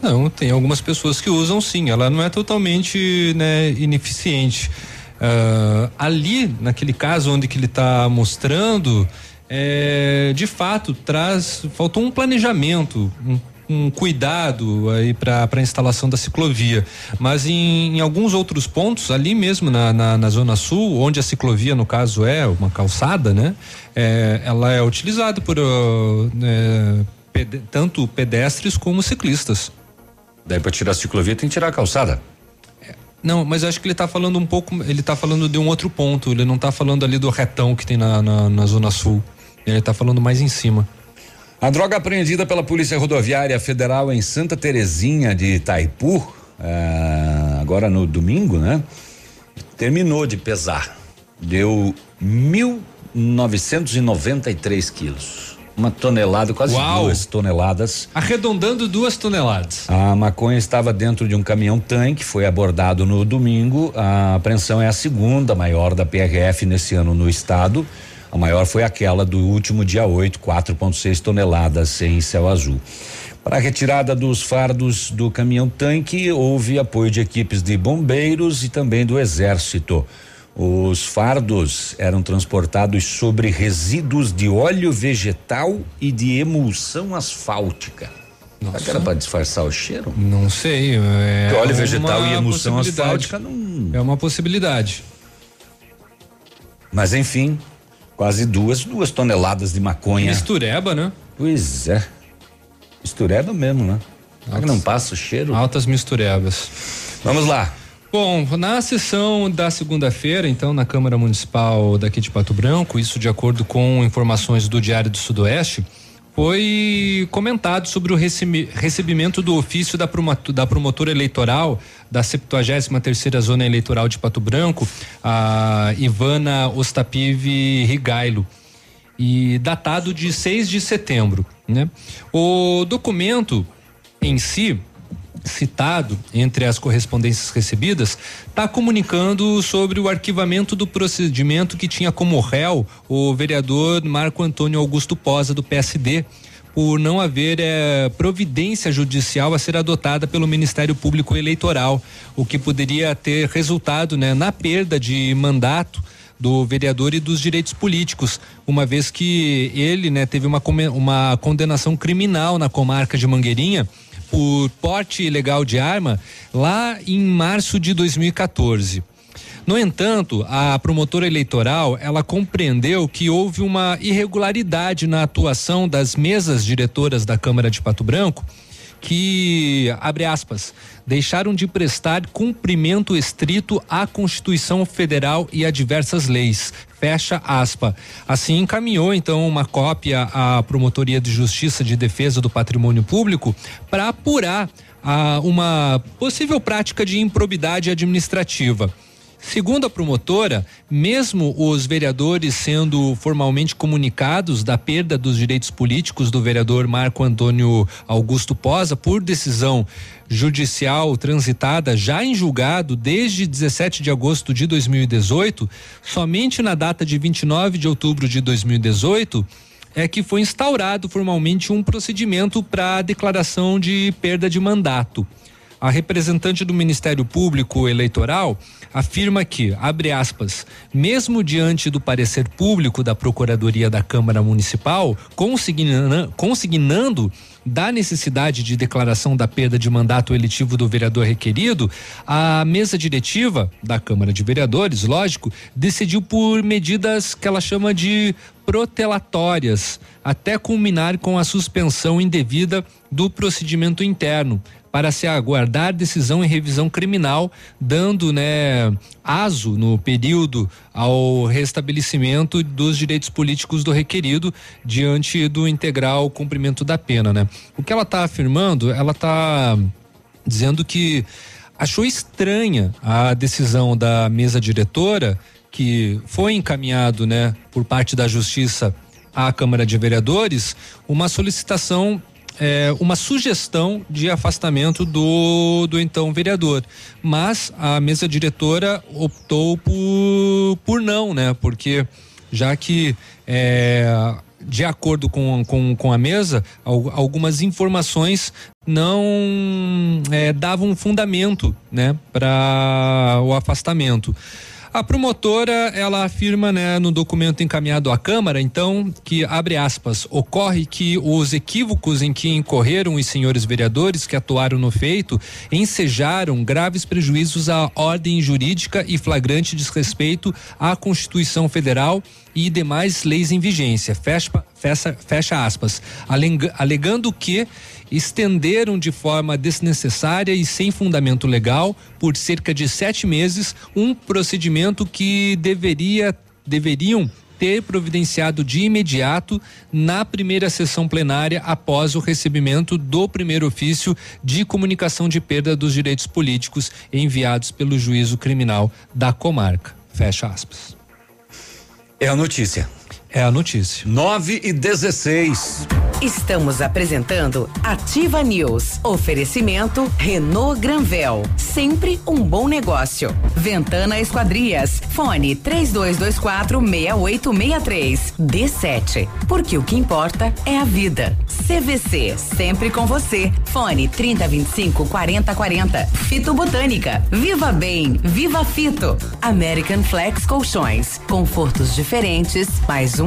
S3: não, tem algumas pessoas que usam sim. Ela não é totalmente né, ineficiente. Ah, ali, naquele caso onde que ele está mostrando, é, de fato traz faltou um planejamento, um, um cuidado aí para a instalação da ciclovia. Mas em, em alguns outros pontos, ali mesmo na, na, na zona sul, onde a ciclovia no caso é uma calçada, né? É, ela é utilizada por né, pede- tanto pedestres como ciclistas.
S2: Daí para tirar a ciclovia tem que tirar a calçada.
S3: Não, mas acho que ele tá falando um pouco, ele tá falando de um outro ponto, ele não tá falando ali do retão que tem na, na, na zona sul. Ele tá falando mais em cima.
S2: A droga apreendida pela Polícia Rodoviária Federal em Santa Terezinha de Itaipu, ah, agora no domingo, né? Terminou de pesar. Deu 1.993 quilos. Uma tonelada, quase
S3: Uau!
S2: duas toneladas.
S3: Arredondando duas toneladas.
S2: A maconha estava dentro de um caminhão-tanque, foi abordado no domingo. A apreensão é a segunda maior da PRF nesse ano no estado. A maior foi aquela do último dia 8, 4,6 toneladas em céu azul. Para a retirada dos fardos do caminhão-tanque, houve apoio de equipes de bombeiros e também do Exército. Os fardos eram transportados sobre resíduos de óleo vegetal e de emulsão asfáltica. Será que era para disfarçar o cheiro?
S3: Não sei. É
S2: óleo vegetal e emulsão asfáltica não.
S3: É uma possibilidade.
S2: Mas enfim, quase duas, duas toneladas de maconha.
S3: Mistureba, né?
S2: Pois é. Mistureba mesmo, né? Será que não passa o cheiro?
S3: Altas misturebas.
S2: Vamos lá.
S3: Bom, na sessão da segunda-feira, então, na Câmara Municipal daqui de Pato Branco, isso de acordo com informações do Diário do Sudoeste, foi comentado sobre o recebimento do ofício da, da promotora eleitoral da 73 terceira Zona Eleitoral de Pato Branco, a Ivana Ostapive Rigailo e datado de 6 de setembro, né? O documento em si citado entre as correspondências recebidas está comunicando sobre o arquivamento do procedimento que tinha como réu o vereador Marco Antônio Augusto Posa do PSD por não haver eh, providência judicial a ser adotada pelo Ministério Público Eleitoral, o que poderia ter resultado né, na perda de mandato do vereador e dos direitos políticos, uma vez que ele, né, teve uma, uma condenação criminal na comarca de Mangueirinha por porte ilegal de arma lá em março de 2014. No entanto, a promotora eleitoral, ela compreendeu que houve uma irregularidade na atuação das mesas diretoras da Câmara de Pato Branco, que, abre aspas, deixaram de prestar cumprimento estrito à Constituição Federal e a diversas leis. Fecha aspa. Assim encaminhou então uma cópia à Promotoria de Justiça de Defesa do Patrimônio Público para apurar ah, uma possível prática de improbidade administrativa. Segundo a promotora, mesmo os vereadores sendo formalmente comunicados da perda dos direitos políticos do vereador Marco Antônio Augusto Posa por decisão judicial transitada já em julgado desde 17 de agosto de 2018, somente na data de 29 de outubro de 2018 é que foi instaurado formalmente um procedimento para declaração de perda de mandato. A representante do Ministério Público Eleitoral afirma que, abre aspas, mesmo diante do parecer público da Procuradoria da Câmara Municipal, consigna- consignando da necessidade de declaração da perda de mandato eletivo do vereador requerido, a mesa diretiva da Câmara de Vereadores, lógico, decidiu por medidas que ela chama de protelatórias, até culminar com a suspensão indevida do procedimento interno, para se aguardar decisão em revisão criminal, dando, né, aso no período ao restabelecimento dos direitos políticos do requerido diante do integral cumprimento da pena, né? O que ela está afirmando, ela está dizendo que achou estranha a decisão da mesa diretora que foi encaminhado, né, por parte da Justiça à Câmara de Vereadores, uma solicitação é, uma sugestão de afastamento do, do então vereador. Mas a mesa diretora optou por, por não, né? Porque já que é, de acordo com, com, com a mesa, algumas informações não é, davam fundamento né, para o afastamento. A promotora, ela afirma, né, no documento encaminhado à Câmara, então, que abre aspas, ocorre que os equívocos em que incorreram os senhores vereadores que atuaram no feito ensejaram graves prejuízos à ordem jurídica e flagrante desrespeito à Constituição Federal e demais leis em vigência. Fecha, fecha, fecha aspas. Alegando que estenderam de forma desnecessária e sem fundamento legal, por cerca de sete meses, um procedimento que deveria, deveriam ter providenciado de imediato na primeira sessão plenária após o recebimento do primeiro ofício de comunicação de perda dos direitos políticos enviados pelo juízo criminal da comarca. Fecha aspas.
S2: É a notícia.
S3: É a notícia.
S2: 9 e 16.
S5: Estamos apresentando Ativa News. Oferecimento Renault Granvel. Sempre um bom negócio. Ventana Esquadrias. Fone 3224 6863. D7. Porque o que importa é a vida. CVC. Sempre com você. Fone 3025 4040. Fito Botânica. Viva Bem. Viva Fito. American Flex Colchões. Confortos diferentes. Mais um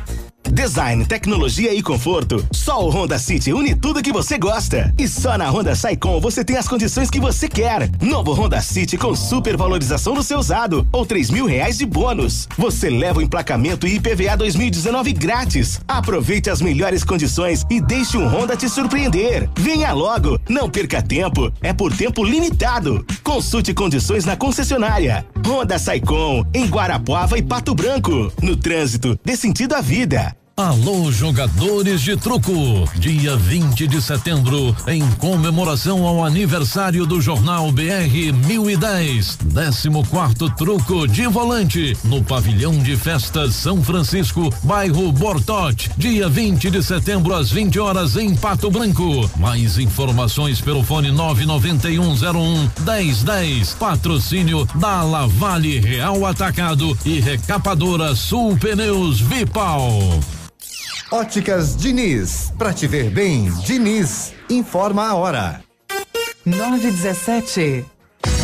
S9: Design, tecnologia e conforto. Só o Honda City une tudo que você gosta. E só na Honda Saicom você tem as condições que você quer. Novo Honda City com super valorização do seu usado ou três mil reais de bônus. Você leva o emplacamento e IPVA 2019 grátis. Aproveite as melhores condições e deixe um Honda te surpreender. Venha logo, não perca tempo. É por tempo limitado. Consulte condições na concessionária. Honda Saicom em Guarapuava e Pato Branco. No trânsito, dê sentido à vida.
S38: Alô, jogadores de truco! Dia 20 de setembro, em comemoração ao aniversário do Jornal BR 1010, 14 truco de volante, no Pavilhão de Festas São Francisco, bairro Bortote, dia 20 de setembro, às 20 horas, em Pato Branco. Mais informações pelo fone 99101 1010. Patrocínio da Lavale Real Atacado e Recapadora Sul Pneus Vipal.
S12: Óticas Diniz, pra te ver bem, Diniz, informa a hora.
S5: 917.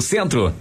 S39: Centro.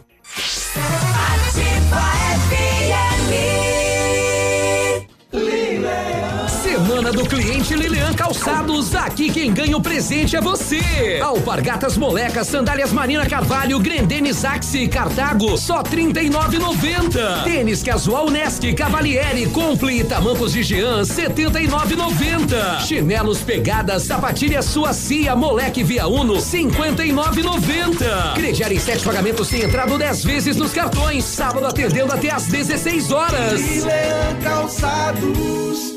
S40: Semana do cliente Lilian Calçados. Aqui quem ganha o presente é você. Alpargatas Molecas, Sandálias Marina Carvalho, Grendene Zaxi, Cartago, só R$ 39,90. Tênis Casual Nesc, Cavalieri, Compli e Tamancos de Jean, R$ 79,90. Chinelos Pegadas, Sapatilha Suacia, Moleque Via Uno, R$ 59,90. Crediar em sete pagamentos sem entrada 10 vezes nos cartões. Sábado atendendo até às 16 horas.
S41: Lilian Calçados.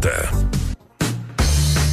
S8: Санта.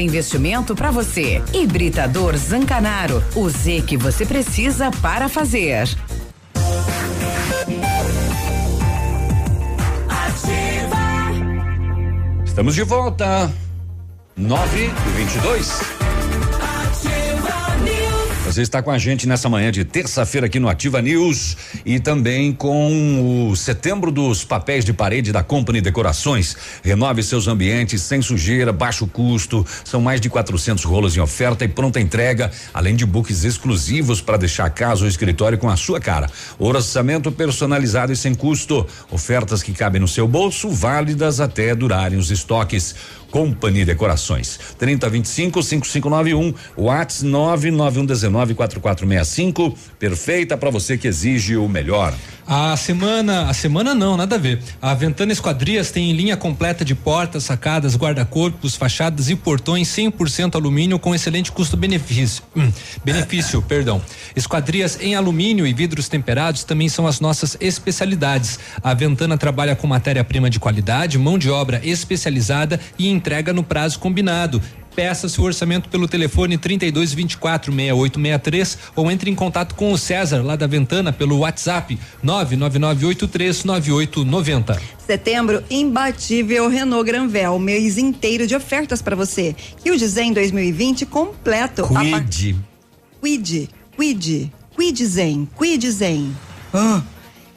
S5: investimento para você. Hibridador Zancanaro. O Z que você precisa para fazer.
S2: Estamos de volta. 9 e 22. Você está com a gente nessa manhã de terça-feira aqui no Ativa News e também com o setembro dos papéis de parede da Company Decorações. Renove seus ambientes sem sujeira, baixo custo. São mais de 400 rolos em oferta e pronta entrega, além de books exclusivos para deixar a casa ou escritório com a sua cara. Orçamento personalizado e sem custo. Ofertas que cabem no seu bolso, válidas até durarem os estoques. Company Decorações. 3025 5591, Whats 99119 4465. Perfeita para você que exige o melhor.
S3: A semana, a semana não, nada a ver. A Ventana Esquadrias tem linha completa de portas, sacadas, guarda-corpos, fachadas e portões 100% alumínio com excelente custo-benefício. Hum, benefício, perdão. Esquadrias em alumínio e vidros temperados também são as nossas especialidades. A Ventana trabalha com matéria-prima de qualidade, mão de obra especializada e entrega no prazo combinado. Peça seu orçamento pelo telefone 32 24 6863 ou entre em contato com o César lá da Ventana pelo WhatsApp 99983 9890.
S4: Setembro imbatível Renault Granvel, mês inteiro de ofertas para você. E o Zen 2020 completo.
S2: Quid.
S4: Quid, Quid, Quid Zen, Quid Zen. Ah.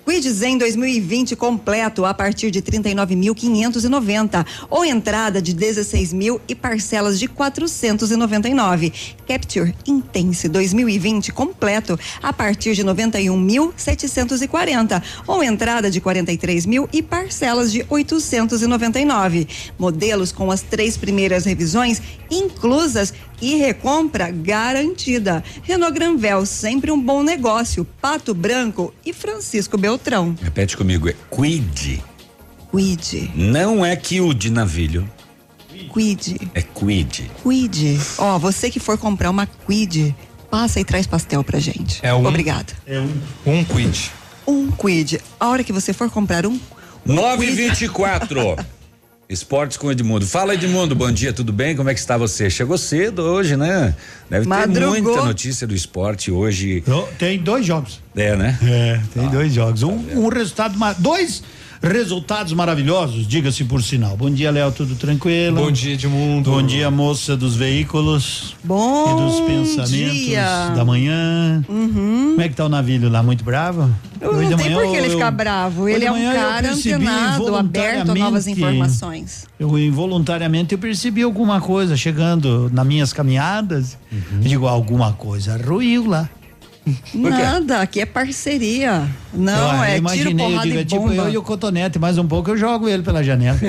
S4: Quid Zen 2020 completo a partir de 39.590 ou entrada de 16 mil e parcelas de 499. Capture Intense 2020 completo a partir de 91.740 ou entrada de 43 mil e parcelas de 899. Modelos com as três primeiras revisões inclusas e recompra garantida. Renault Granvel, sempre um bom negócio. Pato Branco e Francisco Beltrão.
S2: Repete comigo, é Quid.
S4: Quid.
S2: Não é que de navilho.
S4: Quid.
S2: É Quid.
S4: Quid. Ó, você que for comprar uma Quid, passa e traz pastel pra gente.
S3: É um.
S4: Obrigada.
S3: É um. Um Quid.
S4: Um Quid. A hora que você for comprar um.
S2: 9 e 24 Esportes com Edmundo. Fala, Edmundo, bom dia, tudo bem? Como é que está você? Chegou cedo hoje, né? Deve
S4: Madrugou.
S2: ter muita notícia do esporte hoje.
S42: Tem dois jogos.
S2: É, né?
S42: É, tem dois jogos. Um, um resultado, dois Resultados maravilhosos, diga-se por sinal. Bom dia, Léo, tudo tranquilo?
S3: Bom dia, Edmundo.
S42: Bom dia, moça dos veículos.
S4: Bom
S42: E dos pensamentos
S4: dia.
S42: da manhã.
S4: Uhum.
S42: Como é que tá o navilho lá? Muito bravo?
S4: Eu
S42: Hoje
S4: não tem por que
S42: eu-
S4: ele ficar bravo. Ele é um cara antenado, aberto a novas informações.
S42: Eu involuntariamente eu percebi alguma coisa chegando nas minhas caminhadas.
S4: Uhum.
S42: Eu digo, alguma coisa ruiu lá.
S4: Nada, aqui é parceria. Não,
S42: eu
S4: é tiro,
S42: imaginei, eu
S4: porrada
S42: digo,
S4: e
S42: é tipo
S4: bomba.
S42: eu e o cotonete, mais um pouco eu jogo ele pela janela.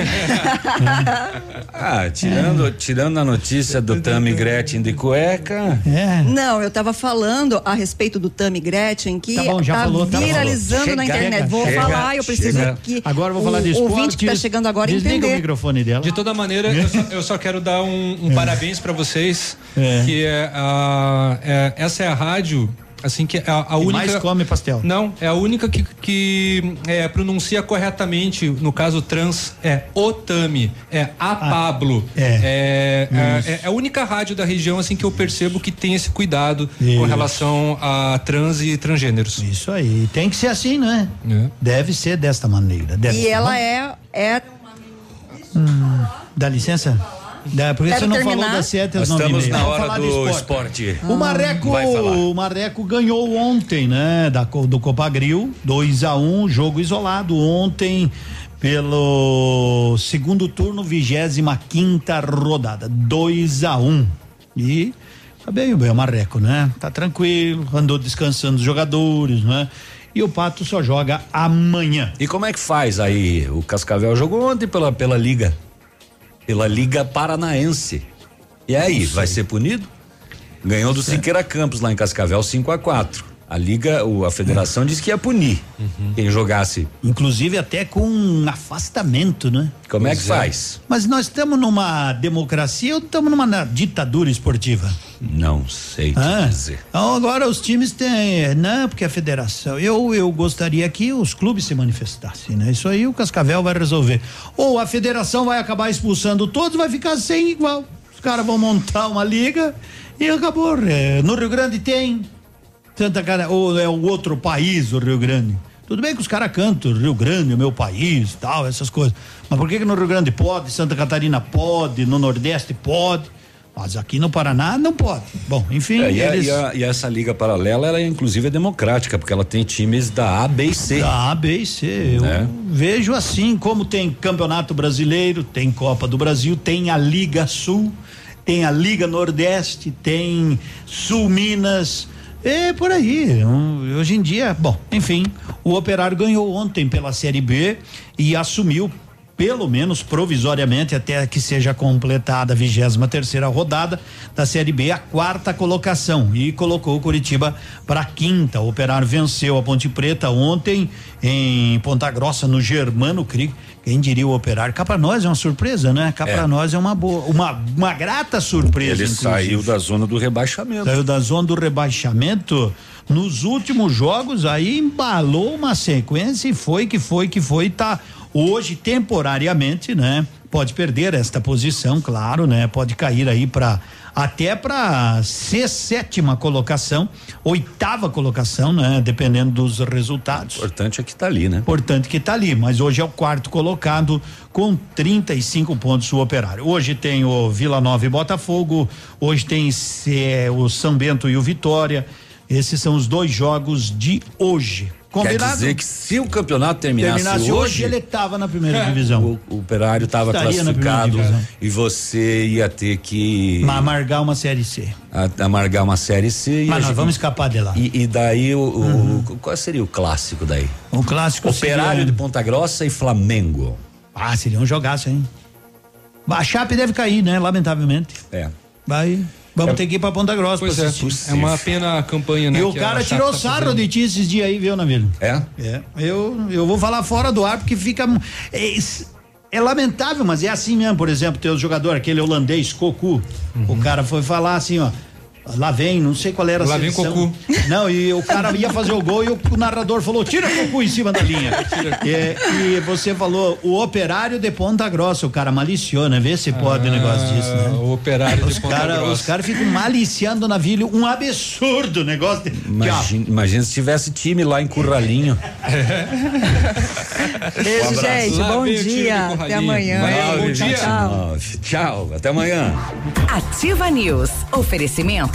S2: Ah, tirando, tirando a notícia do Tami Gretchen de cueca.
S42: É.
S4: Não, eu tava falando a respeito do Tami Gretchen, que
S42: Tá bom, já falou, tá
S4: viralizando na
S42: Chega,
S4: internet. Vou
S42: chega,
S4: falar, eu preciso
S42: chega.
S4: que
S42: Agora vou
S4: o
S42: falar de esporte.
S4: ouvinte que tá chegando agora
S42: Desliga
S4: entender.
S42: o microfone dela.
S3: De toda maneira, eu só, eu só quero dar um, um parabéns para vocês,
S42: É.
S3: que é, a, é- essa é a rádio assim que é a, a única
S42: mais come pastel.
S3: Não, é a única que, que é, pronuncia corretamente, no caso trans, é Otami, é a Pablo.
S42: é.
S3: É, é, é a única rádio da região assim que eu percebo que tem esse cuidado com
S42: Isso.
S3: relação a trans e transgêneros.
S42: Isso aí, tem que ser assim, né? Deve ser desta maneira. Deve
S4: E
S42: ser.
S4: ela é, é
S42: Hum, dá licença? Dá, por que
S4: Quero
S42: você não
S4: terminar.
S42: falou das sete às
S2: Nós
S42: nove
S2: estamos na hora
S42: falar
S2: do
S42: de
S2: esporte.
S42: O Marreco,
S2: Vai falar.
S42: o Marreco ganhou ontem, né? Da, do Copagril, 2 a 1 um, jogo isolado ontem pelo segundo turno, 25 quinta rodada, 2 a 1 um. E tá bem, bem o Marreco, né? Tá tranquilo, andou descansando os jogadores, né? E o Pato só joga amanhã.
S2: E como é que faz aí? O Cascavel jogou ontem pela, pela Liga. Pela Liga Paranaense. E aí, vai ser punido? Ganhou do Siqueira Campos lá em Cascavel 5 a 4 A Liga, a federação disse que ia punir quem jogasse.
S42: Inclusive até com um afastamento, né?
S2: Como é que faz?
S42: Mas nós estamos numa democracia ou estamos numa ditadura esportiva?
S2: Não sei
S42: Ah,
S2: dizer.
S42: Então agora os times têm, não, porque a federação. Eu eu gostaria que os clubes se manifestassem, né? Isso aí o Cascavel vai resolver. Ou a federação vai acabar expulsando todos, vai ficar sem igual. Os caras vão montar uma liga e acabou. É, no Rio Grande tem Santa Catarina, ou é o outro país, o Rio Grande. Tudo bem que os caras cantam Rio Grande, o meu país, tal, essas coisas. Mas por que, que no Rio Grande pode, Santa Catarina pode, no Nordeste pode, mas aqui no Paraná não pode. Bom, enfim,
S2: É, e, a-
S42: eles...
S2: e a- e essa liga paralela, ela inclusive é democrática, porque ela tem times da A, B e C.
S42: Da A, B e C. Eu
S2: Né?
S42: vejo assim, como tem Campeonato Brasileiro, tem Copa do Brasil, tem a Liga Sul, tem a Liga Nordeste, tem Sul Minas. É por aí. Um, hoje em dia, bom, enfim, o Operário ganhou ontem pela Série B e assumiu pelo menos provisoriamente até que seja completada a 23 terceira rodada da Série B, a quarta colocação e colocou o Curitiba para a quinta. O Operário venceu a Ponte Preta ontem em Ponta Grossa no Germano Cric. Quem diria o Operário? Cá para nós é uma surpresa, né? Cá
S2: É.
S42: para nós é uma boa, uma, uma grata surpresa.
S2: Ele
S42: inclusive.
S2: saiu da zona do rebaixamento.
S42: Saiu da zona do rebaixamento. Nos últimos jogos aí embalou uma sequência e foi que foi que foi, tá hoje temporariamente, né? Pode perder esta posição, claro, né? Pode cair aí para até para ser sétima colocação, oitava colocação, né? Dependendo dos resultados.
S2: Importante é que tá ali, né?
S42: Importante que tá ali, mas hoje é o quarto colocado com 35 pontos o Operário. Hoje tem o Vila Nova e Botafogo, hoje tem o São Bento e o Vitória. Esses são os dois jogos de hoje. Combinado?
S2: Quer dizer que se o campeonato terminasse,
S42: Terminasse hoje, ele estava na primeira divisão.
S2: O, o operário estava classificado e você ia ter que
S42: Mas amargar uma série C.
S2: a- amargar uma série C. e
S42: Mas nós
S2: gente-
S42: vamos escapar de lá.
S2: E, e daí o, o- o- qual seria o clássico daí?
S42: O clássico
S2: Operário
S42: seria-
S2: de Ponta Grossa e Flamengo.
S42: Ah, seria um jogaço, hein? A Chape deve cair, né? Lamentavelmente.
S2: É.
S42: Vai. Vamos
S3: É.
S42: ter que ir pra Ponta Grossa
S3: Pois
S42: pra
S3: é,
S42: assistir.
S3: é uma pena a campanha, né?
S42: E o cara tirou
S3: tá
S42: sarro
S3: fazendo.
S42: de ti esses dias aí, viu, Navilho?
S2: É?
S42: É. Eu, eu vou falar fora do ar porque fica. É, é lamentável, mas é assim mesmo. Por exemplo, tem o jogador, aquele holandês, Cocu.
S3: Uhum.
S42: O cara foi falar assim, ó. Lá vem, não sei qual era a
S3: Lá vem
S42: seleção.
S3: Cocu.
S42: Não, e o cara ia fazer o gol e o, o narrador falou: tira o Cocu em cima da linha. e, e você falou: o operário de Ponta Grossa. O cara maliciou, né? Vê se pode um negócio disso, né?
S3: O operário
S42: Os
S3: de Ponta
S42: caras
S3: Grossa.
S42: os caras ficam maliciando na Navilho, um absurdo negócio. De, que,
S2: Imagina, imagina se tivesse time lá em Curralinho.
S4: Beijo,
S2: Um
S4: gente.
S2: Lá
S4: Bom
S2: vem
S4: dia. Até amanhã.
S2: Vinte e
S4: tchau.
S2: Tchau, até amanhã.
S5: Ativa News. Oferecimento.